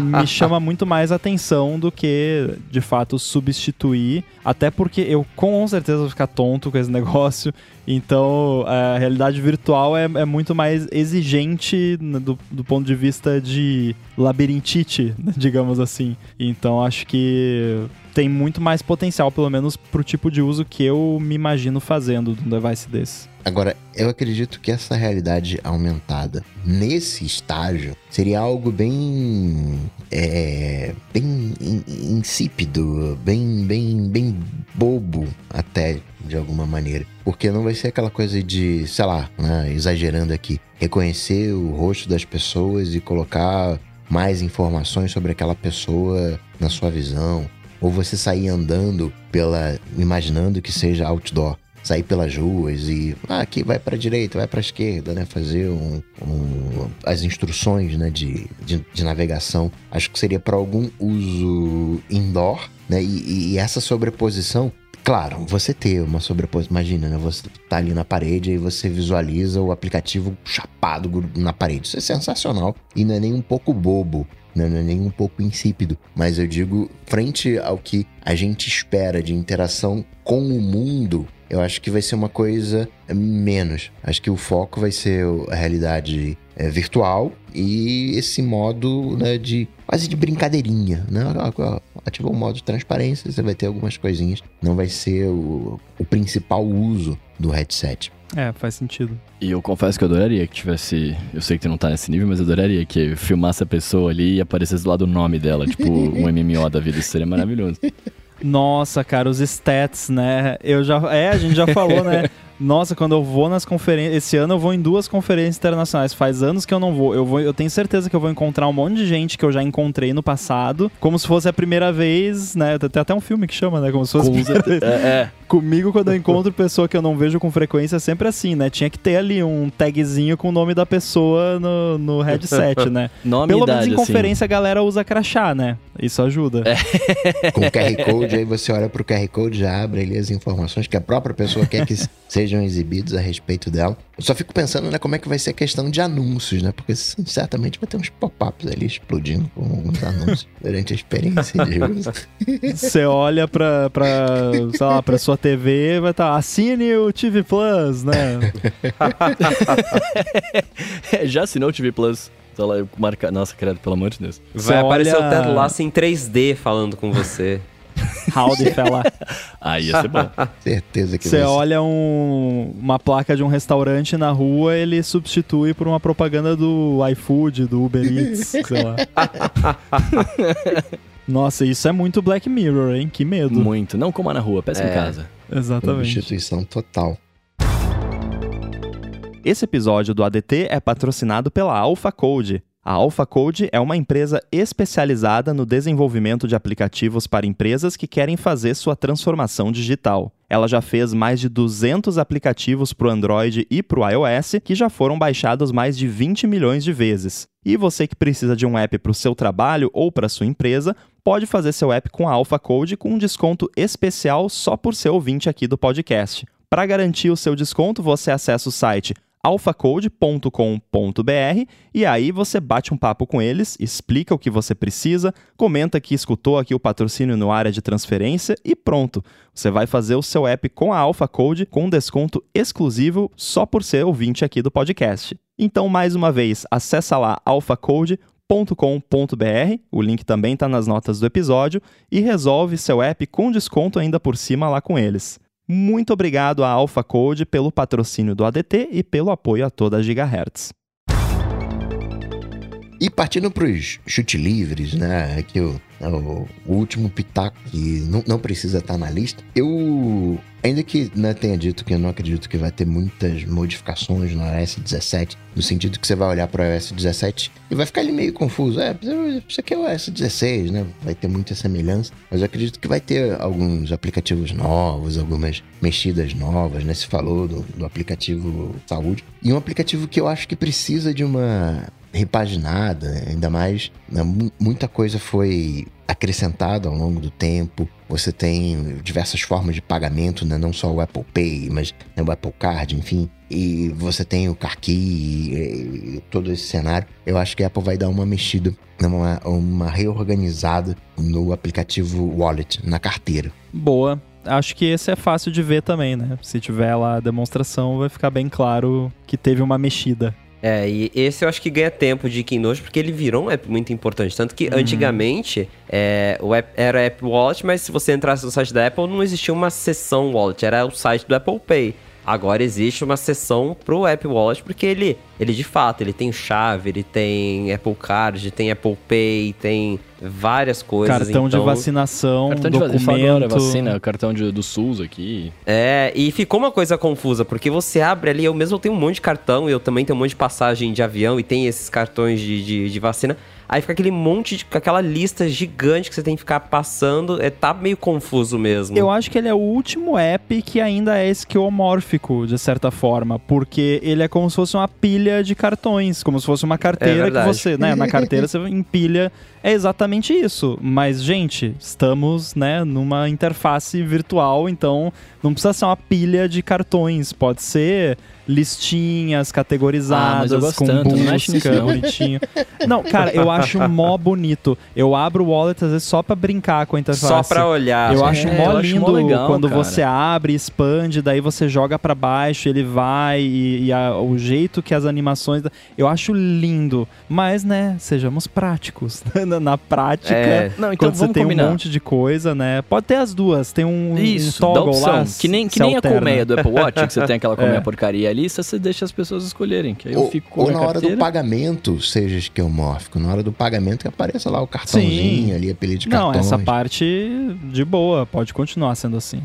me chama muito mais atenção do que, de fato, substituir. Até porque eu com certeza vou ficar tonto com esse negócio então, a realidade virtual é, é muito mais exigente do, do, ponto de vista de labirintite, digamos assim. Então, acho que tem muito mais potencial, pelo menos pro tipo de uso que eu me imagino fazendo de um device desse. Agora, eu acredito que essa realidade aumentada, nesse estágio, seria algo bem. É, bem insípido, bem, bem, bem bobo, até de alguma maneira. Porque não vai ser aquela coisa de, sei lá, né, exagerando aqui, reconhecer o rosto das pessoas e colocar mais informações sobre aquela pessoa na sua visão. Ou você sair andando pela. imaginando que seja outdoor sair pelas ruas e ah, aqui vai para direita, vai para esquerda, né? Fazer um, um, as instruções, né? De, de, de navegação. Acho que seria para algum uso indoor, né? E, e, essa sobreposição Claro, você ter uma sobreposição. Imagina, né? Você tá ali na parede e você visualiza o aplicativo chapado na parede. Isso é sensacional e não é nem um pouco bobo. Né? Não é nem um pouco insípido, mas eu digo, frente ao que a gente espera de interação com o mundo, eu acho que vai ser uma coisa menos. Acho que o foco vai ser a realidade é, virtual e esse modo né, de quase de brincadeirinha, né? Ativou o modo de transparência, você vai ter algumas coisinhas, não vai ser o, o principal uso do headset. É, faz sentido. E eu confesso que eu adoraria que tivesse. Eu sei que tu não tá nesse nível, mas eu adoraria que filmasse a pessoa ali e aparecesse lá do nome dela, tipo um MMO da vida. Isso seria maravilhoso. Nossa, cara, os stats, né? Eu já. É, a gente já falou, né? Nossa, quando eu vou nas conferências. Esse ano eu vou em duas conferências internacionais. Faz anos que eu não vou. Eu, vou. eu tenho certeza que eu vou encontrar um monte de gente que eu já encontrei no passado. Como se fosse a primeira vez, né? Tem até um filme que chama, né? Como se fosse a primeira vez. É, é. Comigo, quando eu encontro pessoa que eu não vejo com frequência, é sempre assim, né? Tinha que ter ali um tagzinho com o nome da pessoa no, no headset, né? nome Pelo idade, menos em assim. conferência a galera usa crachá, né? Isso ajuda. É. com o QR Code, aí você olha pro QR Code, já abre ali as informações que a própria pessoa quer que sejam exibidos a respeito dela. Eu só fico pensando, né, como é que vai ser a questão de anúncios, né? Porque certamente vai ter uns pop-ups ali explodindo com uns anúncios durante a experiência de uso. Você olha pra, pra, sei lá, pra sua TV, vai estar, tá, assine o TV Plus, né? Já assinou o TV Plus? Marca... Nossa, credo, pelo amor de Deus. Vai aparecer olha... o Ted Lasso em 3D falando com você. Howdy, fella. Aí ia ser bom. Certeza que Você olha um, uma placa de um restaurante na rua, ele substitui por uma propaganda do iFood, do Uber Eats, sei lá. Nossa, isso é muito Black Mirror, hein? Que medo. Muito. Não coma na rua, peça é. em casa. Exatamente. Substituição total. Esse episódio do ADT é patrocinado pela Alpha Code. A Alpha Code é uma empresa especializada no desenvolvimento de aplicativos para empresas que querem fazer sua transformação digital. Ela já fez mais de 200 aplicativos para o Android e para o iOS que já foram baixados mais de 20 milhões de vezes. E você que precisa de um app para o seu trabalho ou para sua empresa, pode fazer seu app com a Alpha Code com um desconto especial só por ser ouvinte aqui do podcast. Para garantir o seu desconto, você acessa o site alphacode.com.br e aí você bate um papo com eles, explica o que você precisa, comenta que escutou aqui o patrocínio no área de transferência e pronto. Você vai fazer o seu app com a Alpha Code com desconto exclusivo só por ser ouvinte aqui do podcast. Então, mais uma vez, acessa lá alphacode.com.br, o link também está nas notas do episódio, e resolve seu app com desconto ainda por cima lá com eles. Muito obrigado à Alpha Code pelo patrocínio do ADT e pelo apoio a toda a Gigahertz. E partindo para os chute livres, né? Aqui o, o, o último pitaco que não, não precisa estar tá na lista. Eu, ainda que né, tenha dito que eu não acredito que vai ter muitas modificações no iOS 17, no sentido que você vai olhar para o iOS 17 e vai ficar ali meio confuso. É, isso aqui é o iOS 16, né? Vai ter muita semelhança, mas eu acredito que vai ter alguns aplicativos novos, algumas mexidas novas, né? Se falou do, do aplicativo Saúde. E um aplicativo que eu acho que precisa de uma repaginada, ainda mais né, muita coisa foi acrescentada ao longo do tempo. Você tem diversas formas de pagamento, né? não só o Apple Pay, mas né, o Apple Card, enfim. E você tem o Car Key, e, e todo esse cenário. Eu acho que a Apple vai dar uma mexida, né, uma, uma reorganizada no aplicativo Wallet, na carteira. Boa acho que esse é fácil de ver também, né? Se tiver lá a demonstração, vai ficar bem claro que teve uma mexida. É, e esse eu acho que ganha tempo de Keynote porque ele virou um app muito importante. Tanto que uhum. antigamente é, o app era App Wallet, mas se você entrasse no site da Apple, não existia uma seção Wallet, era o site do Apple Pay. Agora existe uma seção pro Apple Wallet, porque ele, ele de fato, ele tem chave, ele tem Apple Card, tem Apple Pay, tem várias coisas. Cartão então... de vacinação, cartão documento... De vacina, cartão de, do SUS aqui. É, e ficou uma coisa confusa, porque você abre ali, eu mesmo tenho um monte de cartão, eu também tenho um monte de passagem de avião e tem esses cartões de, de, de vacina. Aí fica aquele monte de. aquela lista gigante que você tem que ficar passando. É, tá meio confuso mesmo. Eu acho que ele é o último app que ainda é esquiomórfico, de certa forma. Porque ele é como se fosse uma pilha de cartões. Como se fosse uma carteira é que você, né? Na carteira você empilha. É exatamente isso. Mas, gente, estamos, né, numa interface virtual, então não precisa ser uma pilha de cartões. Pode ser listinhas categorizadas ah, mas eu com tanto, busca, não bonitinho. Não, cara, eu acho mó bonito. Eu abro o wallet às vezes só pra brincar com a interface. Só pra olhar. Eu É, acho eu mó acho lindo mó legal, quando cara. você abre, expande, daí você joga pra baixo, ele vai e, e a- o jeito que as animações. Eu acho lindo, mas né, sejamos práticos. na, na prática, É. Não, então quando você tem combinar. um monte de coisa, né? Pode ter as duas, tem um, Isso, um dá toggle opção. lá. que nem, que nem a colmeia do Apple Watch, que você tem aquela colmeia É. porcaria só você deixa as pessoas escolherem. Que aí eu Ou, fico com ou na hora do carteira. pagamento seja esquemórfico. Na hora do pagamento que apareça lá o cartãozinho Sim. ali, apelido de Não, cartões. essa parte de boa, pode continuar sendo assim.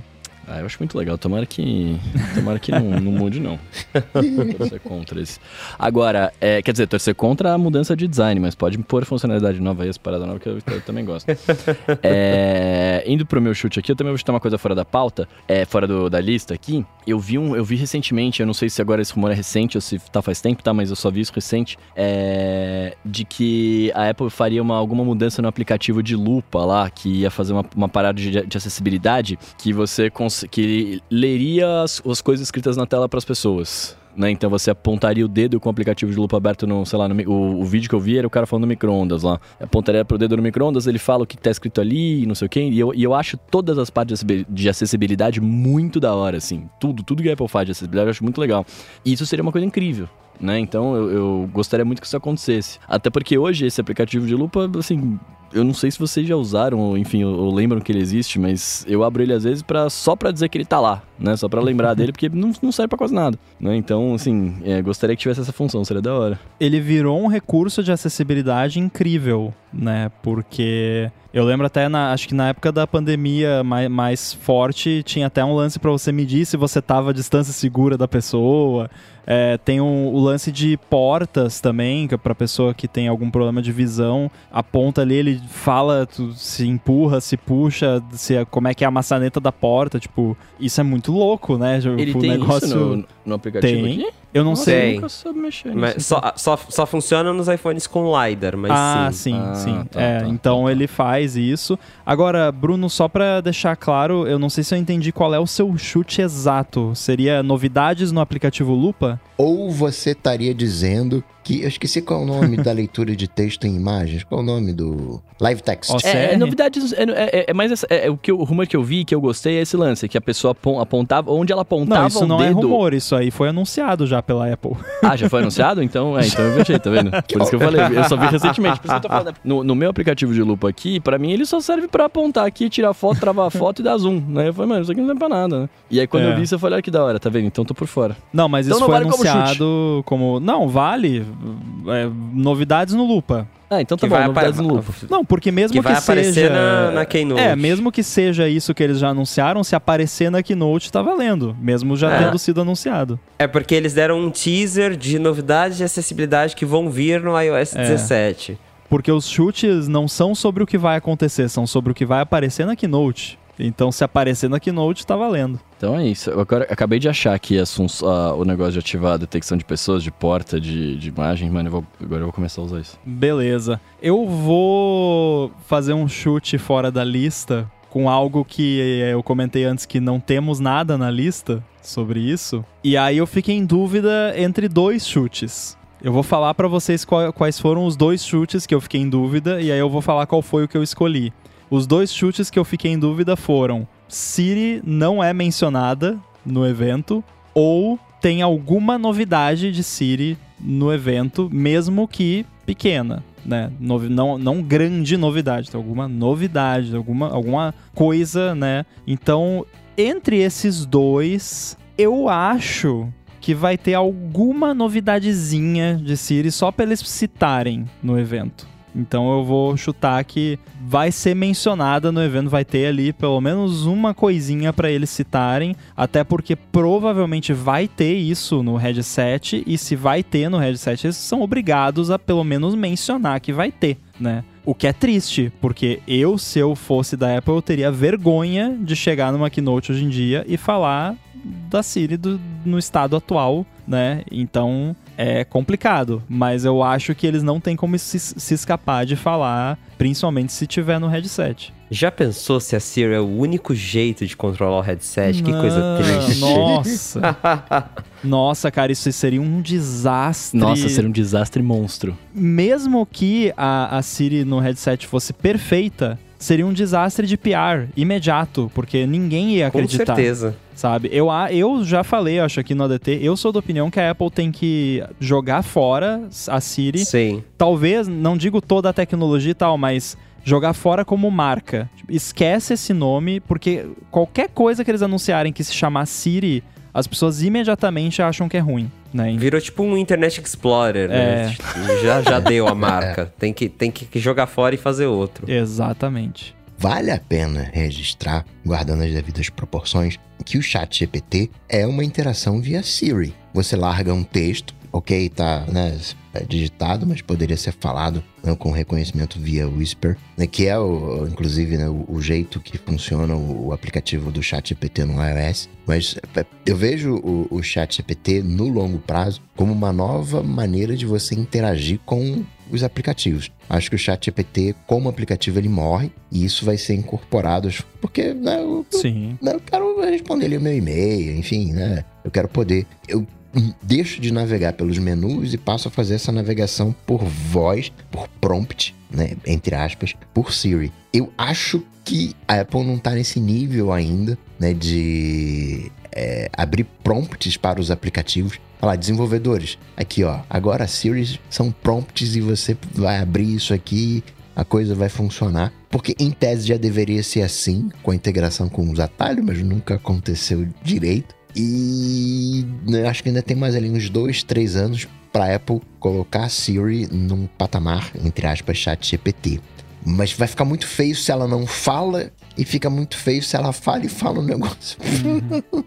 Ah, eu acho muito legal. Tomara que. Tomara que não, não mude, não. torcer contra isso. Agora, é, quer dizer, torcer contra a mudança de design, mas pode pôr funcionalidade nova aí, as paradas novas que eu, eu também gosto. É, indo pro meu chute aqui, eu também vou chutar uma coisa fora da pauta, é, fora do- da lista aqui. Eu vi um, eu vi recentemente, eu não sei se agora esse rumor é recente ou se tá faz tempo, tá? Mas eu só vi isso recente, é, de que a Apple faria uma, alguma mudança no aplicativo de lupa lá, que ia fazer uma, uma parada de, de acessibilidade, que você que leria as, as coisas escritas na tela para as pessoas. Né? Então você apontaria o dedo com o aplicativo de lupa aberto no, sei lá, no o, o vídeo que eu vi era o cara falando no micro-ondas lá. Apontaria pro dedo no micro-ondas, ele fala o que tá escrito ali, não sei o quê. E eu, e eu acho todas as partes de acessibilidade muito da hora, assim. Tudo, tudo que a Apple faz de acessibilidade eu acho muito legal. E isso seria uma coisa incrível. Né? Então eu, eu gostaria muito que isso acontecesse. Até porque hoje esse aplicativo de lupa, assim, eu não sei se vocês já usaram, ou enfim, ou, lembram que ele existe, mas eu abro ele às vezes pra, só pra dizer que ele tá lá, né? Só pra lembrar dele, porque não, não serve pra quase nada, né? Então, assim, é, gostaria que tivesse essa função, seria da hora. ele virou um recurso de acessibilidade incrível, né? Porque eu lembro até, na, acho que na época da pandemia mais, mais forte, tinha até um lance pra você medir se você tava a distância segura da pessoa. É, tem um- o lance de portas também, que é pra pessoa que tem algum problema de visão, aponta ali, ele fala, tu, se empurra, se puxa, se, é- como é que é a maçaneta da porta, tipo, isso é muito louco, né? Ele o tem negócio... isso no, no aplicativo Tem. aqui? Eu não Nossa, sei. eu nunca soube mexer nisso. Só, só, só funciona nos iPhones com LiDAR, mas ah, sim. sim, Ah, sim. tá, é, tá, então tá, tá. ele faz isso. Agora, Bruno, só pra deixar claro, eu não sei se eu entendi qual é o seu chute exato. Seria novidades no aplicativo Lupa? Ou você estaria dizendo que. Eu esqueci qual é o nome da leitura de texto em imagens. Qual é o nome do. Live text. Ó, É, é novidades. É, é, é mais essa- é, é o, que, o rumor que eu vi, que eu gostei, é esse lance, que a pessoa apon- apontava, onde ela apontava Não, isso não dedo. é rumor, isso aí foi anunciado já pela Apple. Ah, já foi anunciado? Então, é, então eu vejo tá vendo? Por isso que eu falei, eu só vi recentemente. Por isso que eu tô falando. No, no meu aplicativo de lupa aqui, pra mim, ele só serve pra apontar aqui, tirar foto, travar a foto e dar zoom. Né? Eu falei, mano, isso aqui não serve pra nada, né? E aí quando É. eu vi isso, eu falei, olha que da hora, tá vendo? Então tô por fora. Não, mas Então isso não foi vale como anunciado como, Não, vale. é, novidades no Lupa. Ah, então tá Que bom, novidades no lupa. Não, porque mesmo Que que, vai aparecer seja. na- na Keynote. É, mesmo que seja isso que eles já anunciaram, se aparecer na Keynote tá valendo. Mesmo já É. tendo sido anunciado. É porque eles deram um teaser de novidades de acessibilidade que vão vir no iOS É. 17. Porque os chutes não são sobre o que vai acontecer, são sobre o que vai aparecer na Keynote. Então, se aparecer na Keynote, tá valendo. Então é isso. Eu agora acabei de achar aqui ah, o negócio de ativar a detecção de pessoas, de porta, de, de imagem. Mano, eu vou- agora eu vou começar a usar isso. Beleza. Eu vou fazer um chute fora da lista com algo que eu comentei antes que não temos nada na lista sobre isso. E aí eu fiquei em dúvida entre dois chutes. Eu vou falar pra vocês quais foram os dois chutes que eu fiquei em dúvida e aí eu vou falar qual foi o que eu escolhi. Os dois chutes que eu fiquei em dúvida foram: Siri não é mencionada no evento ou tem alguma novidade de Siri no evento, mesmo que pequena, né? Não, não grande novidade, tem alguma novidade, alguma, alguma coisa, né? Então, entre esses dois, eu acho que vai ter alguma novidadezinha de Siri só pra eles citarem no evento. Então eu vou chutar que vai ser mencionada no evento, vai ter ali pelo menos uma coisinha pra eles citarem, até porque provavelmente vai ter isso no headset e se vai ter no headset, eles são obrigados a pelo menos mencionar que vai ter, né? O que é triste, porque eu, se eu fosse da Apple, eu teria vergonha de chegar numa keynote hoje em dia e falar da Siri do, no estado atual, né? Então é complicado, mas eu acho que eles não têm como se, se escapar de falar, principalmente se tiver no headset. Já pensou se a Siri é o único jeito de controlar o headset? Que coisa triste. Nossa. Nossa, cara, isso seria um desastre. Nossa, seria um desastre monstro. Mesmo que a, a Siri no headset fosse perfeita, seria um desastre de PR imediato, porque ninguém ia acreditar. Com certeza. Sabe? Eu, eu já falei, acho, aqui no ADT, eu sou da opinião que a Apple tem que jogar fora a Siri. Sim. Talvez, não digo toda a tecnologia e tal, mas jogar fora como marca. Esquece esse nome, porque qualquer coisa que eles anunciarem que se chamar Siri, as pessoas imediatamente acham que é ruim. Né? Virou tipo um Internet Explorer, né? é. né? Já, já deu a marca. Tem que, tem que jogar fora e fazer outro. Exatamente. Vale a pena registrar, guardando as devidas proporções, que o chat GPT é uma interação via Siri. Você larga um texto, ok, tá né, é digitado, mas poderia ser falado né, com reconhecimento via Whisper, né, que é, o, inclusive, né, o, o, jeito que funciona o, o, aplicativo do Chat GPT no iOS. Mas é, eu vejo o, o Chat GPT no longo prazo como uma nova maneira de você interagir com os aplicativos. Acho que o Chat GPT, como aplicativo, ele morre e isso vai ser incorporado, porque né, eu, Sim. Eu, eu quero responder ali o meu e-mail, enfim, né? Eu quero poder. Eu deixo de navegar pelos menus e passo a fazer essa navegação por voz, por prompt, né, entre aspas, por Siri. Eu acho que a Apple não está nesse nível ainda, né, de é, abrir prompts para os aplicativos. Olha lá, desenvolvedores, aqui ó, agora Siri são prompts e você vai abrir isso aqui, a coisa vai funcionar. Porque em tese já deveria ser assim, com a integração com os atalhos, mas nunca aconteceu direito. E né, acho que ainda tem mais ali uns dois, três anos para Apple colocar a Siri num patamar, entre aspas, chat GPT. Mas vai ficar muito feio se ela não fala e fica muito feio se ela fala e fala um negócio. Uhum.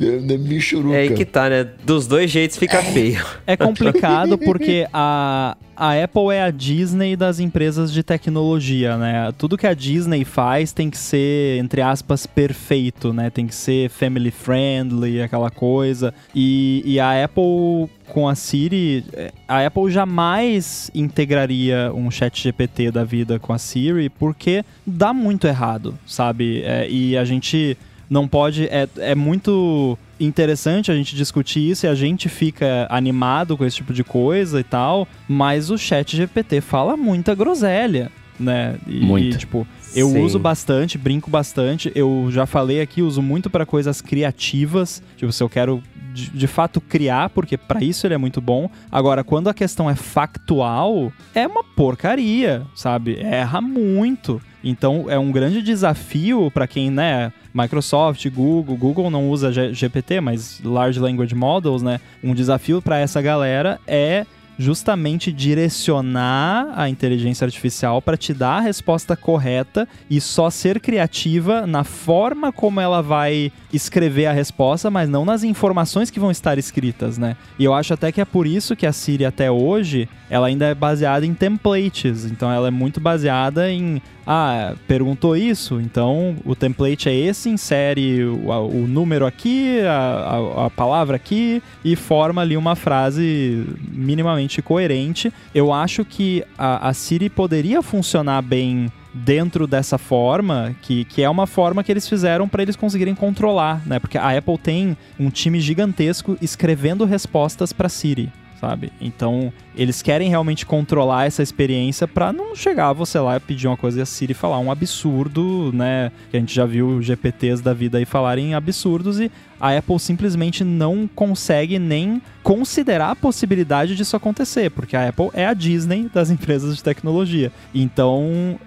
é aí que tá, né? Dos dois jeitos fica feio. É complicado porque a, a Apple é a Disney das empresas de tecnologia, né? Tudo que a Disney faz tem que ser, entre aspas, perfeito, né? Tem que ser family friendly, aquela coisa. E, e a Apple com a Siri, a Apple jamais integraria um chat GPT da vida com a Siri porque dá muito errado, sabe? É, e a gente não pode. É, é muito interessante a gente discutir isso e a gente fica animado com esse tipo de coisa e tal, mas o chat GPT fala muita groselha, né? E, muito. tipo, eu Sim. uso bastante, brinco bastante. Eu já falei aqui, uso muito para coisas criativas. Tipo, se eu quero de, de fato criar, porque para isso ele é muito bom. Agora, quando a questão é factual, é uma porcaria, sabe? Erra muito. Então é um grande desafio para quem, né, Microsoft, Google, Google não usa GPT, mas Large Language Models, né? Um desafio para essa galera é justamente direcionar a inteligência artificial para te dar a resposta correta e só ser criativa na forma como ela vai escrever a resposta, mas não nas informações que vão estar escritas, né? E eu acho até que é por isso que a Siri até hoje, ela ainda é baseada em templates, então ela é muito baseada em ah, perguntou isso, então o template é esse, insere o, o número aqui, a, a, a, palavra aqui e forma ali uma frase minimamente coerente. Eu acho que a, a Siri poderia funcionar bem dentro dessa forma, que, que é uma forma que eles fizeram para eles conseguirem controlar, né? Porque a Apple tem um time gigantesco escrevendo respostas para Siri sabe? Então, eles querem realmente controlar essa experiência para não chegar você lá e pedir uma coisa e a Siri falar um absurdo, né? Que a gente já viu GPTs da vida aí falarem absurdos e a Apple simplesmente não consegue nem considerar a possibilidade disso acontecer, porque a Apple é a Disney das empresas de tecnologia. Então,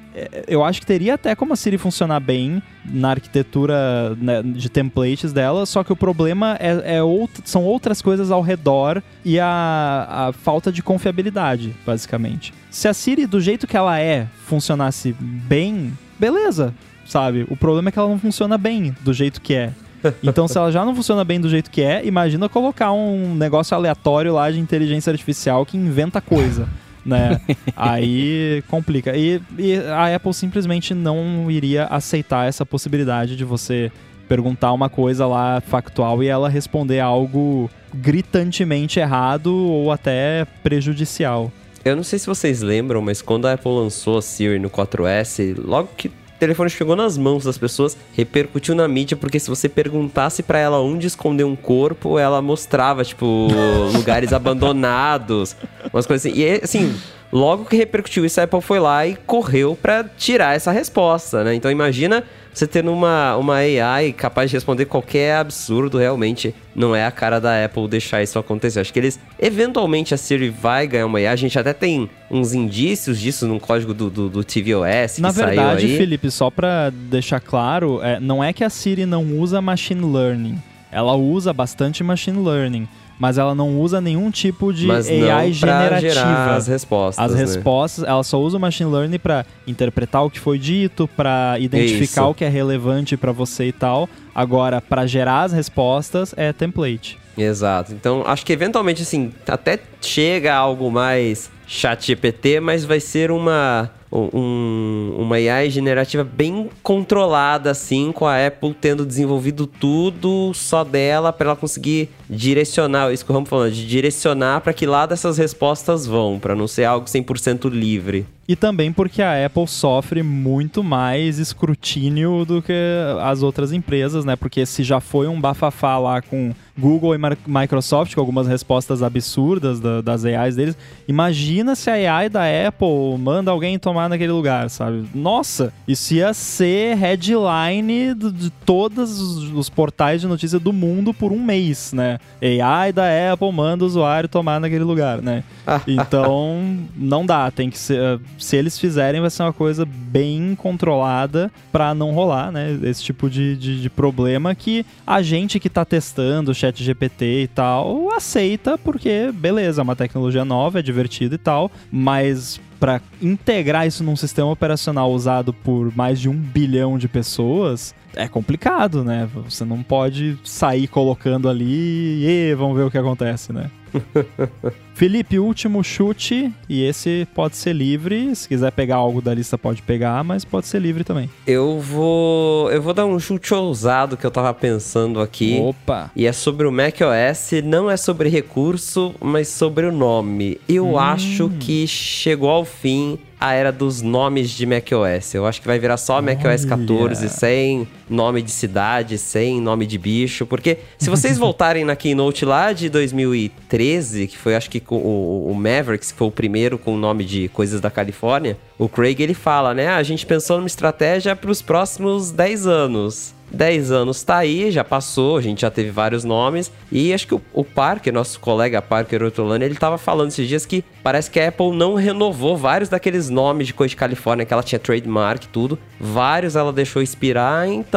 eu acho que teria até como a Siri funcionar bem na arquitetura né, de templates dela, só que o problema é, é são outras coisas ao redor e a, a falta de confiabilidade, basicamente. Se a Siri, do jeito que ela é, funcionasse bem, beleza, sabe? O problema é que ela não funciona bem do jeito que é. Então, se ela já não funciona bem do jeito que é, imagina colocar um negócio aleatório lá de inteligência artificial que inventa coisa né? Aí complica. E, e, a Apple simplesmente não iria aceitar essa possibilidade de você perguntar uma coisa lá factual e ela responder algo gritantemente errado ou até prejudicial. Eu não sei se vocês lembram, mas quando a Apple lançou a Siri no 4S, logo que telefone chegou nas mãos das pessoas, repercutiu na mídia, porque se você perguntasse para ela onde esconder um corpo, ela mostrava, tipo, lugares abandonados, umas coisas assim. E assim, logo que repercutiu isso, a Apple foi lá e correu para tirar essa resposta, né? Então imagina você tendo uma, uma AI capaz de responder qualquer absurdo, realmente não é a cara da Apple deixar isso acontecer. Acho que eles, eventualmente, a Siri vai ganhar uma AI. A gente até tem uns indícios disso no código do, do, do tvOS. Na verdade, Felipe, só para deixar claro, é, não é que a Siri não usa machine learning. Ela usa bastante machine learning mas ela não usa nenhum tipo de mas AI generativa. As respostas. As né? respostas, ela só usa o machine learning para interpretar o que foi dito, para identificar Isso. o que é relevante para você e tal. Agora, para gerar as respostas é template. Exato. Então, acho que eventualmente assim, até chega algo mais chat GPT, mas vai ser uma um, uma AI generativa bem controlada, assim, com a Apple tendo desenvolvido tudo só dela para ela conseguir direcionar, isso que o Ramo falando, de direcionar para que lado essas respostas vão, para não ser algo 100% livre. E também porque a Apple sofre muito mais escrutínio do que as outras empresas, né? Porque se já foi um bafafá lá com Google e Microsoft, com algumas respostas absurdas da, das AIs deles, imagina se a AI da Apple manda alguém tomar naquele lugar, sabe? Nossa, isso ia ser headline de, de todos os portais de notícia do mundo por um mês, né? AI da Apple manda o usuário tomar naquele lugar, né? Então, não dá, tem que ser se eles fizerem, vai ser uma coisa bem controlada para não rolar, né? Esse tipo de, de, de, problema que a gente que tá testando o chat GPT e tal aceita, porque beleza, é uma tecnologia nova, é divertido e tal, mas para integrar isso num sistema operacional usado por mais de um bilhão de pessoas, é complicado, né? Você não pode sair colocando ali e vamos ver o que acontece, né? Felipe, último chute, e esse pode ser livre. Se quiser pegar algo da lista, pode pegar, mas pode ser livre também. Eu vou. Eu vou dar um chute ousado que eu tava pensando aqui. Opa! E é sobre o macOS, não é sobre recurso, mas sobre o nome. Eu hum. acho que chegou ao fim a era dos nomes de macOS. Eu acho que vai virar só macOS 14, sem nome de cidade, sem nome de bicho. Porque se vocês voltarem na Keynote lá de 2013, que foi acho que o, o Mavericks, que foi o primeiro com o nome de coisas da Califórnia, o Craig ele fala, né? Ah, a gente pensou numa estratégia para os próximos 10 anos. 10 anos tá aí, já passou, a gente já teve vários nomes. E acho que o, o Parker, nosso colega Parker Ortolani, ele tava falando esses dias que parece que a Apple não renovou vários daqueles nomes de coisa de Califórnia que ela tinha trademark e tudo. Vários ela deixou expirar, então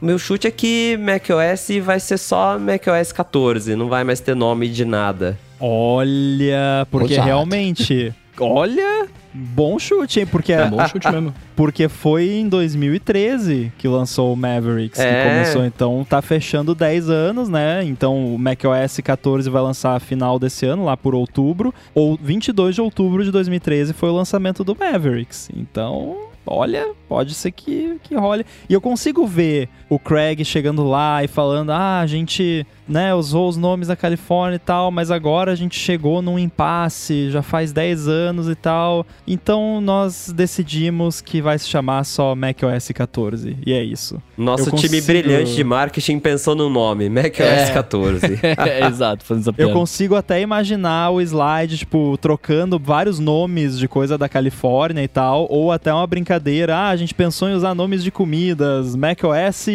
meu chute é que macOS vai ser só macOS 14, não vai mais ter nome de nada. Olha, porque realmente, olha, Bom chute, hein? Porque é bom chute mesmo. Porque foi em 2013 que lançou o Mavericks, é. que começou. Então tá fechando 10 anos, né? Então o macOS 14 vai lançar a final desse ano, lá por outubro. Ou 22 de outubro de 2013 foi o lançamento do Mavericks. Então olha, pode ser que, que role. E eu consigo ver o Craig chegando lá e falando: ah, a gente né, usou os nomes da Califórnia e tal, mas agora a gente chegou num impasse, já faz 10 anos e tal. Então nós decidimos que vai se chamar só macOS 14. E é isso. Nosso consigo... time brilhante de marketing pensou no nome, macOS é. 14. é, exato, fazendo essa piada. Eu consigo até imaginar o slide, tipo, trocando vários nomes de coisa da Califórnia e tal, ou até uma brincadeira. Ah, a gente pensou em usar nomes de comidas, macOS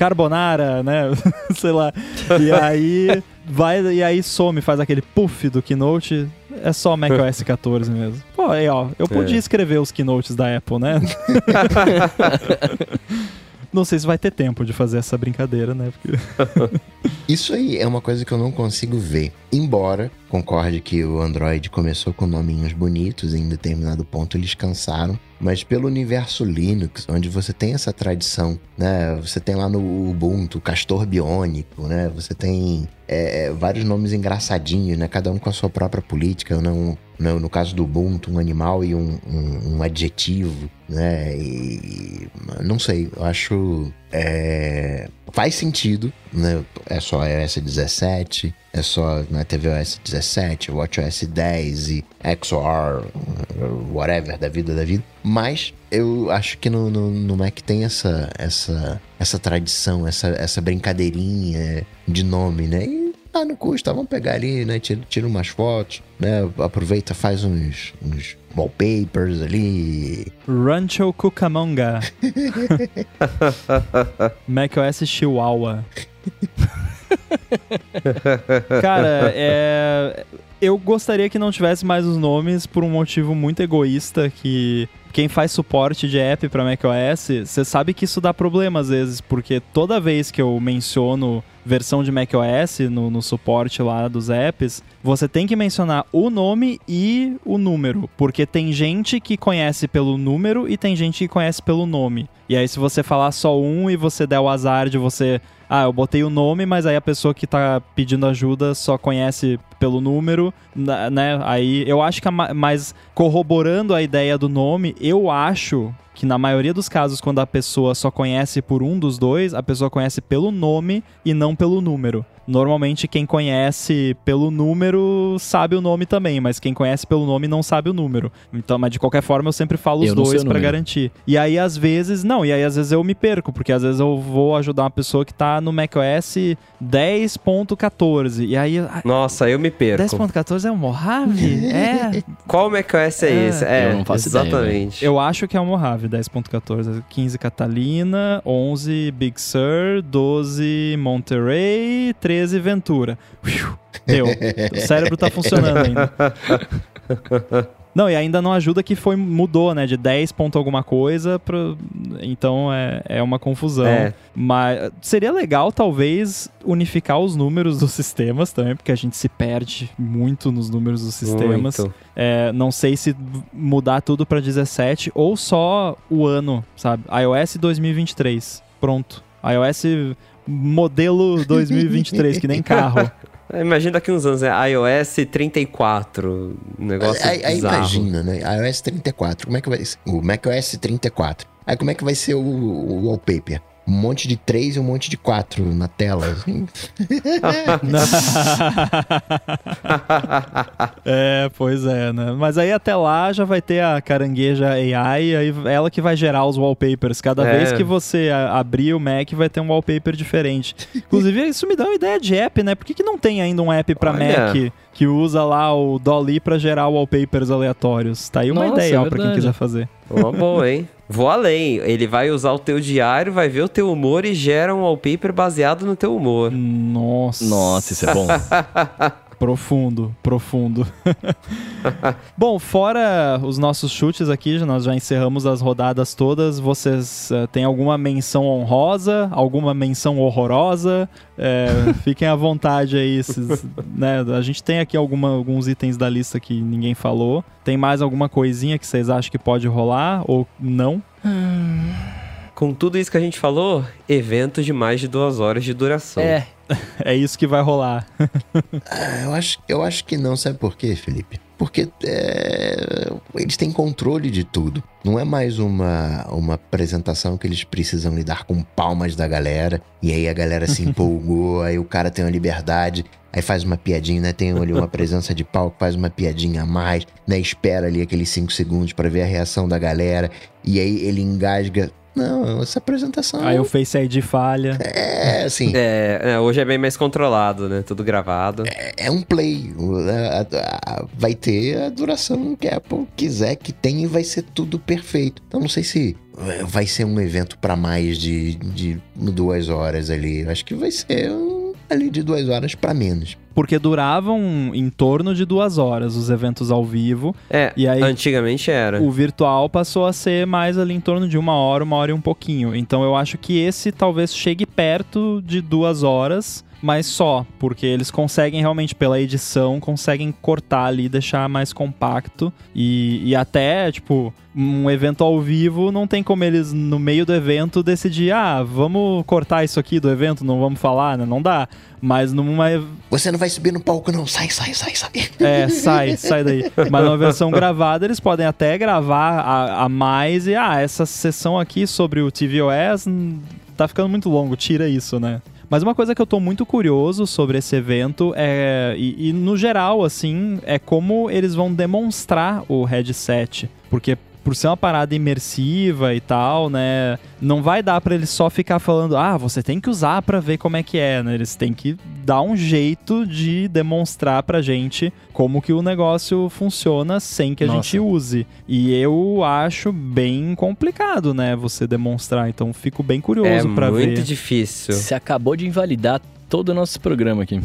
carbonara, né? Sei lá. E aí vai e aí some, faz aquele puff do Keynote. É só macOS 14 mesmo. Pô, aí ó, eu podia é. escrever os Keynotes da Apple, né? Não sei se vai ter tempo de fazer essa brincadeira, né? Porque... Isso aí é uma coisa que eu não consigo ver. Embora concorde que o Android começou com nominhos bonitos, em determinado ponto eles cansaram. Mas pelo universo Linux, onde você tem essa tradição, né? Você tem lá no Ubuntu Castor Biônico, né? Você tem é, é vários nomes engraçadinhos, né? Cada um com a sua própria política. Não, no, no caso do Ubuntu, um animal e um, um, um adjetivo, né? E, não sei, eu acho. É, faz sentido, né? É só iOS 17, é só né, tvOS 17, WatchOS 10 e XOR, whatever, da vida da vida. Mas eu acho que no, no, no, Mac tem essa, essa, essa tradição, essa, essa brincadeirinha de nome, né? E ah, não custa, vamos pegar ali, né? Tira, tira umas fotos, né? Aproveita, faz uns, uns wallpapers ali. Rancho Cucamonga. macOS Chihuahua. Cara, é. Eu gostaria que não tivesse mais os nomes por um motivo muito egoísta que quem faz suporte de app para macOS, você sabe que isso dá problema às vezes, porque toda vez que eu menciono versão de macOS no, no suporte lá dos apps, você tem que mencionar o nome e o número, porque tem gente que conhece pelo número e tem gente que conhece pelo nome. E aí se você falar só um e você der o azar de você ah, eu botei o nome, mas aí a pessoa que tá pedindo ajuda só conhece pelo número, né? Aí eu acho que, a, mas corroborando a ideia do nome, eu acho que na maioria dos casos, quando a pessoa só conhece por um dos dois, a pessoa conhece pelo nome e não pelo número. Normalmente quem conhece pelo número sabe o nome também, mas quem conhece pelo nome não sabe o número. Então, mas de qualquer forma eu sempre falo os dois para garantir. E aí às vezes, não, e aí às vezes eu me perco, porque às vezes eu vou ajudar uma pessoa que tá no macOS 10.14 e aí Nossa, eu me perco. 10.14 é o Mojave? é. Qual macOS é, é esse? É, eu não faço exatamente. Ideia, eu acho que é o Mojave 10.14, 15 Catalina, 11 Big Sur, 12 Monterey, 13 13 Ventura. Deu. o cérebro tá funcionando ainda. Não, e ainda não ajuda que foi mudou, né? De 10 ponto alguma coisa, pra... então é, é uma confusão. É. Mas seria legal, talvez, unificar os números dos sistemas também, porque a gente se perde muito nos números dos sistemas. É, não sei se mudar tudo para 17 ou só o ano, sabe? iOS 2023. Pronto. iOS modelo 2023, que nem carro. Imagina daqui uns anos, é iOS 34, negócio aí, aí imagina, né? iOS 34, como é que vai ser? O macOS 34. Aí como é que vai ser o, o wallpaper? Um monte de três e um monte de quatro na tela. Assim. é, pois é, né? Mas aí até lá já vai ter a carangueja AI, aí ela que vai gerar os wallpapers. Cada é. vez que você abrir o Mac vai ter um wallpaper diferente. Inclusive, isso me dá uma ideia de app, né? Por que, que não tem ainda um app para Mac que usa lá o Dolly para gerar wallpapers aleatórios? Tá aí uma Nossa, ideia é para quem quiser fazer. Uma boa, hein? Vou além. Ele vai usar o teu diário, vai ver o teu humor e gera um wallpaper baseado no teu humor. Nossa. Nossa, isso é bom. Profundo, profundo. Bom, fora os nossos chutes aqui, nós já encerramos as rodadas todas. Vocês uh, têm alguma menção honrosa, alguma menção horrorosa? É, fiquem à vontade aí. Esses, né? A gente tem aqui alguma, alguns itens da lista que ninguém falou. Tem mais alguma coisinha que vocês acham que pode rolar ou não? Com tudo isso que a gente falou, evento de mais de duas horas de duração. É, é isso que vai rolar. ah, eu, acho, eu acho que não, sabe por quê, Felipe? Porque é, eles têm controle de tudo. Não é mais uma, uma apresentação que eles precisam lidar com palmas da galera. E aí a galera se empolgou, aí o cara tem uma liberdade. Aí faz uma piadinha, né? Tem ali uma presença de palco, faz uma piadinha a mais, né? Espera ali aqueles 5 segundos para ver a reação da galera. E aí ele engasga não, essa apresentação. Aí o Face ID falha. É, assim. É, é, hoje é bem mais controlado, né? Tudo gravado. É, é um play. Vai ter a duração que a Apple quiser que tenha e vai ser tudo perfeito. Então não sei se vai ser um evento para mais de, de duas horas ali. Acho que vai ser um, ali de duas horas para menos porque duravam em torno de duas horas os eventos ao vivo. É, e aí, antigamente era. O virtual passou a ser mais ali em torno de uma hora, uma hora e um pouquinho. Então eu acho que esse talvez chegue perto de duas horas mas só, porque eles conseguem realmente, pela edição, conseguem cortar ali, deixar mais compacto e, e até, tipo, um evento ao vivo, não tem como eles, no meio do evento, decidir, ah, vamos cortar isso aqui do evento, não vamos falar, né? Não dá. Mas numa. Você não vai subir no palco, não. Sai, sai, sai, sai. É, sai, sai daí. Mas numa versão gravada, eles podem até gravar a, a mais e, ah, essa sessão aqui sobre o tvOS hum, tá ficando muito longo, tira isso, né? Mas uma coisa que eu tô muito curioso sobre esse evento é, e, e no geral, assim, é como eles vão demonstrar o headset. Porque por ser uma parada imersiva e tal, né? Não vai dar para eles só ficar falando, ah, você tem que usar para ver como é que é, né? Eles têm que dar um jeito de demonstrar pra gente como que o negócio funciona sem que a Nossa. gente use. E eu acho bem complicado, né? Você demonstrar. Então fico bem curioso é para ver. É muito difícil. Você acabou de invalidar todo o nosso programa aqui.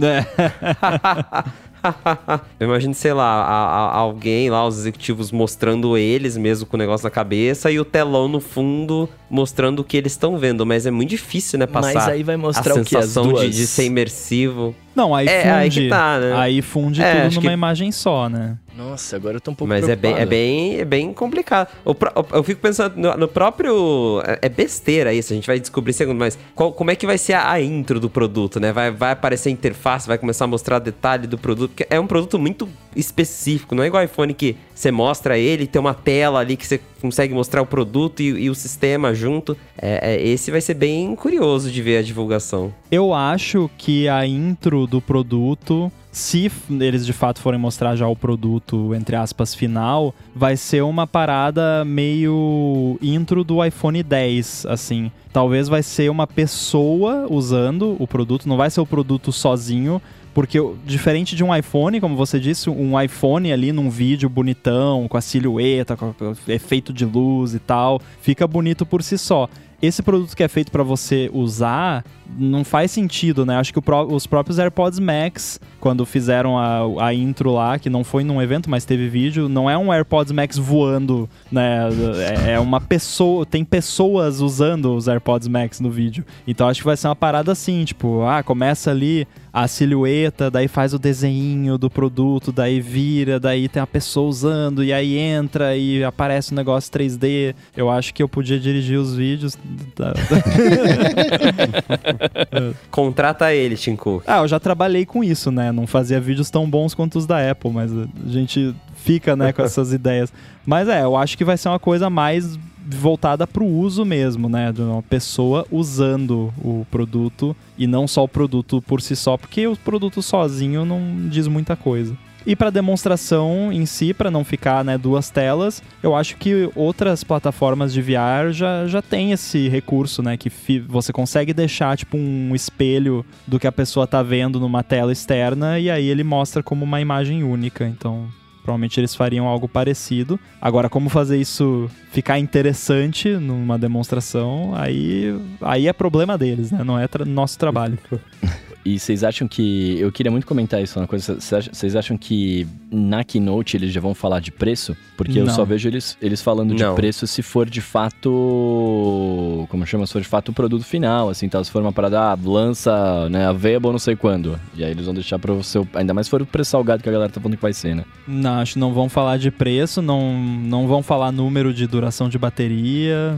É. eu imagino, sei lá, a, a, alguém lá, os executivos mostrando eles mesmo com o negócio na cabeça e o telão no fundo mostrando o que eles estão vendo. Mas é muito difícil, né? Passar Mas aí vai mostrar a o que? As duas... de, de ser imersivo. Não, aí é, funde. Aí, que tá, né? aí funde é, tudo numa que... imagem só, né? Nossa, agora eu tô um pouco Mas é bem, é, bem, é bem complicado. eu fico pensando no, no, próprio... É, é besteira isso, a gente vai descobrir segundo, mas qual, como é que vai ser a, a, intro do produto, né? Vai, vai aparecer a interface, vai começar a mostrar detalhe do produto, porque é um produto muito específico, não é igual o iPhone que você mostra ele, tem uma tela ali que você consegue mostrar o produto e, e o sistema junto. É, é, esse vai ser bem curioso de ver a divulgação. Eu acho que a intro do produto se eles de fato forem mostrar já o produto, entre aspas, final, vai ser uma parada meio intro do iPhone 10, assim. Talvez vai ser uma pessoa usando o produto, não vai ser o produto sozinho, porque diferente de um iPhone, como você disse, um iPhone ali num vídeo bonitão, com a silhueta, com efeito de luz e tal, fica bonito por si só esse produto que é feito para você usar não faz sentido, né? Acho que os próprios AirPods Max, quando fizeram a, a intro lá, que não foi num evento, mas teve vídeo, não é um AirPods Max voando, né? É, é uma pessoa, tem pessoas usando os AirPods Max no vídeo. Então acho que vai ser uma parada assim, tipo, ah, começa ali a silhueta, daí faz o desenho do produto, daí vira, daí tem a pessoa usando, e aí entra e aparece um negócio 3D. Eu acho que eu podia dirigir os vídeos. Da... Contrata ele, Tim Cook. Ah, eu já trabalhei com isso, né? Não fazia vídeos tão bons quanto os da Apple, mas a gente fica, né, com essas ideias. Mas é, eu acho que vai ser uma coisa mais voltada para o uso mesmo, né? De uma pessoa usando o produto e não só o produto por si só, porque o produto sozinho não diz muita coisa. E para demonstração em si, para não ficar né, duas telas, eu acho que outras plataformas de VR já, já tem esse recurso, né? Que você consegue deixar tipo um espelho do que a pessoa tá vendo numa tela externa e aí ele mostra como uma imagem única. Então Provavelmente eles fariam algo parecido. Agora, como fazer isso ficar interessante numa demonstração, aí, aí é problema deles, né? Não é tra nosso trabalho. E vocês acham que. Eu queria muito comentar isso, uma coisa. Vocês acham que na keynote eles já vão falar de preço? Porque não. eu só vejo eles, eles falando de não. preço se for de fato. Como chama? Se for de fato o produto final, assim, tal. Se for uma parada, ah, lança, né, available não sei quando. E aí eles vão deixar pra você. Ainda mais se for o preço salgado que a galera tá falando que vai ser, né? Não, acho que não vão falar de preço, não, não vão falar número de duração de bateria.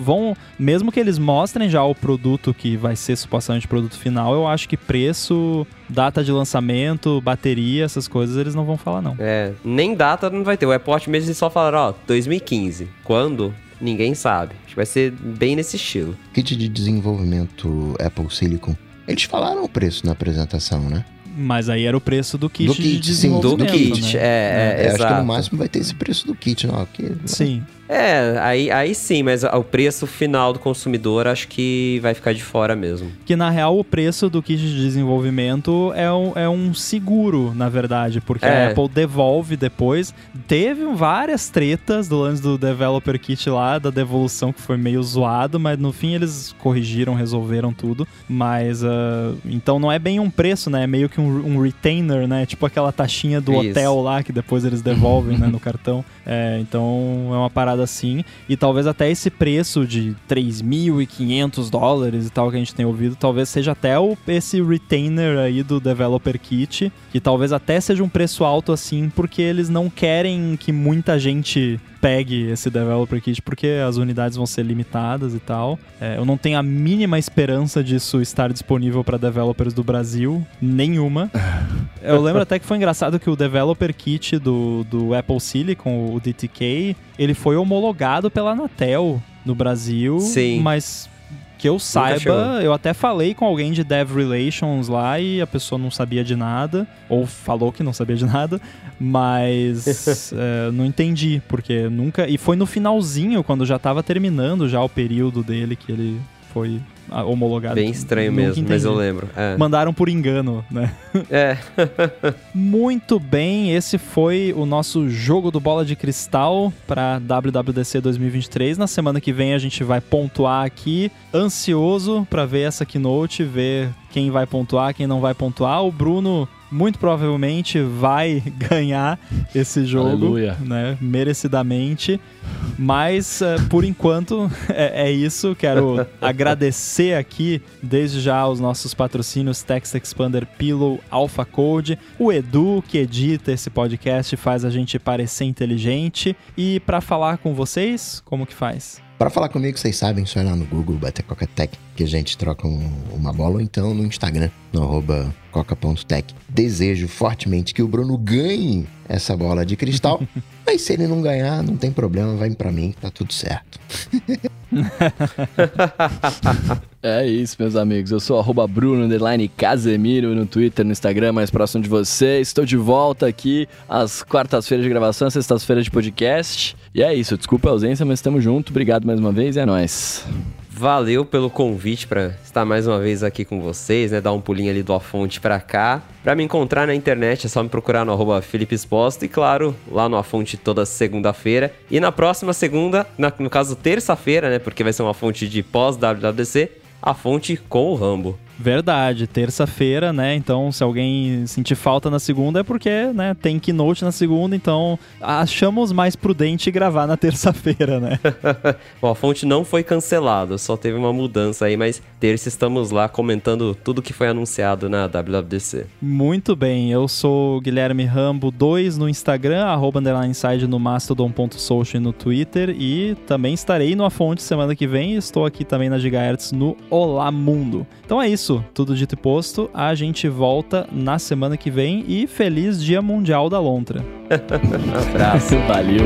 Vão. Mesmo que eles mostrem já o produto que vai ser supostamente produto final, eu acho que preço, data de lançamento, bateria, essas coisas eles não vão falar, não. É, nem data não vai ter. O Airport mesmo eles só falaram, ó, 2015. Quando? Ninguém sabe. Acho que vai ser bem nesse estilo. Kit de desenvolvimento Apple Silicon. Eles falaram o preço na apresentação, né? Mas aí era o preço do kit, do kit de desenvolvimento. Sim, do kit, né? é, é, é, Acho que no máximo vai ter esse preço do kit, não? Que, sim. É, aí, aí sim, mas o preço final do consumidor acho que vai ficar de fora mesmo. Que na real o preço do kit de desenvolvimento é um, é um seguro, na verdade, porque é. a Apple devolve depois. Teve várias tretas do lance do Developer Kit lá, da devolução que foi meio zoado, mas no fim eles corrigiram, resolveram tudo. Mas, uh, então não é bem um preço, né? É meio que um, um retainer, né? Tipo aquela taxinha do Isso. hotel lá que depois eles devolvem né, no cartão. É, então é uma parada parada assim. E talvez até esse preço de 3.500 dólares e tal que a gente tem ouvido, talvez seja até o, esse retainer aí do Developer Kit, que talvez até seja um preço alto assim, porque eles não querem que muita gente pegue esse Developer Kit, porque as unidades vão ser limitadas e tal. É, eu não tenho a mínima esperança disso estar disponível para developers do Brasil, nenhuma. Eu lembro até que foi engraçado que o Developer Kit do, do Apple Silicon, o DTK, ele foi homologado pela Anatel no Brasil, Sim. mas que eu saiba, eu até falei com alguém de Dev Relations lá e a pessoa não sabia de nada, ou falou que não sabia de nada, mas é, não entendi, porque nunca. E foi no finalzinho, quando já tava terminando já o período dele que ele foi homologado. Bem estranho mesmo, mas entendi. eu lembro. É. Mandaram por engano, né? É. Muito bem, esse foi o nosso jogo do bola de cristal para WWDC 2023. Na semana que vem a gente vai pontuar aqui, ansioso para ver essa keynote, ver quem vai pontuar, quem não vai pontuar. O Bruno muito provavelmente vai ganhar esse jogo, Aleluia. né? Merecidamente. Mas eh, por enquanto é, é isso. Quero agradecer aqui desde já aos nossos patrocínios Text Expander Pillow, Alpha Code, o Edu que edita esse podcast, faz a gente parecer inteligente e para falar com vocês, como que faz? Para falar comigo, vocês sabem, só ir lá no Google, bater Coca-Tech, que a gente troca um- uma bola, ou então no Instagram, no arroba coca.tech. Desejo fortemente que o Bruno ganhe essa bola de cristal, mas se ele não ganhar, não tem problema, vai pra mim, tá tudo certo. É isso, meus amigos. Eu sou arroba Bruno Casemiro no Twitter, no Instagram, mais próximo de você. Estou de volta aqui às quartas-feiras de gravação, sextas-feiras de podcast. E é isso. Desculpa a ausência, mas estamos juntos. Obrigado mais uma vez e é nóis. Valeu pelo convite para estar mais uma vez aqui com vocês, né? Dar um pulinho ali do A Fonte pra cá. Pra me encontrar na internet é só me procurar no Felipe Exposto e, claro, lá no A Fonte toda segunda-feira. E na próxima segunda, na- no caso terça-feira, né? Porque vai ser uma fonte de pós-WWDC, A Fonte com o Rambo. Verdade, terça-feira, né? Então, se alguém sentir falta na segunda é porque, né, tem keynote na segunda, então achamos mais prudente gravar na terça-feira, né? Bom, a fonte não foi cancelado, só teve uma mudança aí, mas terça estamos lá comentando tudo que foi anunciado na WWDC. Muito bem, eu sou Guilherme Rambo 2 no Instagram, arroba inside no mastodon.social e no Twitter e também estarei no A Fonte semana que vem estou aqui também na Gigahertz no Olá Mundo. Então é isso, tudo dito e posto, a gente volta na semana que vem e feliz Dia Mundial da Lontra. Um abraço. Valeu.